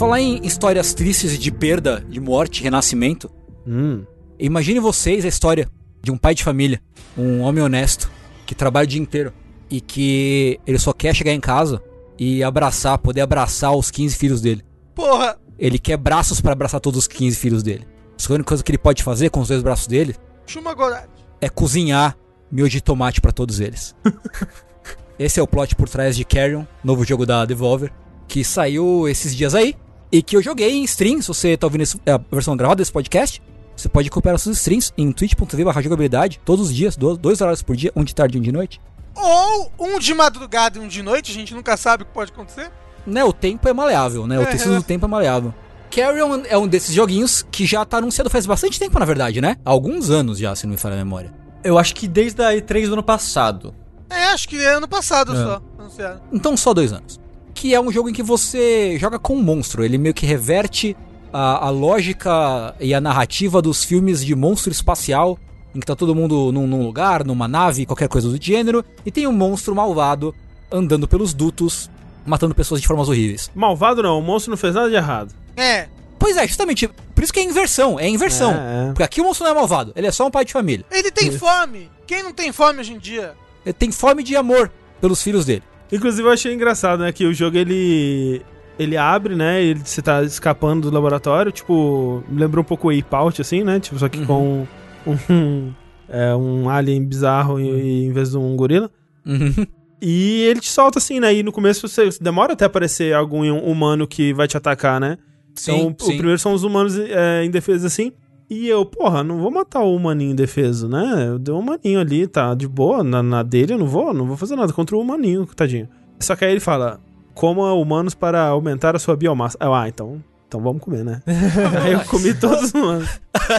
Falar em histórias tristes de perda, de morte, renascimento. Hum. Imagine vocês a história de um pai de família, um homem honesto, que trabalha o dia inteiro e que ele só quer chegar em casa e abraçar, poder abraçar os 15 filhos dele. Porra, Ele quer braços pra abraçar todos os 15 filhos dele. A única coisa que ele pode fazer com os dois braços dele é cozinhar miojo de tomate pra todos eles. Esse é o plot por trás de Carrion, novo jogo da Devolver, que saiu esses dias aí e que eu joguei em stream. Se você tá ouvindo esse- a versão gravada desse podcast, você pode acompanhar nossos streams em twitch.tv barra jogabilidade todos os dias, do- dois horários por dia, um de tarde e um de noite. Ou um de madrugada e um de noite, a gente nunca sabe o que pode acontecer. Né, o tempo é maleável, né? O É, tecido é. do tempo é maleável. Carrion é um desses joguinhos que já tá anunciado faz bastante tempo, na verdade, né? Há alguns anos já, se não me falha a memória. Eu acho que desde a E3 do ano passado. É, acho que é ano passado É. só. Anunciaram. Então só dois anos. Que é um jogo em que você joga com um monstro. Ele meio que reverte a, a lógica e a narrativa dos filmes de monstro espacial, em que tá todo mundo num, num lugar, numa nave, qualquer coisa do gênero, e tem um monstro malvado andando pelos dutos, matando pessoas de formas horríveis. Malvado não, o monstro não fez nada de errado. É. Pois é, justamente, por isso que é inversão, é inversão. É, é. Porque aqui o monstro não é malvado, ele é só um pai de família. Ele tem fome. Quem não tem fome hoje em dia? Ele tem fome de amor pelos filhos dele. Inclusive eu achei engraçado, né, que o jogo ele ele abre, né, ele você tá escapando do laboratório, tipo, lembrou um pouco o Ape Out, assim, né, tipo, só que com um, é, um alien bizarro em, em vez de um gorila. Uhum. E ele te solta assim, né, e no começo você demora até aparecer algum humano que vai te atacar, né. Então, o primeiro são os humanos é, indefesos assim. E eu, porra, não vou matar o humaninho indefeso, né? Eu dei um humaninho ali, tá de boa, na, na dele eu não vou, não vou fazer nada contra o humaninho, tadinho. Só que aí ele fala, coma humanos para aumentar a sua biomassa. Eu, ah, então, então vamos comer, né? aí eu comi todos os humanos.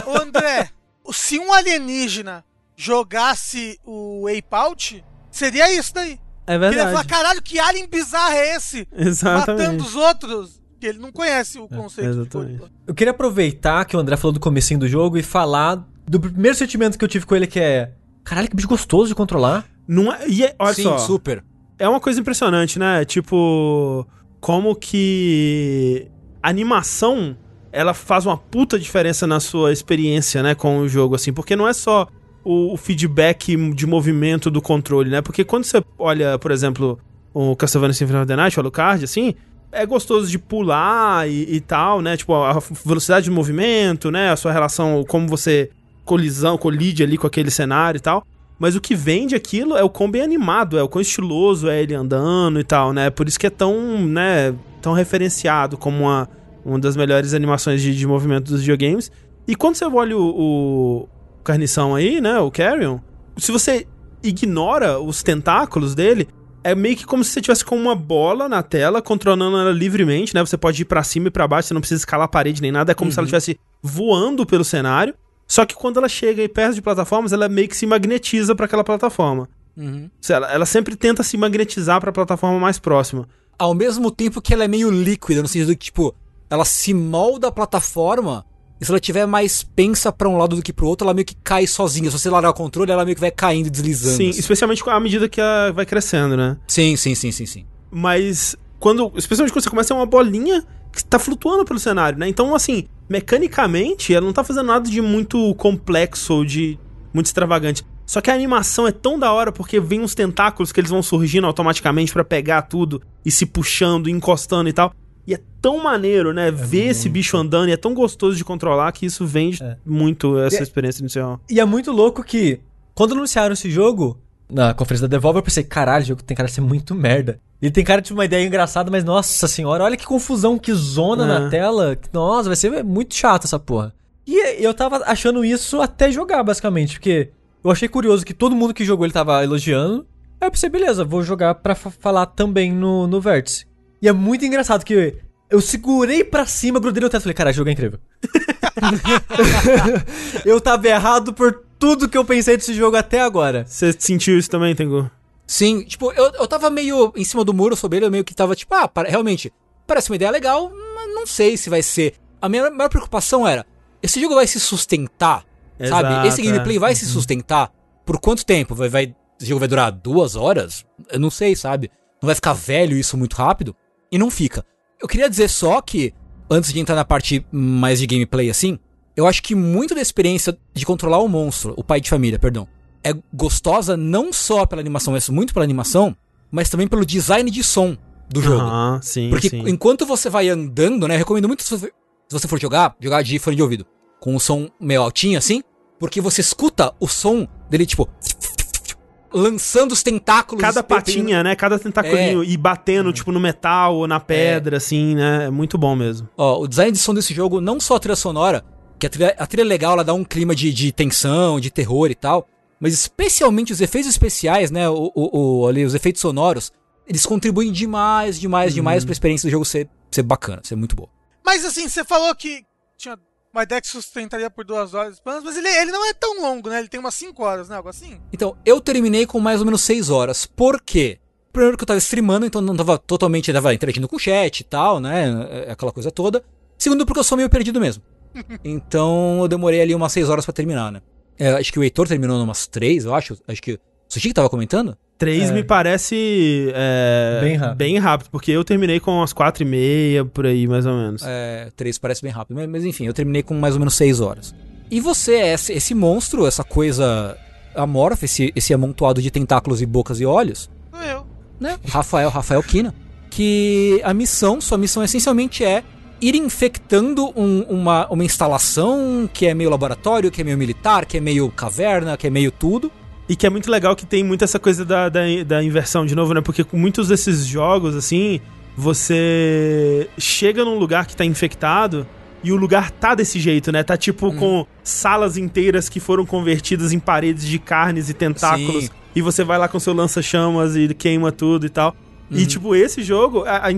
Ô André, se um alienígena jogasse o Ape Out, seria isso daí. É Ele ia falar, verdade. caralho, que alien bizarro é esse? Matando Exatamente. os outros. Ele não conhece o conceito de exatamente. Pô, Eu queria aproveitar que o André falou do comecinho do jogo e falar do primeiro sentimento que eu tive com ele, que é... Caralho, que bicho gostoso de controlar. Não é, e é, olha Sim, só, super. é uma coisa impressionante, né? Tipo, como que a animação ela faz uma puta diferença na sua experiência, né, com o jogo, assim, porque não é só o, o feedback de movimento do controle, né? Porque quando você olha, por exemplo, o Castlevania Symphony of the Night, o Alucard, assim, é gostoso de pular e, e tal, né? Tipo, a velocidade de movimento, né? A sua relação, como você colisão, colide ali com aquele cenário e tal. Mas o que vende aquilo é o quão bem animado, é o quão estiloso é ele andando e tal, né? Por isso que é tão, né, tão referenciado como uma, uma das melhores animações de, de movimento dos videogames. E quando você olha o, o Carnição aí, né, o Carrion, se você ignora os tentáculos dele, é meio que como se você tivesse com uma bola na tela, controlando ela livremente, né? Você pode ir pra cima e pra baixo, você não precisa escalar a parede nem nada, é como se ela estivesse voando pelo cenário. Só que quando ela chega aí perto de plataformas, ela meio que se magnetiza pra aquela plataforma. Uhum. Ela, ela sempre tenta se magnetizar pra plataforma mais próxima. Ao mesmo tempo que ela é meio líquida, no sentido que, tipo, ela se molda a plataforma e se ela tiver mais pensa pra um lado do que pro outro, ela meio que cai sozinha. Se você largar o controle, ela meio que vai caindo e deslizando. Sim, assim. especialmente à medida que ela vai crescendo, né? sim, sim, sim, sim, sim. Mas quando. Especialmente quando você começa a uma bolinha que tá flutuando pelo cenário, né? Então, assim, mecanicamente, ela não tá fazendo nada de muito complexo ou de muito extravagante. Só que a animação é tão da hora porque vem uns tentáculos que eles vão surgindo automaticamente pra pegar tudo e se puxando, encostando e tal. E é tão maneiro, né? ver esse bicho andando e é tão gostoso de controlar que isso vende É. muito essa É- experiência inicial. E é muito louco que, quando anunciaram esse jogo, na conferência da Devolver, eu pensei, caralho, o jogo tem cara de ser muito merda. Ele tem cara de uma ideia engraçada, mas nossa senhora, olha que confusão, que zona É. na tela. Nossa, vai ser muito chato essa porra. E eu tava achando isso até jogar, basicamente, porque eu achei curioso que todo mundo que jogou ele tava elogiando. Aí eu pensei, beleza, vou jogar pra fa- falar também no, no Vértice. E é muito engraçado que eu segurei pra cima, grudei no teto e falei, cara, o jogo é incrível. eu tava errado por tudo que eu pensei desse jogo até agora. Você sentiu isso também, Tengu? Sim, tipo, eu, eu tava meio em cima do muro sobre ele, eu meio que tava tipo, ah, para- realmente, parece uma ideia legal, mas não sei se vai ser. A minha maior preocupação era, esse jogo vai se sustentar, Exato, sabe? Esse gameplay é. vai se sustentar por quanto tempo? Vai, vai, esse jogo vai durar duas horas? Eu não sei, sabe? Não vai ficar velho isso muito rápido? E não fica. Eu queria dizer só que antes de entrar na parte mais de gameplay assim, eu acho que muito da experiência de controlar o monstro, o pai de família, perdão, é gostosa não só pela animação, mas muito pela animação, mas também pelo design de som do jogo. Ah, sim, Porque sim. enquanto você vai andando, né? Eu recomendo muito se você, se você for jogar, jogar de fone de ouvido. Com o som meio altinho assim. Porque você escuta o som dele, tipo. Lançando os tentáculos. Cada patinha, né? Cada tentaculinho e batendo, tipo, no metal ou na pedra, assim, né? É muito bom mesmo. Ó, o design de som desse jogo, não só a trilha sonora, que a trilha, a trilha é legal, ela dá um clima de, de tensão, de terror e tal. Mas especialmente os efeitos especiais, né? O, o, o- ali, os efeitos sonoros, eles contribuem demais, demais, demais pra experiência do jogo ser, ser bacana, ser muito boa. Mas assim, você falou que tinha ideia que sustentaria por duas horas, mas ele, ele não é tão longo, né? Ele tem umas 5 horas, né? Algo assim? Então, eu terminei com mais ou menos 6 horas. Por quê? Primeiro que eu tava streamando, então não tava totalmente tava interagindo com o chat e tal, né? é, Aquela coisa toda. Segundo, porque eu sou meio perdido mesmo. Então eu demorei ali umas 6 horas pra terminar, né? É, acho que o Heitor terminou umas 3, eu acho. Acho que. O Sushi que tava comentando? Três É. me parece é, Bem rápido. bem rápido, porque eu terminei com umas quatro e meia, por aí, mais ou menos. É, 3 parece bem rápido. Mas, mas enfim, eu terminei com mais ou menos 6 horas. E você é esse, esse monstro, essa coisa amorfa, esse, esse amontoado de tentáculos e bocas e olhos. Sou eu. né? Rafael, Rafael Kina, que a missão, sua missão essencialmente é ir infectando um- uma, uma instalação que é meio laboratório, que é meio militar, que é meio caverna, que é meio tudo. E que é muito legal que tem muito essa coisa da, da, da inversão de novo, né? Porque com muitos desses jogos, assim, você chega num lugar que tá infectado e o lugar tá desse jeito, né? Tá tipo com salas inteiras que foram convertidas em paredes de carnes e tentáculos. Sim. E você vai lá com seu lança-chamas e queima tudo e tal. E, tipo, esse jogo, a, a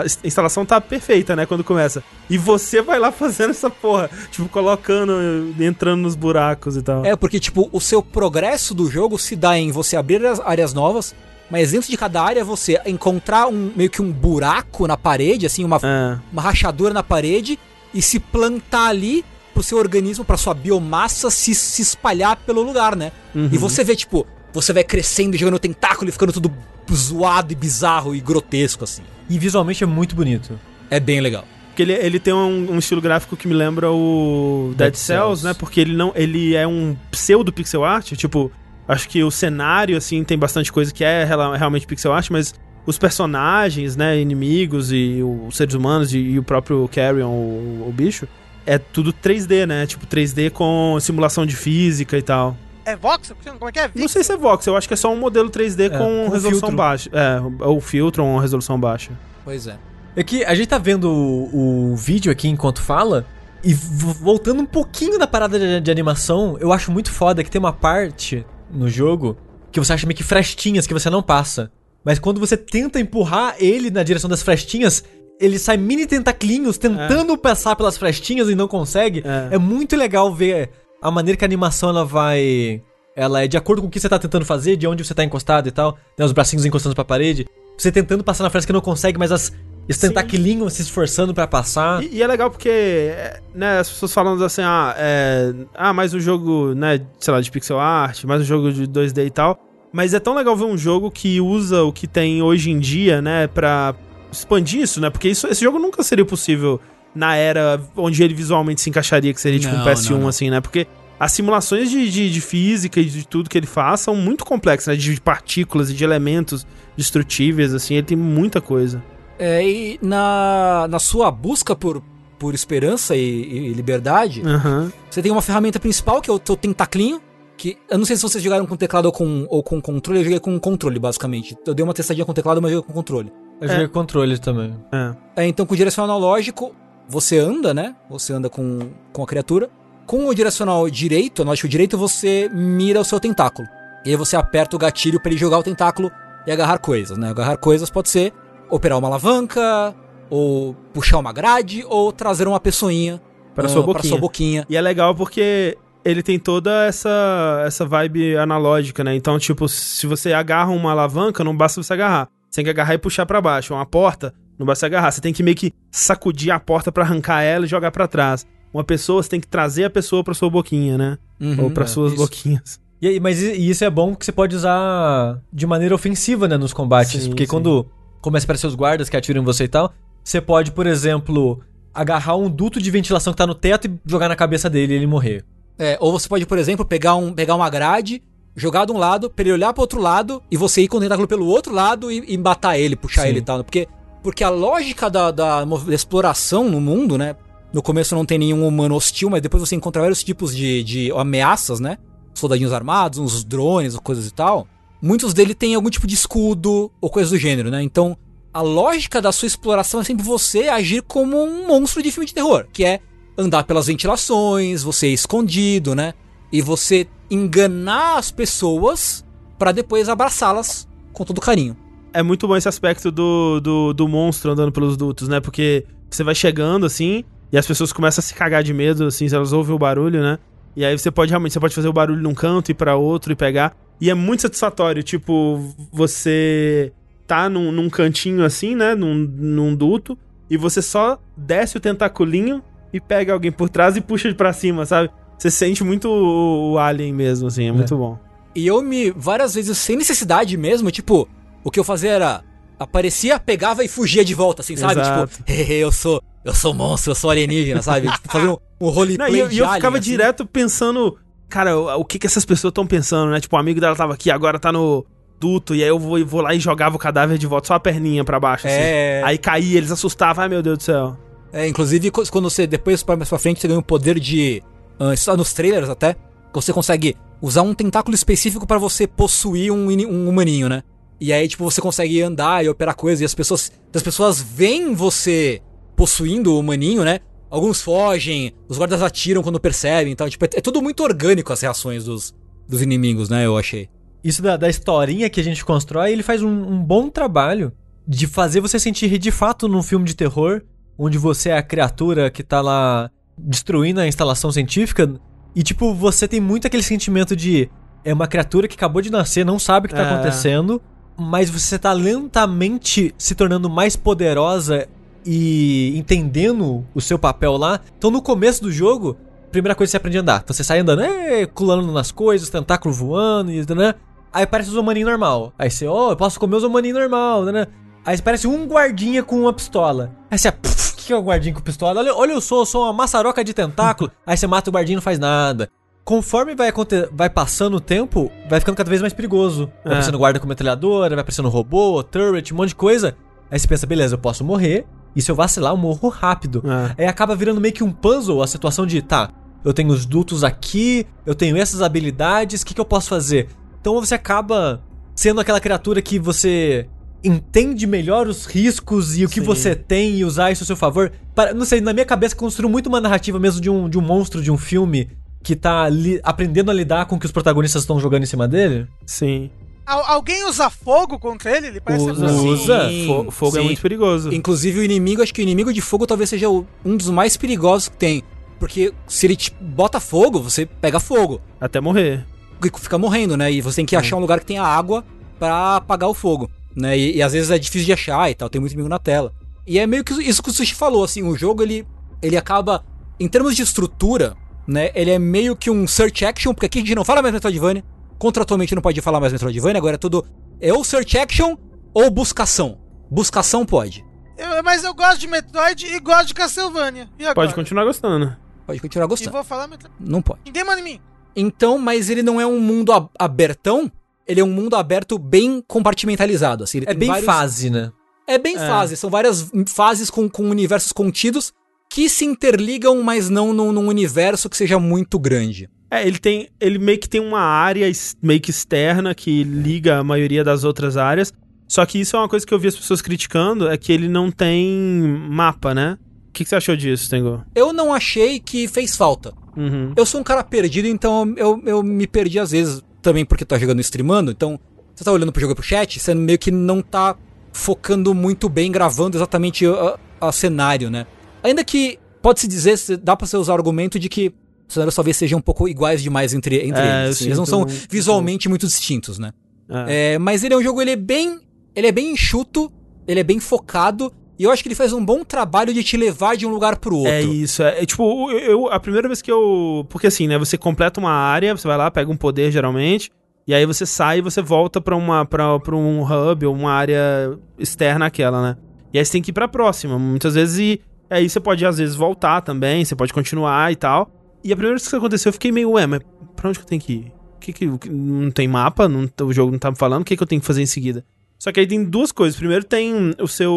a- instalação tá perfeita, né? Quando começa. E você vai lá fazendo essa porra. Tipo, colocando, entrando nos buracos e tal. É, porque, tipo, o seu progresso do jogo se dá em você abrir as áreas novas, mas dentro de cada área você encontrar um meio que um buraco na parede, assim, uma, É. uma rachadura na parede e se plantar ali pro seu organismo, pra sua biomassa se, se espalhar pelo lugar, né? E você vê, tipo, você vai crescendo, jogando tentáculo e ficando tudo zoado e bizarro e grotesco, assim. E visualmente é muito bonito. É bem legal. Porque ele, ele tem um, um estilo gráfico que me lembra o Dead, Dead Cells, Cells. né? Porque ele não. Ele é um pseudo pixel art, tipo. Acho que o cenário, assim, tem bastante coisa que é realmente pixel art, mas os personagens, né, inimigos e os seres humanos e, e o próprio Carrion, o, o bicho, é tudo 3D, né? Tipo, 3D com simulação de física e tal. É Voxel? Como é que é? Não sei se é Vox, eu acho que é só um modelo 3D com, com resolução filtro. baixa. É, ou filtro ou resolução baixa. Pois é. É que a gente tá vendo o, o vídeo aqui enquanto fala, e voltando um pouquinho na parada de, de animação, eu acho muito foda que tem uma parte no jogo que você acha meio que frestinhas que você não passa. Mas quando você tenta empurrar ele na direção das frestinhas, ele sai mini tentaclinhos tentando passar pelas frestinhas e não consegue. É. É. muito legal ver a maneira que a animação ela vai. Ela é de acordo com o que você tá tentando fazer, de onde você tá encostado e tal. Né, os bracinhos encostando pra parede. Você tentando passar na fresta que não consegue, mas as, os Sim. tentaquilinhos se esforçando pra passar. E, e é legal porque, é, né, as pessoas falando assim, ah, é, ah, mais um jogo, né, sei lá, de pixel art, mais um jogo de 2D e tal. Mas é tão legal ver um jogo que usa o que tem hoje em dia, né, pra expandir isso, né? Porque isso, esse jogo nunca seria possível na era onde ele visualmente se encaixaria, que seria tipo um Não, PS1, não, não. assim, né? Porque as simulações de, de, de física e de tudo que ele faz são muito complexas, né? De partículas e de elementos destrutíveis, assim, ele tem muita coisa. É, e na, na sua busca por, por esperança e, e liberdade, Aham. você tem uma ferramenta principal, que é o teu tentaclinho, que eu não sei se vocês jogaram com teclado ou com, ou com controle, eu joguei com controle, basicamente. Eu dei uma testadinha com teclado, mas eu joguei com controle. Eu joguei controle também. É. É, então, com o direcional analógico, você anda, né? Você anda com, com a criatura. Com o direcional direito, analógico direito, você mira o seu tentáculo. E aí você aperta o gatilho para ele jogar o tentáculo e agarrar coisas, né? Agarrar coisas pode ser operar uma alavanca, ou puxar uma grade, ou trazer uma pessoinha Para ah, sua pra boquinha. sua boquinha. E é legal porque ele tem toda essa, essa vibe analógica, né? Então, tipo, se você agarra uma alavanca, não basta você agarrar. Você tem que agarrar e puxar pra baixo. Uma porta, não basta agarrar. Você tem que meio que sacudir a porta pra arrancar ela e jogar pra trás. Uma pessoa, você tem que trazer a pessoa pra sua boquinha, né? Uhum, Ou pra é, suas isso. boquinhas. E, aí- mas isso é bom que você pode usar de maneira ofensiva, né, nos combates. Sim, porque sim. quando começa a aparecer os guardas que atiram em você e tal, você pode, por exemplo, agarrar um duto de ventilação que tá no teto e jogar na cabeça dele e ele morrer. É, ou você pode, por exemplo, pegar, um, pegar uma grade, jogar de um lado, pra ele olhar pro outro lado e você ir com o tentáculo pelo outro lado e, e matar ele, puxar Sim. ele e tal. Porque, porque a lógica da, da, da exploração no mundo, né? No começo não tem nenhum humano hostil, mas depois você encontra vários tipos de, de ameaças, né? Soldadinhos armados, uns drones, coisas e tal. Muitos deles têm algum tipo de escudo ou coisa do gênero, né? Então, a lógica da sua exploração é sempre você agir como um monstro de filme de terror, que é andar pelas ventilações, você ir escondido, né? E você enganar as pessoas pra depois abraçá-las com todo carinho. É muito bom esse aspecto do, do, do monstro andando pelos dutos, né? Porque você vai chegando assim e as pessoas começam a se cagar de medo, assim, se elas ouvem o barulho, né? E aí você pode realmente, você pode fazer o barulho num canto e ir pra outro e pegar. E é muito satisfatório, tipo, você tá num, num cantinho assim, né? Num, num duto, e você só desce o tentaculinho e pega alguém por trás e puxa pra cima, sabe? Você sente muito o, o alien mesmo, assim, é muito bom. E eu me, várias vezes, sem necessidade mesmo, tipo, o que eu fazia era, aparecia, pegava e fugia de volta, assim, sabe? Exato. Tipo, "Hehe, eu sou, eu sou monstro, eu sou alienígena, sabe? tipo, um, um roleplay Não, e eu, e eu alien, ficava assim. direto pensando, cara, o, que que essas pessoas estão pensando, né? Tipo, o amigo dela tava aqui, agora tá no duto, e aí eu vou, vou lá e jogava o cadáver de volta, só a perninha pra baixo, assim. É. Aí caía, eles assustavam, ai meu Deus do céu. É, inclusive, quando você, depois, mais pra frente, você ganha o poder de, ah, isso tá nos trailers até, que você consegue usar um tentáculo específico pra você possuir um, um humaninho, né? E aí, tipo, você consegue andar e operar coisas, e as pessoas, as pessoas veem você possuindo o humaninho, né? Alguns fogem, os guardas atiram quando percebem, então, tipo, é, é tudo muito orgânico as reações dos, dos inimigos, né? Eu achei. Isso da, da historinha que a gente constrói, ele faz um, um bom trabalho de fazer você sentir de fato num filme de terror, onde você é a criatura que tá lá destruindo a instalação científica, e tipo, você tem muito aquele sentimento de é uma criatura que acabou de nascer, não sabe o que tá É. acontecendo, mas você tá lentamente se tornando mais poderosa e entendendo o seu papel lá. Então no começo do jogo, primeira coisa que você aprende a andar. Então você sai andando, é, culando nas coisas, tentáculo voando, e, né? Aí aparece os humaninhos normal. Aí você, ó, eu posso comer os humaninhos normal, né? Aí aparece um guardinha com uma pistola. Aí você, o que, que é o guardinha com pistola? Olha, olha eu sou, eu sou uma maçaroca de tentáculo. Aí você mata o guardinha e não faz nada. Conforme vai, vai passando o tempo, vai ficando cada vez mais perigoso. Vai É. aparecendo guarda com metralhadora, vai aparecendo robô, turret, um monte de coisa. Aí você pensa, beleza, eu posso morrer. E se eu vacilar, eu morro rápido. É. Aí acaba virando meio que um puzzle a situação de, tá, eu tenho os dutos aqui, eu tenho essas habilidades, o que, que eu posso fazer? Então você acaba sendo aquela criatura que você entende melhor os riscos e o que Sim. você tem e usar isso a seu favor. Para- não sei, na minha cabeça construiu muito uma narrativa mesmo de um, de um monstro de um filme que tá aprendendo a lidar com o que os protagonistas estão jogando em cima dele. Sim. Al- alguém usa fogo contra ele? Ele parece Usa. ser Usa. Sim, Fo- fogo é sim. muito perigoso. Inclusive o inimigo, acho que o inimigo de fogo talvez seja o- um dos mais perigosos que tem. Porque se ele te bota fogo, você pega fogo. Até morrer. E fica morrendo, né? E você tem que achar um lugar que tenha água pra apagar o fogo. Né? E, e às vezes é difícil de achar e tal, tem muito inimigo na tela. E é meio que isso que o Sushi falou, assim, o jogo ele, ele acaba, em termos de estrutura, né? Ele é meio que um search action, porque aqui a gente não fala mais Metroidvania. Contratualmente não pode falar mais Metroidvania, agora é tudo. É ou search action ou buscação. Buscação pode. Eu- mas eu gosto de Metroid e gosto de Castlevania. E agora? Pode continuar gostando. Pode continuar E gostando. vou falar Metroid. Não pode. Ninguém manda em mim. Então, mas ele não é um mundo ab- abertão, ele é um mundo aberto bem compartimentalizado. Assim, ele É tem bem vários- fase, né? É bem É. fase, são várias fases com, com universos contidos que se interligam, mas não num, num universo que seja muito grande. É, ele tem. Ele meio que tem uma área meio que externa que liga a maioria das outras áreas. Só que isso é uma coisa que eu vi as pessoas criticando, é que ele não tem mapa, né? O que, que você achou disso, Tengo? Eu não achei que fez falta. Uhum. Eu sou um cara perdido, então eu, eu me perdi às vezes também porque tá jogando e streamando. Então, você tá olhando pro jogo e pro chat, você meio que não tá focando muito bem, gravando exatamente a, a cenário, né? Ainda que pode-se dizer, dá pra você usar o argumento de que os cenários talvez sejam um pouco iguais demais entre, entre É, eles. assim. Eles não são visualmente muito distintos, né? É. É, mas ele é um jogo, ele é bem. Ele é bem enxuto, ele é bem focado, e eu acho que ele faz um bom trabalho de te levar de um lugar pro outro. É isso, é, é tipo, eu, eu- a primeira vez que eu. Porque assim, né? Você completa uma área, você vai lá, pega um poder geralmente, e aí você sai e você volta pra, uma, pra, pra um hub ou uma área externa àquela, né? E aí você tem que ir pra próxima. Muitas vezes, e aí você pode, às vezes, voltar também, você pode continuar e tal. E a primeira vez que isso aconteceu, eu fiquei meio, ué, mas pra onde que eu tenho que ir? Que que, não tem mapa, não, o jogo não tá me falando, o que, que eu tenho que fazer em seguida? Só que aí tem duas coisas. Primeiro tem o seu.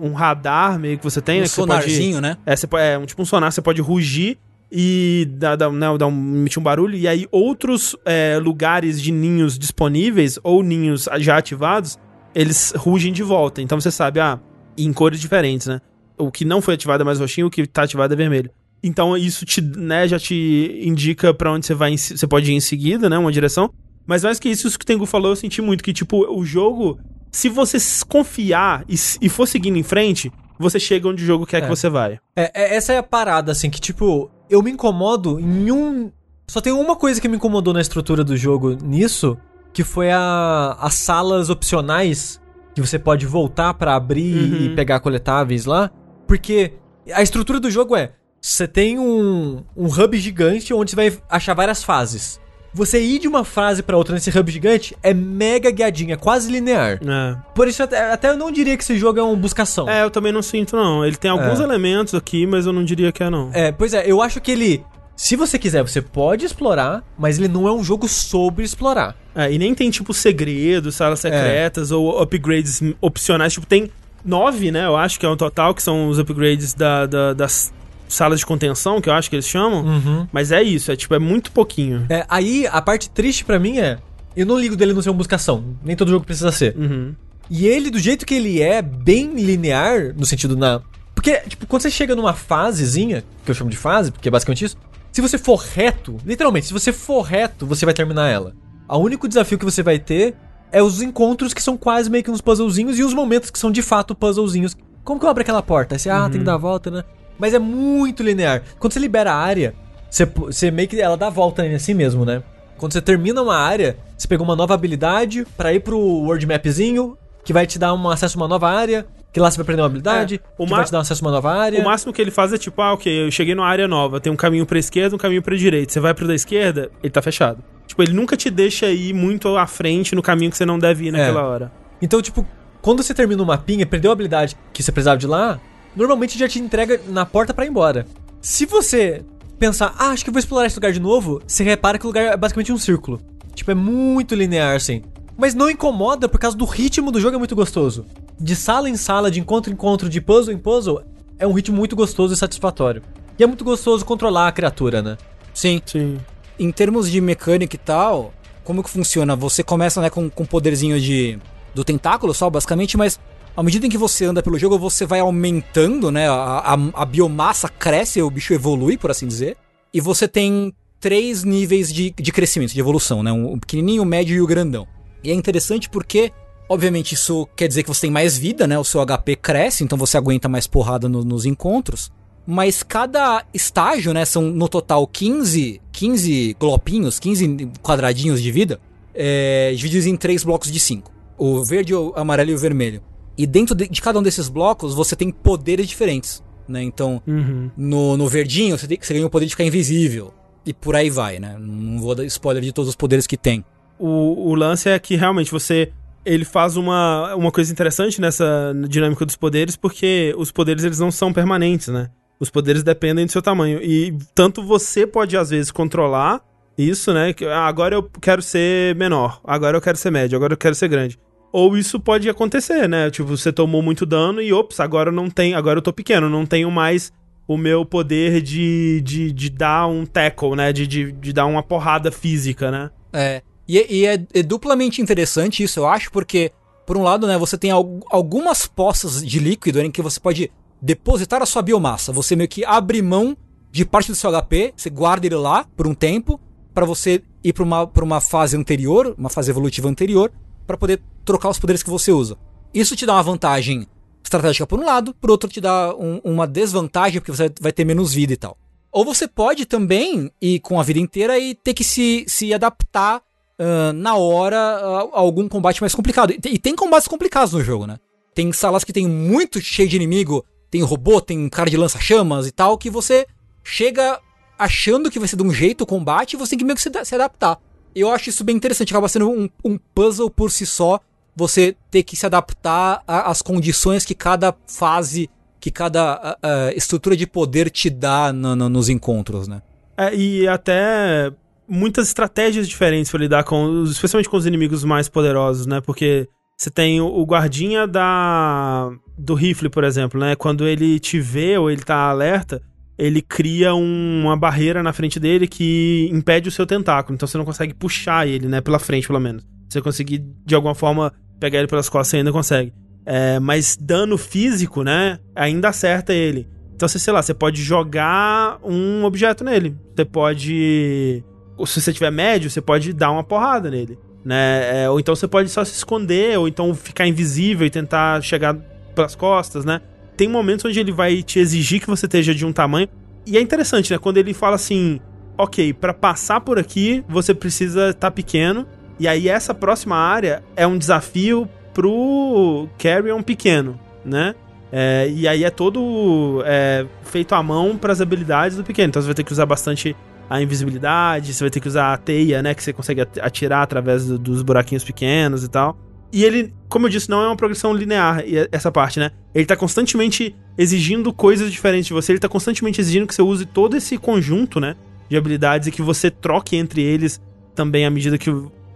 um radar meio que você tem, Um né? sonarzinho, pode, né? É, você é um, tipo um sonar, você pode rugir e dar, dar, né, dar um, emitir um barulho. E aí outros é, lugares de ninhos disponíveis ou ninhos já ativados, eles rugem de volta. Então você sabe, ah, em cores diferentes, né? O que não foi ativado é mais roxinho, o que tá ativado é vermelho. Então isso te, né, já te indica pra onde você vai, em se- você pode ir em seguida, né, uma direção. Mas mais que isso, isso que o Tengu falou, eu senti muito que tipo, o jogo, se você s- confiar e, e for seguindo em frente, você chega onde o jogo quer É. que você vai. É, é- essa é a parada, assim, que tipo, eu me incomodo em um. Só tem uma coisa que me incomodou na estrutura do jogo nisso, que foi a, as salas opcionais que você pode voltar pra abrir Uhum. e pegar coletáveis lá. Porque a estrutura do jogo é: você tem um, um hub gigante onde você vai achar várias fases. Você ir de uma fase pra outra nesse hub gigante é mega guiadinho, é quase linear. É. Por isso, até, até eu não diria que esse jogo é um buscação. É, eu também não sinto, não. Ele tem alguns É. elementos aqui, mas eu não diria que é, não. É, pois é, eu acho que ele. Se você quiser, você pode explorar, mas ele não é um jogo sobre explorar. É, e nem tem, tipo, segredos, salas secretas ou upgrades opcionais. Tipo, tem nove, né? Eu acho que é o total, que são os upgrades da, da- das salas de contenção, que eu acho que eles chamam. Uhum. Mas é isso, é tipo, é muito pouquinho. É, aí, a parte triste pra mim é. Eu não ligo dele não ser um buscação. Nem todo jogo precisa ser. Uhum. E ele, do jeito que ele é, bem linear, no sentido na. Porque, tipo, quando você chega numa fasezinha, que eu chamo de fase, porque é basicamente isso, se você for reto, literalmente, se você for reto, você vai terminar ela. O único desafio que você vai ter é os encontros que são quase meio que uns puzzlezinhos e os momentos que são de fato puzzlezinhos. Como que eu abro aquela porta? Aí você, ah, tem que dar a volta, né? Mas é muito linear. Quando você libera a área, você, você meio que ela dá a volta assim mesmo, né? Quando você termina uma área, você pegou uma nova habilidade pra ir pro world mapzinho, que vai te dar um acesso a uma nova área, que lá você vai aprender uma habilidade, É, o que vai te dar acesso a uma nova área. O máximo que ele faz é tipo, ah, ok, eu cheguei numa área nova, tem um caminho pra esquerda, um caminho pra direita. Você vai pro da esquerda, ele tá fechado. Tipo, ele nunca te deixa ir muito à frente no caminho que você não deve ir naquela hora. Então, tipo, quando você termina o mapinha, perdeu a habilidade que você precisava de lá, normalmente já te entrega na porta pra ir embora. Se você pensar, ah, acho que eu vou explorar esse lugar de novo, você repara que o lugar é basicamente um círculo. Tipo, é muito linear, assim. Mas não incomoda por causa do ritmo do jogo é muito gostoso. De sala em sala, de encontro em encontro, de puzzle em puzzle, é um ritmo muito gostoso e satisfatório. E é muito gostoso controlar a criatura, né? Sim. Sim. Em termos de mecânica e tal, como que funciona? Você começa né, com, com poderzinho de do tentáculo só, basicamente, mas à medida em que você anda pelo jogo, você vai aumentando, né? A, a, a biomassa cresce, o bicho evolui, por assim dizer. E você tem três níveis de, de crescimento, de evolução, né? Um, o pequenininho, o médio e o grandão. E é interessante porque, obviamente, isso quer dizer que você tem mais vida, né? O seu HP cresce, então você aguenta mais porrada no- nos encontros. Mas cada estágio, né? São no total 15, 15 glopinhos, 15 quadradinhos de vida, é, divididos em três blocos de 5. O verde, o amarelo e o vermelho. E dentro de, de cada um desses blocos, você tem poderes diferentes, né? Então, Uhum. no, no verdinho, você, tem, você ganha o poder de ficar invisível. E por aí vai, né? Não vou dar spoiler de todos os poderes que tem. O, o lance é que realmente você. Ele faz uma, uma coisa interessante nessa dinâmica dos poderes, porque os poderes eles não são permanentes, né? Os poderes dependem do seu tamanho. E tanto você pode, às vezes, controlar isso, né? Que, ah, agora eu quero ser menor, agora eu quero ser médio, agora eu quero ser grande. Ou isso pode acontecer, né? Tipo, você tomou muito dano e, ops, agora não tem. Agora eu tô pequeno, não tenho mais o meu poder de, de, de dar um tackle, né? De, de, de dar uma porrada física, né? É. E, é- e é, é duplamente interessante isso, eu acho, porque, por um lado, né, você tem al- algumas poças de líquido em que você pode depositar a sua biomassa. Você meio que abre mão de parte do seu HP, você guarda ele lá por um tempo, pra você ir pra uma, pra uma fase anterior, uma fase evolutiva anterior, pra poder trocar os poderes que você usa. Isso te dá uma vantagem estratégica por um lado, por outro te dá um- uma desvantagem porque você vai ter menos vida e tal. Ou você pode também ir com a vida inteira e ter que se, se adaptar ah, na hora a, a algum combate mais complicado. E tem, e tem combates complicados no jogo, né? Tem salas que tem muito cheio de inimigo, tem robô, tem cara de lança-chamas e tal, que você chega achando que vai ser de um jeito o combate e você tem que meio que se, se adaptar. Eu acho isso bem interessante, acaba sendo um, um puzzle por si só você ter que se adaptar às condições que cada fase, que cada uh, estrutura de poder te dá no, no, nos encontros, né? É, e até muitas estratégias diferentes para lidar com, especialmente com os inimigos mais poderosos, né? Porque você tem o guardinha da do rifle, por exemplo, né? Quando ele te vê ou ele tá alerta, ele cria um, uma barreira na frente dele que impede o seu tentáculo. Então você não consegue puxar ele, né? Pela frente, pelo menos. Você conseguir, de alguma forma, pegar ele pelas costas, você ainda consegue. É, mas dano físico, né? Ainda acerta ele. Então, você, sei lá, você pode jogar um objeto nele. Você pode. Se você tiver médio, você pode dar uma porrada nele. Né? É, ou então você pode só se esconder, ou então ficar invisível e tentar chegar pelas costas, né? Tem momentos onde ele vai te exigir que você esteja de um tamanho. E é interessante, né? Quando ele fala assim: ok, para passar por aqui, você precisa estar tá pequeno. E aí, essa próxima área é um desafio pro Carrion pequeno, né? É, e aí é todo é, feito à mão para as habilidades do pequeno. Então você vai ter que usar bastante a invisibilidade, você vai ter que usar a teia, né? Que você consegue atirar através do, dos buraquinhos pequenos e tal. E ele, como eu disse, não é uma progressão linear, essa parte, né? Ele tá constantemente exigindo coisas diferentes de você, ele tá constantemente exigindo que você use todo esse conjunto, né? De habilidades e que você troque entre eles também à medida que,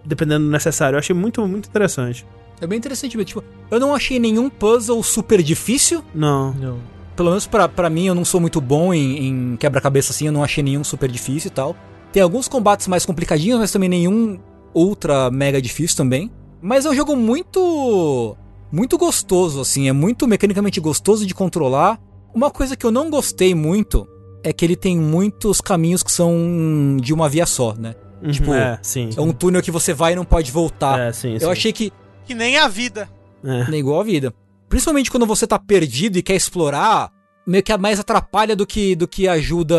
dependendo do necessário. Eu achei muito, muito interessante. É bem interessante, tipo, eu não achei nenhum puzzle super difícil. Não. Não. Pelo menos para mim, eu não sou muito bom em, em quebra-cabeça assim, eu não achei nenhum super difícil e tal. Tem alguns combates mais complicadinhos, mas também nenhum ultra mega difícil também. Mas é um jogo muito. muito gostoso, assim. É muito mecanicamente gostoso de controlar. Uma coisa que eu não gostei muito é que ele tem muitos caminhos que são de uma via só, né? Uhum, tipo, é, sim. é um túnel que você vai e não pode voltar. É, sim, eu sim. achei que. Que nem a vida. É. Nem igual a vida. Principalmente quando você tá perdido e quer explorar, meio que mais atrapalha do que, do que ajuda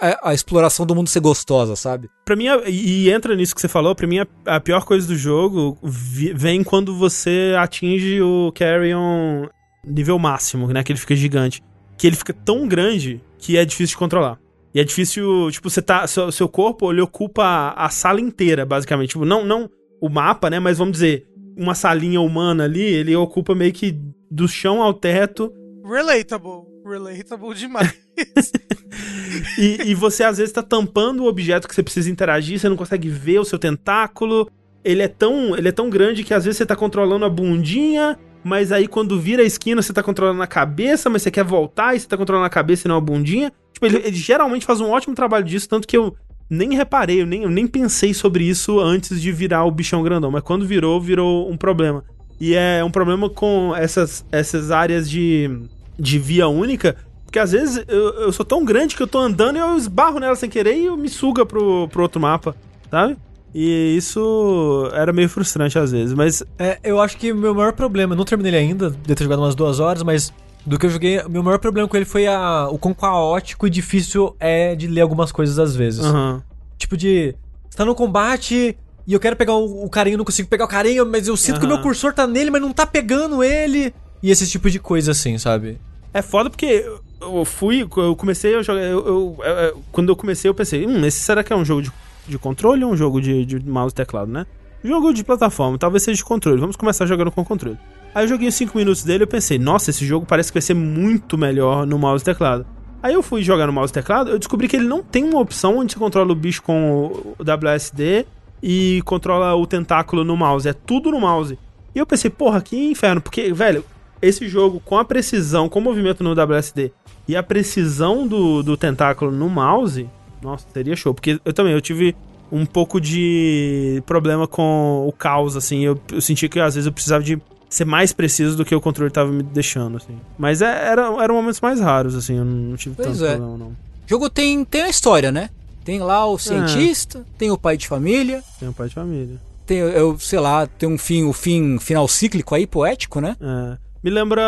a, a, exploração do mundo ser gostosa, sabe? Pra mim, e entra nisso que você falou, pra mim a, a pior coisa do jogo vem quando você atinge o Carrion nível máximo, né? Que ele fica gigante. Que ele fica tão grande que é difícil de controlar. E é difícil, tipo, você tá. Seu, seu corpo ele ocupa a, a sala inteira, basicamente. Tipo, não, não o mapa, né? Mas vamos dizer, uma salinha humana ali, ele ocupa meio que do chão ao teto. Relatable. Relatable demais. e, e, você às vezes tá tampando o objeto que você precisa interagir, você não consegue ver o seu tentáculo. Ele é tão, ele é tão grande que às vezes você tá controlando a bundinha, mas aí quando vira a esquina você tá controlando a cabeça, mas você quer voltar e você tá controlando a cabeça e não a bundinha. Tipo, ele, ele geralmente faz um ótimo trabalho disso, tanto que eu nem reparei, eu nem, eu nem pensei sobre isso antes de virar o bichão grandão, mas quando virou, virou um problema. E é um problema com essas, essas áreas de de via única, porque às vezes eu, eu sou tão grande que eu tô andando e eu esbarro nela sem querer e eu me suga pro, pro outro mapa, sabe? E isso era meio frustrante às vezes, mas. É, eu acho que meu maior problema, não terminei ainda, de ter jogado umas duas horas, mas do que eu joguei, meu maior problema com ele foi a, o quão caótico e difícil é de ler algumas coisas às vezes. Uhum. Tipo de. Você tá no combate e eu quero pegar o, o carinho, não consigo pegar o carinho, mas eu sinto uhum. que o meu cursor tá nele, mas não tá pegando ele. E esse tipo de coisa assim, sabe? É foda porque eu fui, eu comecei a jogar. Eu, eu, eu, quando eu comecei, eu pensei, hum, esse será que é um jogo de, de controle ou um jogo de, de mouse e teclado, né? Jogo de plataforma, talvez seja de controle. Vamos começar jogando com controle. Aí eu joguei os 5 minutos dele e pensei, nossa, esse jogo parece que vai ser muito melhor no mouse e teclado. Aí eu fui jogar no mouse e teclado, eu descobri que ele não tem uma opção onde você controla o bicho com o WSD e controla o tentáculo no mouse. É tudo no mouse. E eu pensei, porra, que inferno, porque, velho, esse jogo com a precisão, com o movimento no WSD e a precisão do, do tentáculo no mouse, nossa, seria show. Porque eu também, eu tive um pouco de problema com o caos, assim. Eu, eu senti que às vezes eu precisava de ser mais preciso do que o controle estava me deixando, assim. Mas é, era, eram momentos mais raros, assim, eu não tive pois tanto é. problema, não. O jogo tem, tem a história, né? Tem lá o cientista, é. tem o pai de família. Tem o pai de família. Tem, eu, sei lá, tem um fim, o fim final cíclico aí, poético, né? É. Me lembra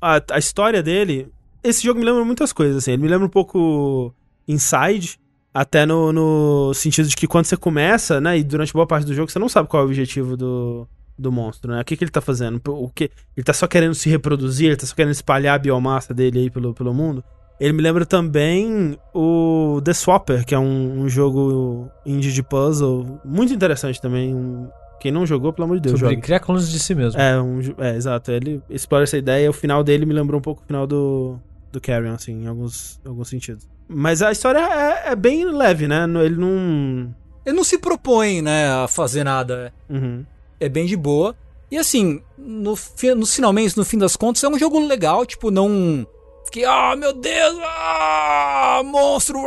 a, a história dele. Esse jogo me lembra muitas coisas, assim. Ele me lembra um pouco Inside, até no, no sentido de que quando você começa, né, e durante boa parte do jogo, você não sabe qual é o objetivo do, do monstro, né? O que, que ele tá fazendo? O que Ele tá só querendo se reproduzir, ele tá só querendo espalhar a biomassa dele aí pelo, pelo mundo. Ele me lembra também o The Swapper, que é um, um jogo indie de puzzle muito interessante também. Um, Quem não jogou, pelo amor de Deus, Sobre joga. criar clones de si mesmo. É, um, é, exato. Ele explora essa ideia. O final dele me lembrou um pouco o final do, do Carrion, assim, em alguns, alguns sentidos. Mas a história é, é bem leve, né? Ele não. Ele não se propõe, né, a fazer nada. Uhum. É bem de boa. E assim, no, no finalmente, no fim das contas, é um jogo legal, tipo, não. Fiquei, ah, meu Deus, ah, monstro.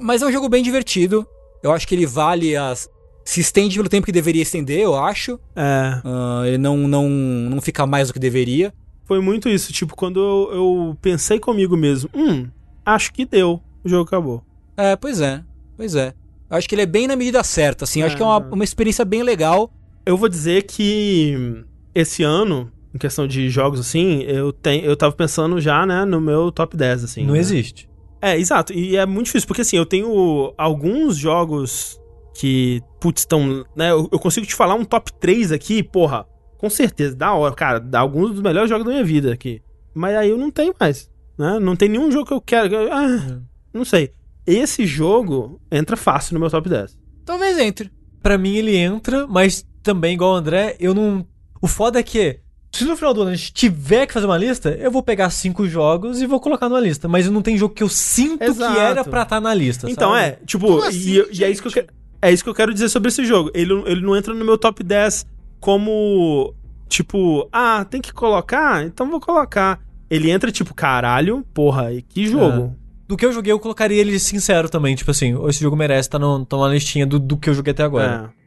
Mas é um jogo bem divertido. Eu acho que ele vale as. Se estende pelo tempo que deveria estender, eu acho. É. Ah, ele não, não, não fica mais do que deveria. Foi muito isso. Tipo, quando eu, eu pensei comigo mesmo, hum, acho que deu. O jogo acabou. É, pois é. Pois é. Eu acho que ele é bem na medida certa, assim. Eu acho que é uma, uma experiência bem legal. Eu vou dizer que esse ano, em questão de jogos assim, eu, tenho, eu tava pensando já, né, no meu top 10, assim. Não né? existe. É, exato. E é muito difícil, porque assim, eu tenho alguns jogos que, putz, estão. Né, eu, eu consigo te falar um top 3 aqui, porra, com certeza, da hora, cara, dá alguns dos melhores jogos da minha vida aqui. Mas aí eu não tenho mais, né? Não tem nenhum jogo que eu quero. que eu- ah, não sei. Esse jogo entra fácil no meu top 10. Talvez entre. Pra mim ele entra, mas também, igual o André, eu não. O foda é que, se no final do ano a gente tiver que fazer uma lista, eu vou pegar cinco jogos e vou colocar numa lista. Mas não tem jogo que eu sinto Exato. que era pra estar na lista. Então, sabe? é, tipo, e, assim, eu- e é isso que eu quero. É isso que eu quero dizer sobre esse jogo. Ele, ele não entra no meu top 10 como, tipo, ah, tem que colocar? Então vou colocar. Ele entra, tipo, caralho, porra, e que jogo. Do que eu joguei, eu colocaria ele sincero também. Tipo assim, esse jogo merece estar tá na listinha do, do que eu joguei até agora. É,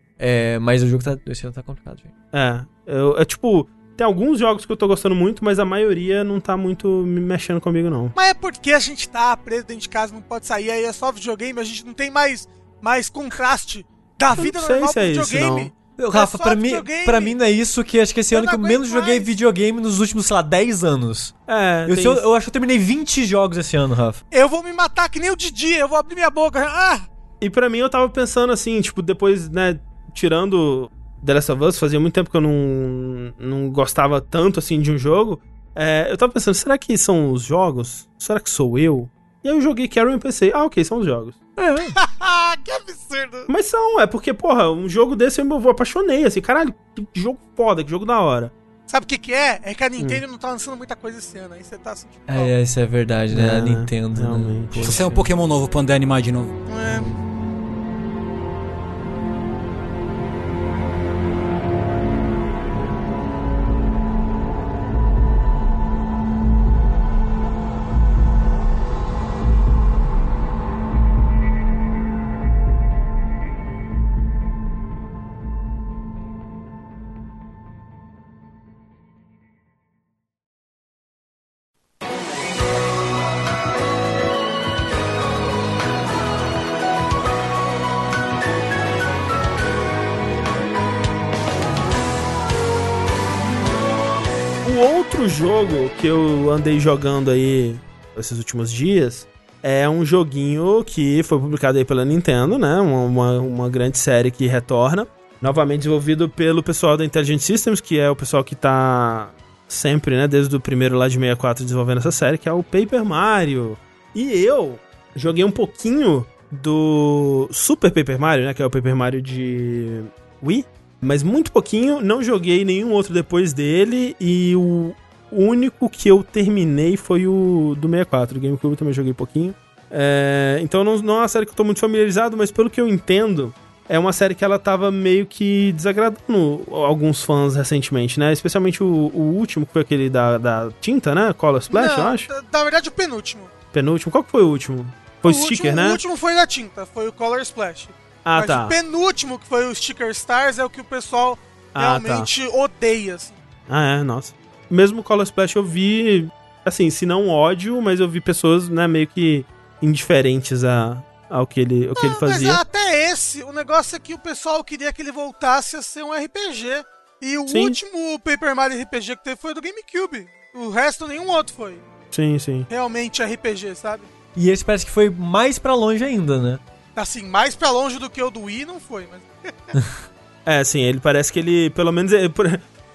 mas o jogo tá. Esse ano tá complicado, gente. É. É. Eu, é tipo, tem alguns jogos que eu tô gostando muito, mas a maioria não tá muito me mexendo comigo, não. Mas é porque a gente tá preso dentro de casa, não pode sair, aí é só videogame, a gente não tem mais, mais contraste da Eu vida não sei normal se pro é isso, videogame. Eu, É Rafa, só pra mim, pra mim não é isso que acho que esse Eu ano que não eu menos aguento joguei mais. videogame nos últimos, sei lá, 10 anos. É, Eu, eu, isso. eu acho que eu terminei 20 jogos esse ano, Rafa. Eu vou me matar que nem o Didi, eu vou abrir minha boca. Ah! E pra mim eu tava pensando assim, tipo, depois, né, tirando The Last of Us, fazia muito tempo que eu não, não gostava tanto assim de um jogo. É, eu tava pensando, será que são os jogos? Será que sou eu? E aí eu joguei Carol e pensei, ah, ok, são os jogos. Ah, que absurdo. Mas são, é porque, porra, um jogo desse eu me apaixonei, assim, caralho, que jogo foda, que jogo da hora. Sabe o que que é? É que a Nintendo Hum. não tá lançando muita coisa esse ano, aí você tá sentindo É, isso é verdade, né? É, a Nintendo. realmente. Né? Precisa sair um Pokémon novo pra André animar de novo. É. jogo que eu andei jogando aí esses últimos dias é um joguinho que foi publicado aí pela Nintendo, né? Uma, uma, uma grande série que retorna. Novamente desenvolvido pelo pessoal da Intelligent Systems, que é o pessoal que tá sempre, né, desde o primeiro lá de 64 desenvolvendo essa série, que é o Paper Mario. E eu joguei um pouquinho do Super Paper Mario, né, que é o Paper Mario de Wii, mas muito pouquinho, não joguei nenhum outro depois dele e o único que eu terminei foi o do 64, o GameCube eu também joguei pouquinho. É, então não, não é uma série que eu tô muito familiarizado, mas pelo que eu entendo, é uma série que ela tava meio que desagradando alguns fãs recentemente, né? Especialmente o, o último, que foi aquele da, da tinta, né? Color Splash, Não, eu acho. Na, verdade, o penúltimo. Penúltimo. Qual que foi o último? Foi o, sticker, último, né? O último foi da tinta, foi o Color Splash. Ah, Mas tá. o penúltimo, que foi o Sticker Stars, é o que o pessoal Ah, realmente odeia, assim. Ah, é, nossa. Mesmo o Color Splash eu vi, assim, se não ódio, mas eu vi pessoas, né, meio que indiferentes a, ao que ele, ao que ele Ah, Mas fazia. até esse, o negócio é que o pessoal queria que ele voltasse a ser um RPG. E o Sim. último Paper Mario RPG que teve foi do GameCube. O resto, nenhum outro foi Sim, sim. realmente RPG, sabe? E esse parece que foi mais pra longe ainda, né? Assim, mais pra longe do que o do Wii não foi, mas... É, sim, ele parece que ele, pelo menos,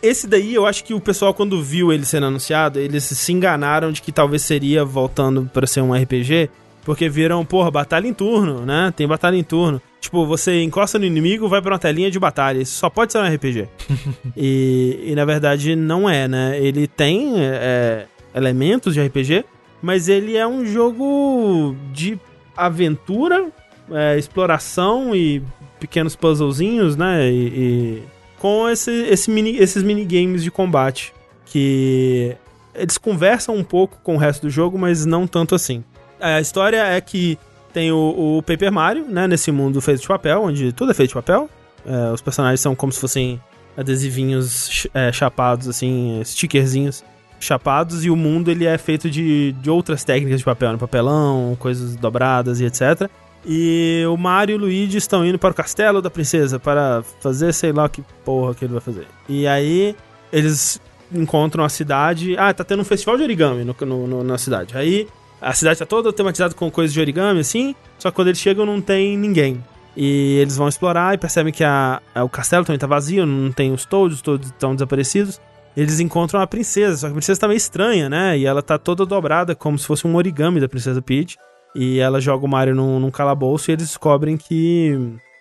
esse daí eu acho que o pessoal quando viu ele sendo anunciado, eles se enganaram de que talvez seria voltando pra ser um RPG Porque viram, porra, batalha em turno, né? Tem batalha em turno. Tipo, você encosta no inimigo, vai pra uma telinha de batalha. Isso só pode ser um RPG. e, e, na verdade não é, né? Ele tem é, elementos de RPG, mas ele é um jogo de aventura, é, exploração e pequenos puzzlezinhos, né? E, e com esse, esse mini, esses minigames de combate. Que eles conversam um pouco com o resto do jogo, mas não tanto assim. A história é que tem o, o Paper Mario, né, nesse mundo feito de papel, onde tudo é feito de papel. É, os personagens são como se fossem adesivinhos é, chapados, assim, stickerzinhos chapados, e o mundo ele é feito de, de outras técnicas de papel, né, papelão, coisas dobradas e etc. E o Mario e o Luigi estão indo para o castelo da princesa para fazer sei lá que porra que ele vai fazer. E aí eles encontram a cidade. Ah, tá tendo um festival de origami no, no, no na cidade. Aí a cidade tá toda tematizada com coisas de origami, assim, só que quando eles chegam não tem ninguém. E eles vão explorar e percebem que a, a o castelo também tá vazio, não tem os todos, todos estão desaparecidos. Eles encontram a princesa, só que a princesa tá meio estranha, né? E ela tá toda dobrada, como se fosse um origami da princesa Peach. E ela joga o Mario num, num calabouço e eles descobrem que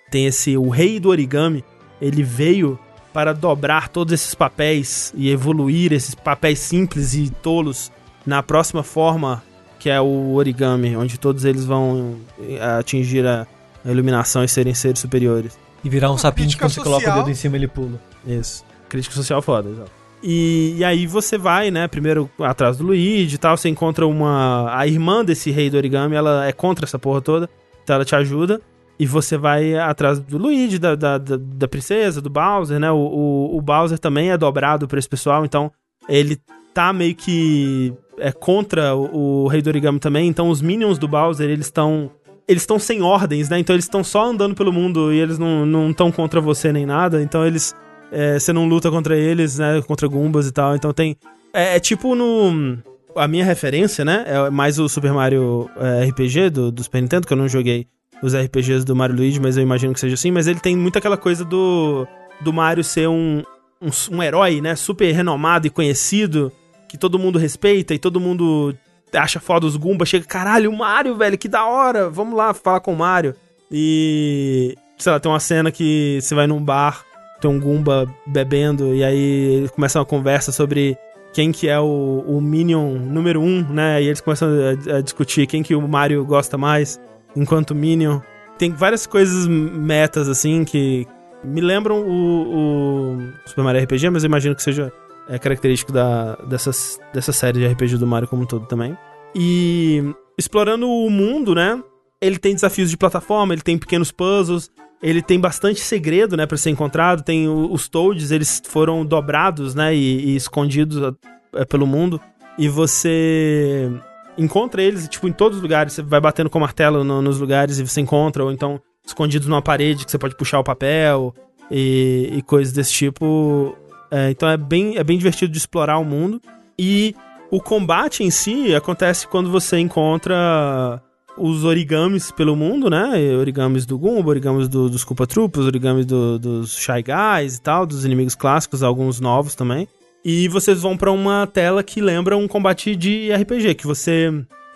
tem esse. O rei do origami, ele veio para dobrar todos esses papéis e evoluir esses papéis simples e tolos na próxima forma que é o origami, onde todos eles vão eh, atingir a iluminação e serem seres superiores. E virar um sapinho que você coloca o dedo em cima e ele pula. Isso. Crítica social foda, exato. E, e, aí você vai, né, primeiro atrás do Luigi e tal, você encontra uma... A irmã desse rei do origami, ela é contra essa porra toda, então ela te ajuda. E você vai atrás do Luigi, da, da, da, princesa, do Bowser, né? O, o, o Bowser também é dobrado pra esse pessoal, então ele tá meio que é contra o, o Rei do Origami também, então os minions do Bowser, eles estão eles estão sem ordens, né? Então eles estão só andando pelo mundo e eles não estão contra você nem nada. Então eles. É, você não luta contra eles, né? Contra Gumbas e tal. Então tem. É, é tipo no. A minha referência, né? É mais o Super Mario é, RPG do, do Super Nintendo, que eu não joguei os RPGs do Mario Luigi, mas eu imagino que seja assim. Mas ele tem muito aquela coisa do, do Mario ser um, um, um herói, né? Super renomado e conhecido que todo mundo respeita e todo mundo acha foda os Goomba, chega, caralho, o Mario, velho, que da hora, vamos lá falar com o Mario. E, sei lá, tem uma cena que você vai num bar, tem um Goomba bebendo, e aí começa uma conversa sobre quem que é o, o Minion número um, né? E eles começam a, a, discutir quem que o Mario gosta mais enquanto Minion. Tem várias coisas metas, assim, que me lembram o, o Super Mario RPG, mas eu imagino que seja é característico da, dessas, dessa série de RPG do Mario como um todo também. E explorando o mundo, né? Ele tem desafios de plataforma, ele tem pequenos puzzles, ele tem bastante segredo, né, para ser encontrado. Tem o, os Toads, eles foram dobrados, né, e, e escondidos é, pelo mundo. E você encontra eles, tipo, em todos os lugares. Você vai batendo com martelo no, nos lugares e você encontra, ou então escondidos numa parede que você pode puxar o papel e, e coisas desse tipo. É, então é bem, é bem divertido de explorar o mundo. E o combate em si acontece quando você encontra os origamis pelo mundo, né? Origamis do Goomba, origamis do, dos Koopa Troopas, origamis do, dos Shy Guys e tal, dos inimigos clássicos, alguns novos também. E vocês vão para uma tela que lembra um combate de RPG, que você...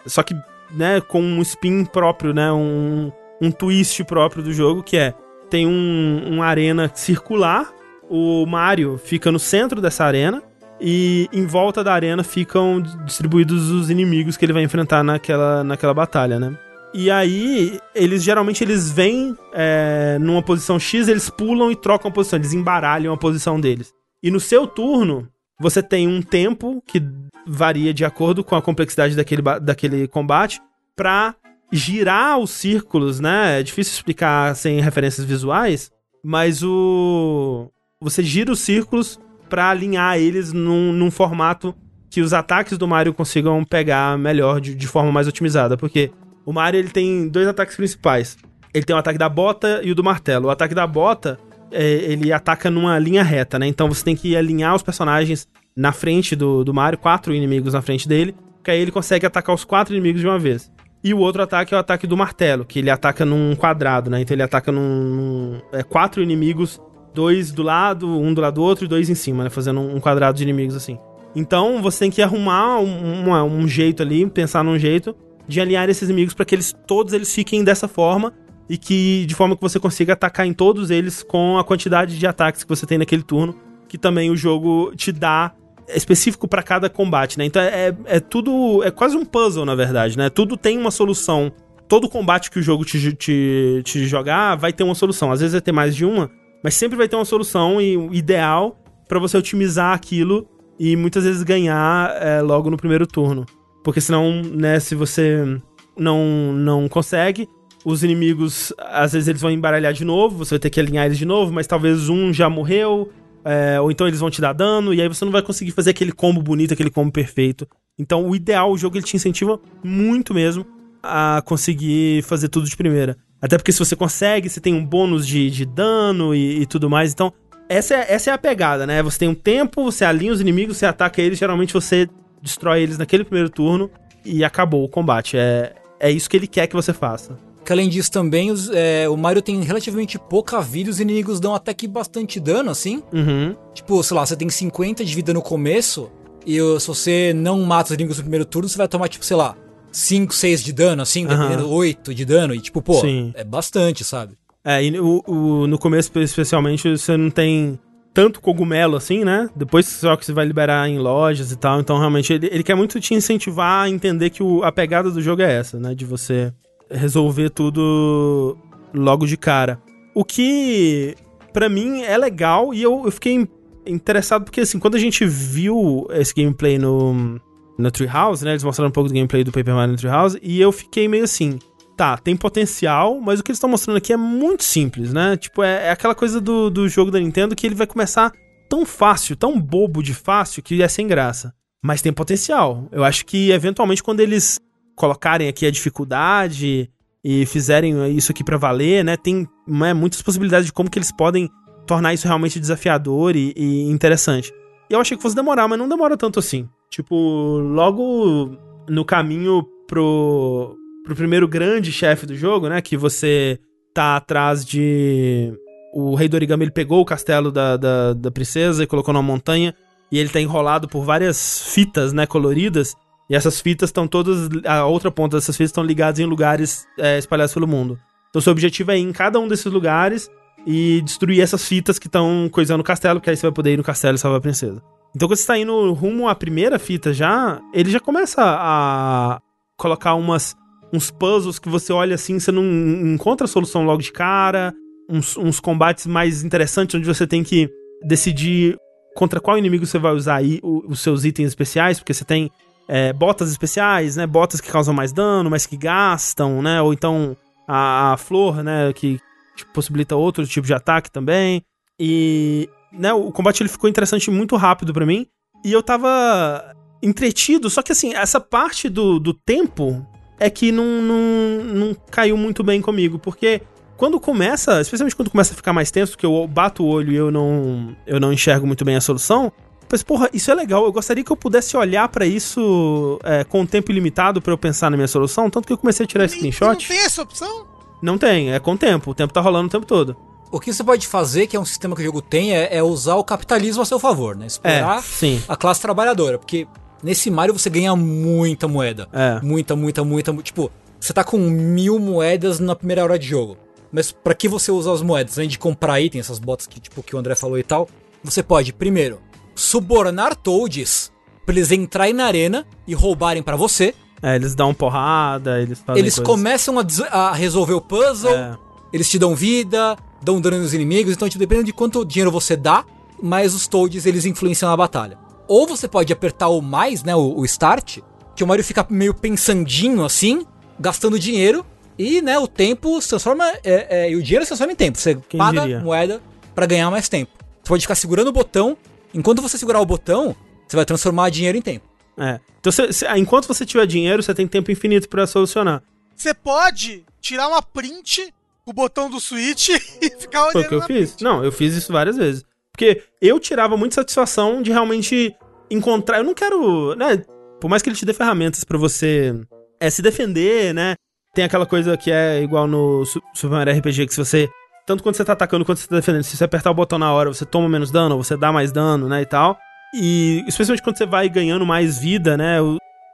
Só que, né, com um spin próprio, né? Um, um twist próprio do jogo, que é... Tem um, uma arena circular o Mario fica no centro dessa arena e em volta da arena ficam distribuídos os inimigos que ele vai enfrentar naquela, naquela batalha, né? E aí, eles geralmente eles vêm é, numa posição X, eles pulam e trocam a posição, eles embaralham a posição deles. E no seu turno, você tem um tempo que varia de acordo com a complexidade daquele, daquele combate para girar os círculos, né? É difícil explicar sem referências visuais, mas o você gira os círculos para alinhar eles num, num, formato que os ataques do Mario consigam pegar melhor, de, de, forma mais otimizada. Porque o Mario ele tem dois ataques principais. Ele tem o ataque da bota e o do martelo. O ataque da bota, é, ele ataca numa linha reta, né? Então você tem que alinhar os personagens na frente do, do Mario, quatro inimigos na frente dele, que aí ele consegue atacar os quatro inimigos de uma vez. E o outro ataque é o ataque do martelo, que ele ataca num quadrado, né? Então ele ataca num. num é, quatro inimigos dois do lado, um do lado do outro e dois em cima, né? Fazendo um quadrado de inimigos assim. Então você tem que arrumar um, um, um jeito ali, pensar num jeito de alinhar esses inimigos para que eles todos eles fiquem dessa forma e que de forma que você consiga atacar em todos eles com a quantidade de ataques que você tem naquele turno, que também o jogo te dá específico para cada combate, né? Então é, é, é tudo é quase um puzzle na verdade, né? Tudo tem uma solução. Todo combate que o jogo te, te, te jogar vai ter uma solução. Às vezes vai ter mais de uma, mas sempre vai ter uma solução e ideal para você otimizar aquilo e muitas vezes ganhar é, logo no primeiro turno. Porque senão, né, se você não, não consegue, os inimigos, às vezes eles vão embaralhar de novo, você vai ter que alinhar eles de novo, mas talvez um já morreu, é, ou então eles vão te dar dano, e aí você não vai conseguir fazer aquele combo bonito, aquele combo perfeito. Então o ideal, o jogo ele te incentiva muito mesmo a conseguir fazer tudo de primeira. Até porque se você consegue, você tem um bônus de, de dano e, e tudo mais. Então, essa é, essa é a pegada, né? Você tem um tempo, você alinha os inimigos, você ataca eles, geralmente você destrói eles naquele primeiro turno e acabou o combate. É, é isso que ele quer que você faça. Que além disso também, os, é, o Mario tem relativamente pouca vida, os inimigos dão até que bastante dano, assim. Uhum. Tipo, sei lá, você tem 50 de vida no começo, e se você não mata os inimigos no primeiro turno, você vai tomar, tipo, sei lá, 5, 6 de dano, assim, dependendo, uhum. 8 de dano, e tipo, pô, Sim. é bastante, sabe? É, e o, o, no começo, especialmente, você não tem tanto cogumelo assim, né? Depois só que você vai liberar em lojas e tal. Então, realmente, ele, ele quer muito te incentivar a entender que o, a pegada do jogo é essa, né? De você resolver tudo logo de cara. O que, para mim, é legal e eu, eu fiquei interessado porque, assim, quando a gente viu esse gameplay no, no Treehouse, né? Eles mostraram um pouco do gameplay do Paper Mario no Treehouse e eu fiquei meio assim, tá, tem potencial, mas o que eles estão mostrando aqui é muito simples, né? Tipo, é, é, aquela coisa do, do jogo da Nintendo que ele vai começar tão fácil, tão bobo de fácil que é sem graça. Mas tem potencial. Eu acho que eventualmente quando eles colocarem aqui a dificuldade e fizerem isso aqui para valer, né? Tem né, muitas possibilidades de como que eles podem tornar isso realmente desafiador e, e interessante. E eu achei que fosse demorar, mas não demora tanto assim. Tipo, logo no caminho pro, pro primeiro grande chefe do jogo, né? Que você tá atrás de. O rei do origami ele pegou o castelo da, da, da princesa e colocou numa montanha. E ele tá enrolado por várias fitas, né? Coloridas. E essas fitas estão todas. A outra ponta dessas fitas estão ligadas em lugares é, espalhados pelo mundo. Então seu objetivo é ir em cada um desses lugares e destruir essas fitas que estão coisando o castelo, que aí você vai poder ir no castelo e salvar a princesa. Então quando você tá indo rumo à primeira fita já, ele já começa a colocar umas, uns puzzles que você olha assim, você não encontra a solução logo de cara, uns, uns combates mais interessantes onde você tem que decidir contra qual inimigo você vai usar aí os seus itens especiais, porque você tem é, botas especiais, né? Botas que causam mais dano, mas que gastam, né? Ou então a, a flor, né? Que tipo, possibilita outro tipo de ataque também. E né, o combate ele ficou interessante muito rápido para mim. E eu tava entretido, só que assim, essa parte do, do tempo é que não, não, não caiu muito bem comigo, porque quando começa, especialmente quando começa a ficar mais tenso, que eu bato o olho e eu não, eu não enxergo muito bem a solução, Pois, porra, isso é legal. Eu gostaria que eu pudesse olhar para isso é, com tempo ilimitado para eu pensar na minha solução. Tanto que eu comecei a tirar screenshot. Não tem essa opção? Não tem, é com tempo. O tempo tá rolando o tempo todo. O que você pode fazer, que é um sistema que o jogo tem, é, é usar o capitalismo a seu favor, né? Explorar é, a classe trabalhadora. Porque nesse Mario você ganha muita moeda. É. Muita, muita, muita. Tipo, você tá com mil moedas na primeira hora de jogo. Mas para que você usa as moedas? Além de comprar itens, essas botas que, tipo, que o André falou e tal, você pode, primeiro, subornar Toads pra eles entrarem na arena e roubarem para você. É, eles dão porrada, eles fazem Eles coisas... começam a, a, resolver o puzzle, é. eles te dão vida, dão dano nos inimigos, então tipo, dependendo de quanto dinheiro você dá, mais os Toads eles influenciam na batalha. Ou você pode apertar o mais, né, o, o Start, que o Mario fica meio pensandinho assim, gastando dinheiro, e né, o tempo se transforma, é, é, e o dinheiro se transforma em tempo. Você Quem paga diria? moeda para ganhar mais tempo. Você pode ficar segurando o botão, enquanto você segurar o botão, você vai transformar dinheiro em tempo. É. Então, cê, cê, enquanto você tiver dinheiro, você tem tempo infinito para solucionar. Você pode tirar uma print o botão do Switch e ficar olhando. Foi o que eu fiz. Print. Não, eu fiz isso várias vezes. Porque eu tirava muita satisfação de realmente encontrar. Eu não quero. né? Por mais que ele te dê ferramentas para você é, se defender, né? Tem aquela coisa que é igual no Super Mario RPG, que se você. Tanto quando você tá atacando quanto você tá defendendo, se você apertar o botão na hora, você toma menos dano, você dá mais dano, né? E tal. E especialmente quando você vai ganhando mais vida, né?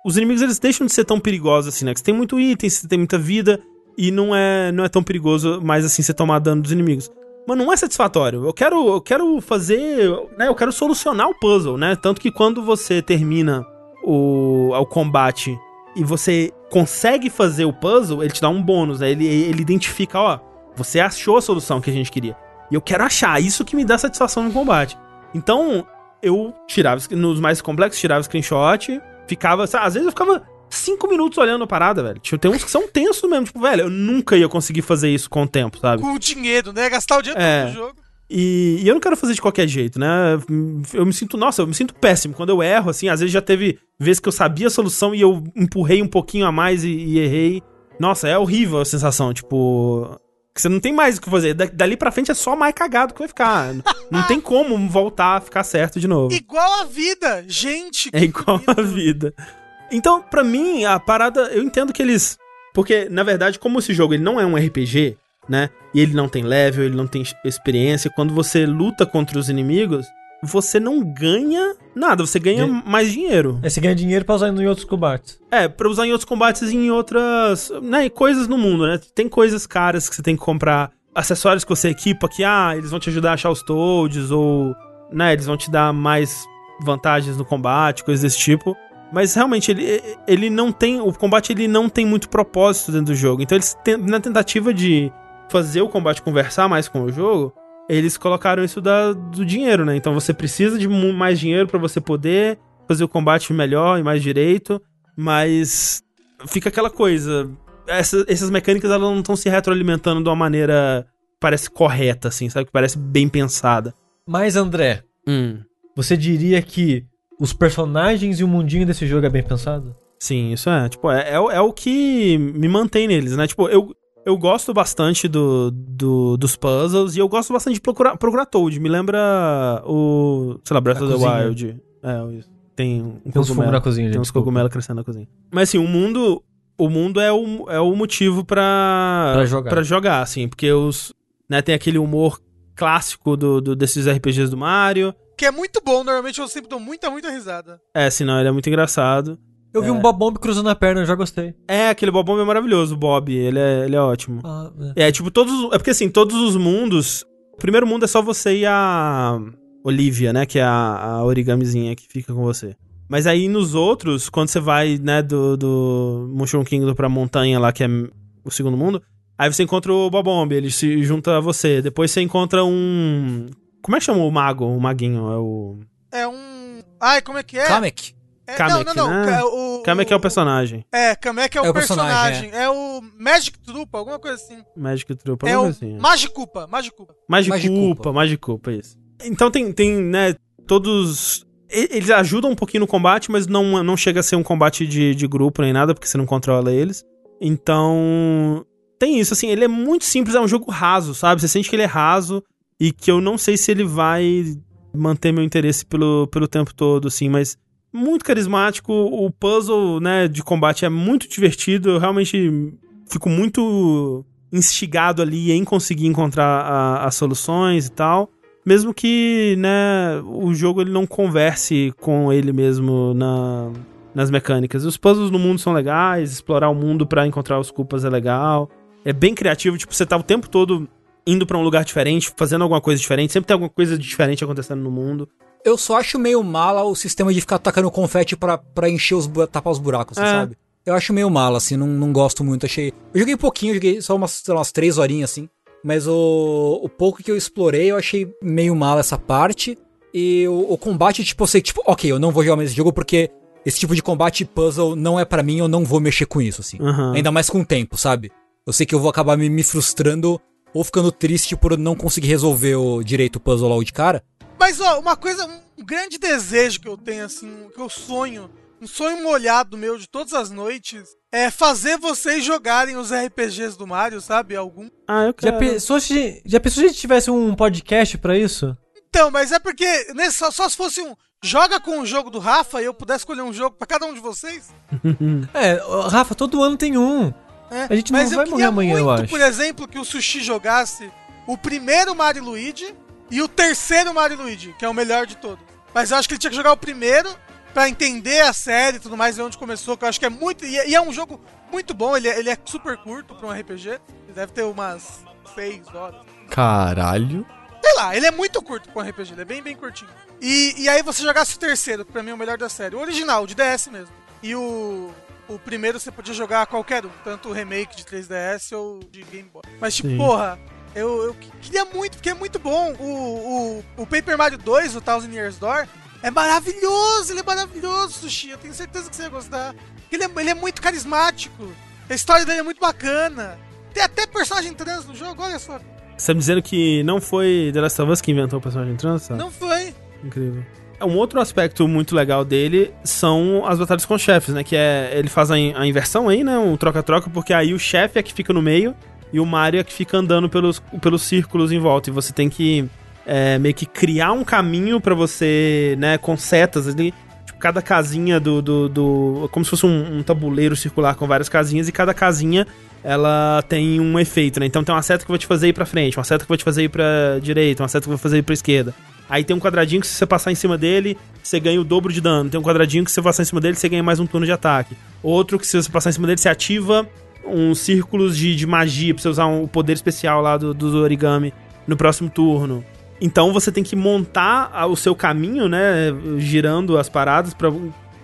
os inimigos eles deixam de ser tão perigosos assim, né? Que você tem muito item, você tem muita vida e não é, não é tão perigoso mais assim você tomar dano dos inimigos. Mas não é satisfatório. Eu quero, eu quero fazer, né? Eu quero solucionar o puzzle, né? Tanto que quando você termina o, o combate e você consegue fazer o puzzle, ele te dá um bônus, né? Ele, ele identifica, ó, você achou a solução que a gente queria. E eu quero achar, isso que me dá satisfação no combate. Então, eu tirava, nos mais complexos, tirava screenshot, ficava, às vezes eu ficava cinco minutos olhando a parada, velho. Tipo, tem uns que são tensos mesmo, tipo, velho, eu nunca ia conseguir fazer isso com o tempo, sabe? Com o dinheiro, né? Gastar o dinheiro É. no jogo. E, e eu não quero fazer de qualquer jeito, né? Eu me sinto, nossa, eu me sinto péssimo. Quando eu erro, assim, às vezes já teve vezes que eu sabia a solução e eu empurrei um pouquinho a mais e, e errei. Nossa, é horrível a sensação, tipo. Que você não tem mais o que fazer. Da- dali pra frente é só mais cagado que vai ficar. não tem como voltar a ficar certo de novo. Igual a vida. Gente, É igual a vida. Então, pra mim, a parada, eu entendo que eles. Porque, na verdade, como esse jogo ele não é um RPG, né? E ele não tem level, ele não tem experiência. Quando você luta contra os inimigos, você não ganha nada, você ganha mais dinheiro. Aí você ganha dinheiro pra usar em outros combates. É, pra usar em outros combates e em outras, né, coisas no mundo, né? Tem coisas caras que você tem que comprar, acessórios que você equipa que, ah, eles vão te ajudar a achar os toads, ou, né, eles vão te dar mais vantagens no combate, coisas desse tipo. Mas realmente, ele, ele não tem, o combate ele não tem muito propósito dentro do jogo. Então eles, na tentativa de fazer o combate conversar mais com o jogo, eles colocaram isso da, do dinheiro, né? Então você precisa de mais dinheiro pra você poder fazer o combate melhor e mais direito, mas fica aquela coisa. essa- essas mecânicas elas não estão se retroalimentando de uma maneira que parece correta, assim, sabe? Que parece bem pensada. Mas, André, Hum, você diria que os personagens e o mundinho desse jogo é bem pensado? sim, isso é. Tipo, é, é, o- é o que me mantém neles, né? Tipo, eu, eu gosto bastante do, do- dos puzzles e eu gosto bastante de procurar, procurar Toad. Me lembra o. Sei lá, Breath A of the cozinha. Wild. É, tem um Tem uns fogos na cozinha, gente. Tem uns cogumelos crescendo na cozinha. Mas assim, o mundo. O mundo é o, é o motivo pra, Pra jogar. pra jogar, assim. Porque os. Né, tem aquele humor clássico do, do- desses RPGs do Mario. Que é muito bom. Normalmente eu sempre dou muita, muita risada. É, senão ele é muito engraçado. Eu vi um Bob Bomb cruzando a perna, eu já gostei. É, aquele Bob Bomb é maravilhoso, o Bob. Ele é, ele é ótimo. Ah, é. É, tipo, todos. os- É porque assim, todos os mundos. O primeiro mundo é só você e a. Olivia, né? Que é a, a origamizinha que fica com você. Mas aí nos outros, quando você vai, né, do, do Mushroom Kingdom pra montanha lá, que é o segundo mundo, aí você encontra o Bobomb, ele se junta a você. Depois você encontra um. Como é que chama o mago? O maguinho? É o. É um. Ai, como é que é? Kamek. É, Kamek, não, não, não. né? Ca- O, Kamek é o personagem. É, Kamek é o, É o personagem. personagem, É. o Magic Trupa, alguma coisa assim. Magic Troop, É o coisa assim. Magicupa, Magicupa. Magicupa, Magicupa. Magicupa, isso. Então tem, tem, né, todos... Eles ajudam um pouquinho no combate, mas não, não chega a ser um combate de, de grupo nem nada, porque você não controla eles. Então, tem isso, assim, ele é muito simples, é um jogo raso, sabe? Você sente que ele é raso e que eu não sei se ele vai manter meu interesse pelo, pelo tempo todo, assim, mas muito carismático, o puzzle, né, de combate é muito divertido, eu realmente fico muito instigado ali em conseguir encontrar as soluções e tal. Mesmo que, né, o jogo ele não converse com ele mesmo na, nas mecânicas. Os puzzles no mundo são legais, explorar o mundo pra encontrar os culpas é legal. É bem criativo, tipo, você tá o tempo todo indo pra um lugar diferente, fazendo alguma coisa diferente, sempre tem alguma coisa diferente acontecendo no mundo. Eu só acho meio mala o sistema de ficar tacando confete pra, pra encher os tapar os buracos, É. sabe? Eu acho meio mala, assim, não, não gosto muito. Achei. Eu joguei pouquinho, joguei só umas, sei lá, umas três horinhas, assim. Mas o, o pouco que eu explorei, eu achei meio mala essa parte. E o, o combate, tipo, eu sei, tipo, ok, eu não vou jogar mais esse jogo porque esse tipo de combate puzzle não é pra mim, eu não vou mexer com isso, assim. Aham. Ainda mais com o tempo, sabe? Eu sei que eu vou acabar me, me frustrando ou ficando triste por não conseguir resolver o direito o puzzle logo de cara. Mas, ó, uma coisa, um grande desejo que eu tenho, assim, que eu sonho, um sonho molhado meu de todas as noites, é fazer vocês jogarem os RPGs do Mario, sabe? Algum. Ah, eu Já quero. pensou, se, já pensou se a gente tivesse um podcast pra isso? Então, mas é porque né, só, só se fosse um. Joga com o jogo do Rafa e eu pudesse escolher um jogo pra cada um de vocês. É, Rafa, todo ano tem um. Né? A gente não mas vai eu morrer amanhã, eu muito, acho. por exemplo, que o Sushi jogasse o primeiro Mario Luigi e o terceiro Mario Luigi, que é o melhor de todos. Mas eu acho que ele tinha que jogar o primeiro pra entender a série e tudo mais, e onde começou, que eu acho que é muito. E é, e é um jogo muito bom, ele é, ele é super curto pra um RPG. Ele deve ter umas 6 horas. Caralho. Sei lá, ele é muito curto pra um RPG, ele é bem, bem curtinho. E, e aí você jogasse o terceiro, que pra mim é o melhor da série. O original, de DS mesmo. E o. O primeiro você podia jogar qualquer um, tanto o remake de 3DS ou de Game Boy. Mas, tipo, Sim. porra, eu, eu queria muito, porque é muito bom. O, o, o Paper Mario 2, o Thousand Years Door, é maravilhoso, ele é maravilhoso, Sushi. Eu tenho certeza que você ia gostar. Ele é, ele é muito carismático. A história dele é muito bacana. Tem até personagem trans no jogo, olha só. Você tá me dizendo que não foi The Last of Us que inventou o personagem trans? sabe? Não foi. Incrível. Um outro aspecto muito legal dele são as batalhas com chefes, né? Que é. Ele faz a, in- a inversão aí, né? Um troca-troca, porque aí o chefe é que fica no meio e o Mario é que fica andando pelos, pelos círculos em volta. E você tem que é, meio que criar um caminho pra você, né? Com setas ali. Cada casinha do. do, do- como se fosse um, um tabuleiro circular com várias casinhas e cada casinha ela tem um efeito, né? Então tem uma seta que vai te fazer ir pra frente, uma seta que vai te fazer ir pra direita, uma seta que vai fazer ir pra esquerda. Aí tem um quadradinho que se você passar em cima dele, você ganha o dobro de dano. Tem um quadradinho que se você passar em cima dele, você ganha mais um turno de ataque. Outro que se você passar em cima dele, você ativa uns círculos de, de magia pra você usar um poder especial lá do, do origami no próximo turno. Então você tem que montar o seu caminho, né? Girando as paradas pra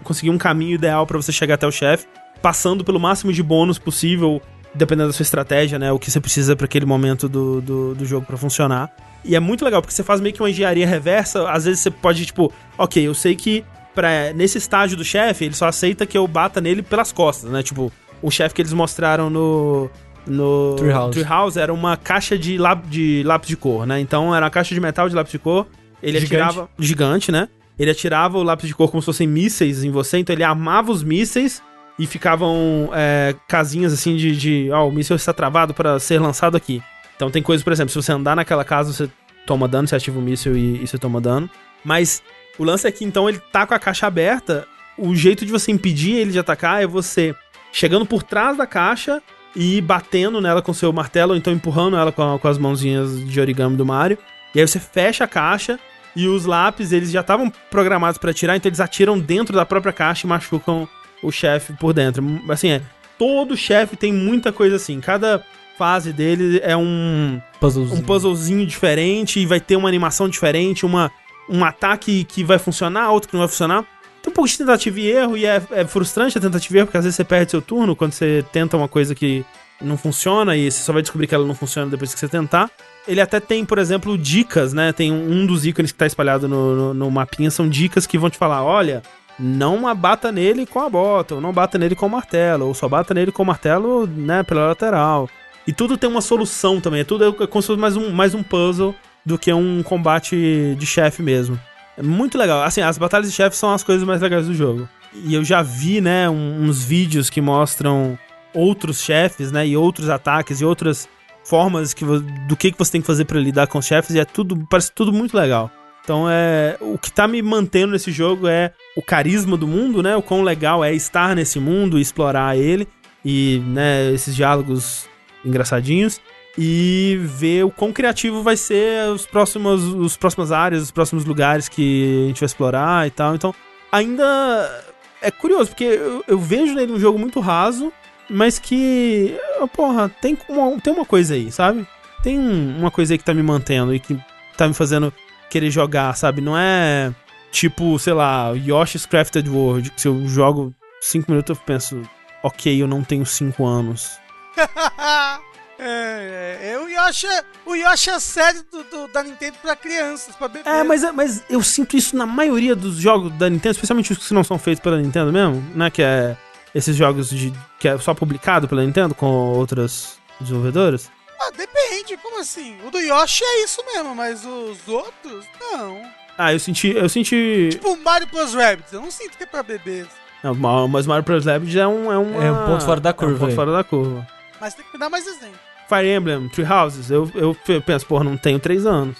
conseguir um caminho ideal pra você chegar até o chefe, passando pelo máximo de bônus possível, dependendo da sua estratégia, né? O que você precisa pra aquele momento do, do, do jogo pra funcionar. E é muito legal, porque você faz meio que uma engenharia reversa. Às vezes você pode, tipo, ok, eu sei que pra, nesse estágio do chefe, ele só aceita que eu bata nele pelas costas, né? Tipo, o chefe que eles mostraram no. No Treehouse. Treehouse era uma caixa de, láp, de lápis de cor, né? Então era uma caixa de metal de lápis de cor. Ele Gigante. atirava. Gigante, né? Ele atirava o lápis de cor como se fossem mísseis em você, então ele armava os mísseis e ficavam é, casinhas assim de, de ó, o míssil está travado para ser lançado aqui. Então tem coisas, por exemplo, se você andar naquela casa, você toma dano, você ativa o míssil e, e você toma dano. Mas o lance é que então ele tá com a caixa aberta, o jeito de você impedir ele de atacar é você chegando por trás da caixa e batendo nela com seu martelo, ou então empurrando ela com, com as mãozinhas de origami do Mario. E aí você fecha a caixa e os lápis, eles já estavam programados pra atirar, então eles atiram dentro da própria caixa e machucam o chefe por dentro. Assim, é, todo chefe tem muita coisa assim. Cada fase dele é um Puzzlezinho. um puzzlezinho diferente e vai ter uma animação diferente, uma, um ataque que vai funcionar, outro que não vai funcionar. Tem um pouco de tentativa e erro e é, é frustrante a tentativa e erro, porque às vezes você perde seu turno quando você tenta uma coisa que não funciona e você só vai descobrir que ela não funciona depois que você tentar. Ele até tem, por exemplo, dicas, né? Tem um, dos ícones que tá espalhado no, no, no mapinha, são dicas que vão te falar, olha, não abata nele com a bota, ou não bata nele com o martelo, ou só bata nele com o martelo, né, pela lateral. E tudo tem uma solução também. É tudo é como se fosse mais um, mais um puzzle do que um combate de chefe mesmo. É muito legal. Assim, as batalhas de chefe são as coisas mais legais do jogo. E eu já vi, né, uns vídeos que mostram outros chefes, né, e outros ataques e outras formas que, do que, que você tem que fazer pra lidar com os chefes e é tudo, parece tudo muito legal. Então é, o que tá me mantendo nesse jogo é o carisma do mundo, né, o quão legal é estar nesse mundo explorar ele e, né, esses diálogos engraçadinhos e ver o quão criativo vai ser os próximos, os próximas áreas, os próximos lugares que a gente vai explorar e tal. Então, ainda é curioso, porque eu, eu vejo nele um jogo muito raso, mas que, porra, tem uma, tem uma coisa aí, sabe? Tem um- uma coisa aí que tá me mantendo e que tá me fazendo querer jogar, sabe? Não é tipo, sei lá, Yoshi's Crafted World, que se eu jogo 5 minutos eu penso, ok, eu não tenho 5 anos. é, é, o Yoshi, é- o Yoshi é a série do, do- da Nintendo pra crianças, pra bebês. É, mas, mas eu sinto isso na maioria dos jogos da Nintendo, especialmente os que não são feitos pela Nintendo mesmo, né? Que é esses jogos de, que é só publicado pela Nintendo com outras desenvolvedoras. Ah, depende, como assim? O do Yoshi é isso mesmo, mas os outros, não. Ah, eu senti. Eu senti. Tipo o Mario Plus Rabbids, eu não sinto que é pra bebês. Não, ma- mas Mario Bros. Rabbids é um. É, uma- É um ponto fora da É um curva ponto aí. fora da curva. Mas tem que dar mais exemplo. Fire Emblem, Tree Houses, eu, eu penso, porra, não tenho 3 anos.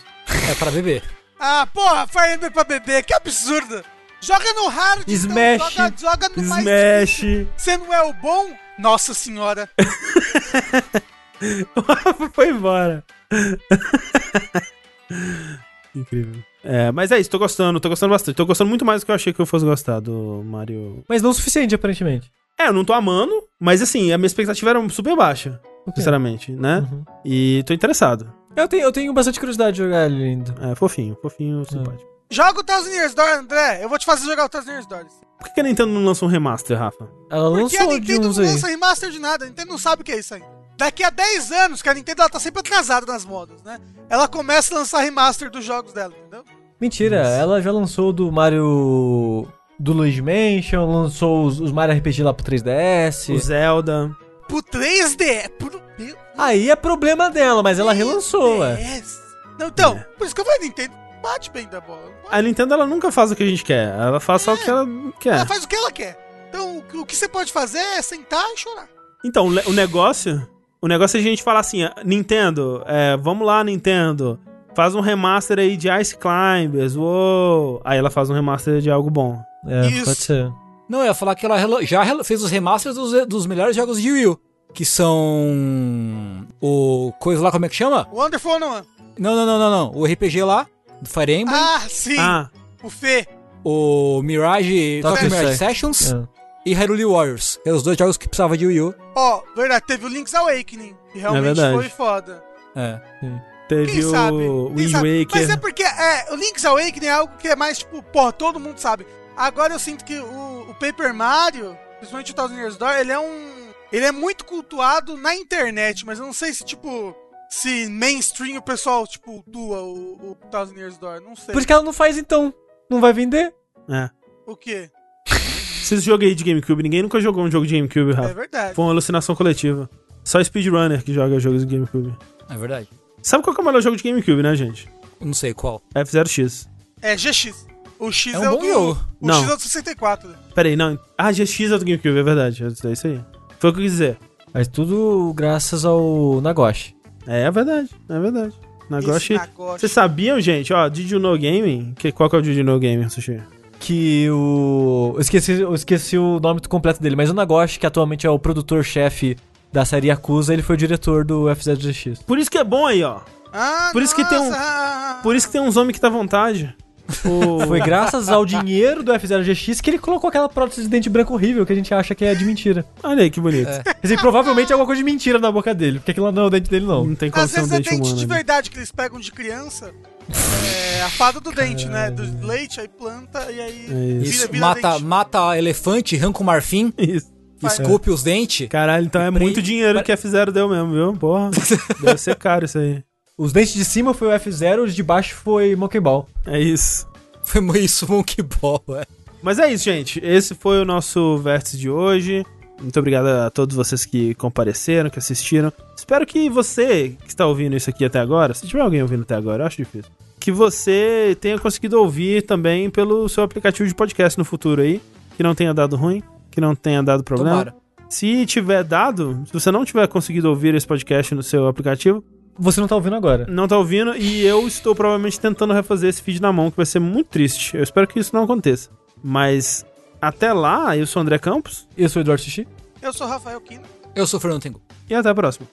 É pra beber. Ah, porra, Fire Emblem pra bebê, que absurdo. Joga no hard, então, Smash, joga, joga no mais Smash. difícil. Você não é o bom? Nossa senhora. Foi embora. Incrível. É, mas é isso, tô gostando, tô gostando bastante. Tô gostando muito mais do que eu achei que eu fosse gostar do Mario. Mas não o suficiente, aparentemente. É, eu não tô amando, mas assim, a minha expectativa era super baixa, sinceramente, né? Uhum. E tô interessado. Eu tenho, eu tenho bastante curiosidade de jogar ele ainda. É, fofinho, fofinho, simpático. Joga o Thousand Years Door, André. Eu vou te fazer jogar o Thousand Years Door. Por que a Nintendo não lança um remaster, Rafa? Ela Porque a lançou de Nintendo não lança remaster de nada. A Nintendo não sabe o que é isso aí. Daqui a 10 anos, que a Nintendo ela tá sempre atrasada nas modas, né? Ela começa a lançar remaster dos jogos dela, entendeu? Mentira, ela já lançou do Mario. Do Luigi Mansion, lançou os, os Mario RPG lá pro 3DS. O Zelda. Pro 3D. Pro... Aí é problema dela, mas ela relançou, ué. Não, então, É. por isso que eu falei, Nintendo bate bem da bola. A Nintendo ela nunca faz o que a gente quer, ela faz só o que ela quer. Ela faz o que ela quer. Então, o que- você pode fazer é sentar e chorar. Então, o negócio. O negócio é a gente falar assim, ah, Nintendo, é, vamos lá, Nintendo. Faz um remaster aí de Ice Climbers, uou. Aí ela faz um remaster de algo bom. É, Isso. pode ser. Não, eu ia falar que ela já fez os remasters dos, dos melhores jogos de Wii U. Que são. O. Coisa lá, como é que chama? Wonderful não. Não, não, não, não, não. O RPG lá, do Fire Emblem. Ah, sim. Ah, O Fê. O Mirage. Top Tokyo Mirage. Sessions. É. E Hyrule Warriors. Que eram os dois jogos que precisava de Wii U. Ó, verdade, teve o Link's Awakening. Que realmente verdade. foi foda. É. teve Quem o sabe? Wind Quem sabe? Waker. Mas é porque é, o Link's Awakening é algo que é mais tipo, porra, todo mundo sabe. Agora eu sinto que o, o Paper Mario, principalmente o Thousand Years Door, ele é um. Ele é muito cultuado na internet, mas eu não sei se, tipo. Se mainstream o pessoal, tipo, doa o, o Thousand Years Door. Não sei. Por que ela não faz então? Não vai vender? É. O quê? Esses jogos aí de GameCube, ninguém nunca jogou um jogo de GameCube, É Rafa. verdade. Foi uma alucinação coletiva. Só speedrunner que joga jogos de GameCube. É verdade. Sabe qual que é o melhor jogo de GameCube, né, gente? Não sei qual. F0X. É GX. O X É é, um o bom do. jogo. O Não. X é o do 64. Pera aí, não. Ah, GX é do GameCube, é verdade. É isso aí. Foi o que eu quis dizer. Mas tudo graças ao Nagoshi. É, é verdade, é verdade. Nagoshi. Vocês sabiam, gente, ó, Did You Know Gaming? Que, qual que é o Did You Know Gaming, Sushi? Que o. Eu esqueci, eu esqueci o nome completo dele, mas o Nagoshi, que atualmente é o produtor-chefe da série Yakuza, ele foi o diretor do F0GX. Por isso que é bom aí, ó. Ah, Por isso que tem um- Por isso que tem uns homens que tá à vontade. O... Foi graças ao dinheiro do F0GX que ele colocou aquela prótese de dente branco horrível que a gente acha que é de mentira. Olha aí que bonito. É. Quer dizer, provavelmente é alguma coisa de mentira na boca dele, porque aquilo não é o dente dele, não. Não tem Às condição vezes de é dente dente humano. de ali. verdade que eles pegam de criança. É a fada do dente, né? Do leite, aí planta e aí É isso. Vira mata, dente. mata elefante, arranca o marfim, Isso. Esculpe os dentes. Caralho, então é Pre- muito dinheiro que a F0 deu mesmo, viu? Porra. Deve ser caro isso aí. Os dentes de cima foi o F0, os de baixo foi Monkey Ball. É isso. Foi isso, Monkey Ball, é. Mas é isso, gente. Esse foi o nosso vértice de hoje. Muito obrigado a todos vocês que compareceram, que assistiram. Espero que você que está ouvindo isso aqui até agora, se tiver alguém ouvindo até agora, eu acho difícil, que você tenha conseguido ouvir também pelo seu aplicativo de podcast no futuro aí, que não tenha dado ruim, que não tenha dado problema. Tomara. Se tiver dado, se você não tiver conseguido ouvir esse podcast no seu aplicativo, Você não tá ouvindo agora. não tá ouvindo e eu estou provavelmente tentando refazer esse feed na mão, que vai ser muito triste. Eu espero que isso não aconteça. Mas até lá, eu sou o André Campos Eu sou o Eduardo Sushi. Eu sou o Rafael Kino. Eu sou o Fernando Tengu. e até a próxima.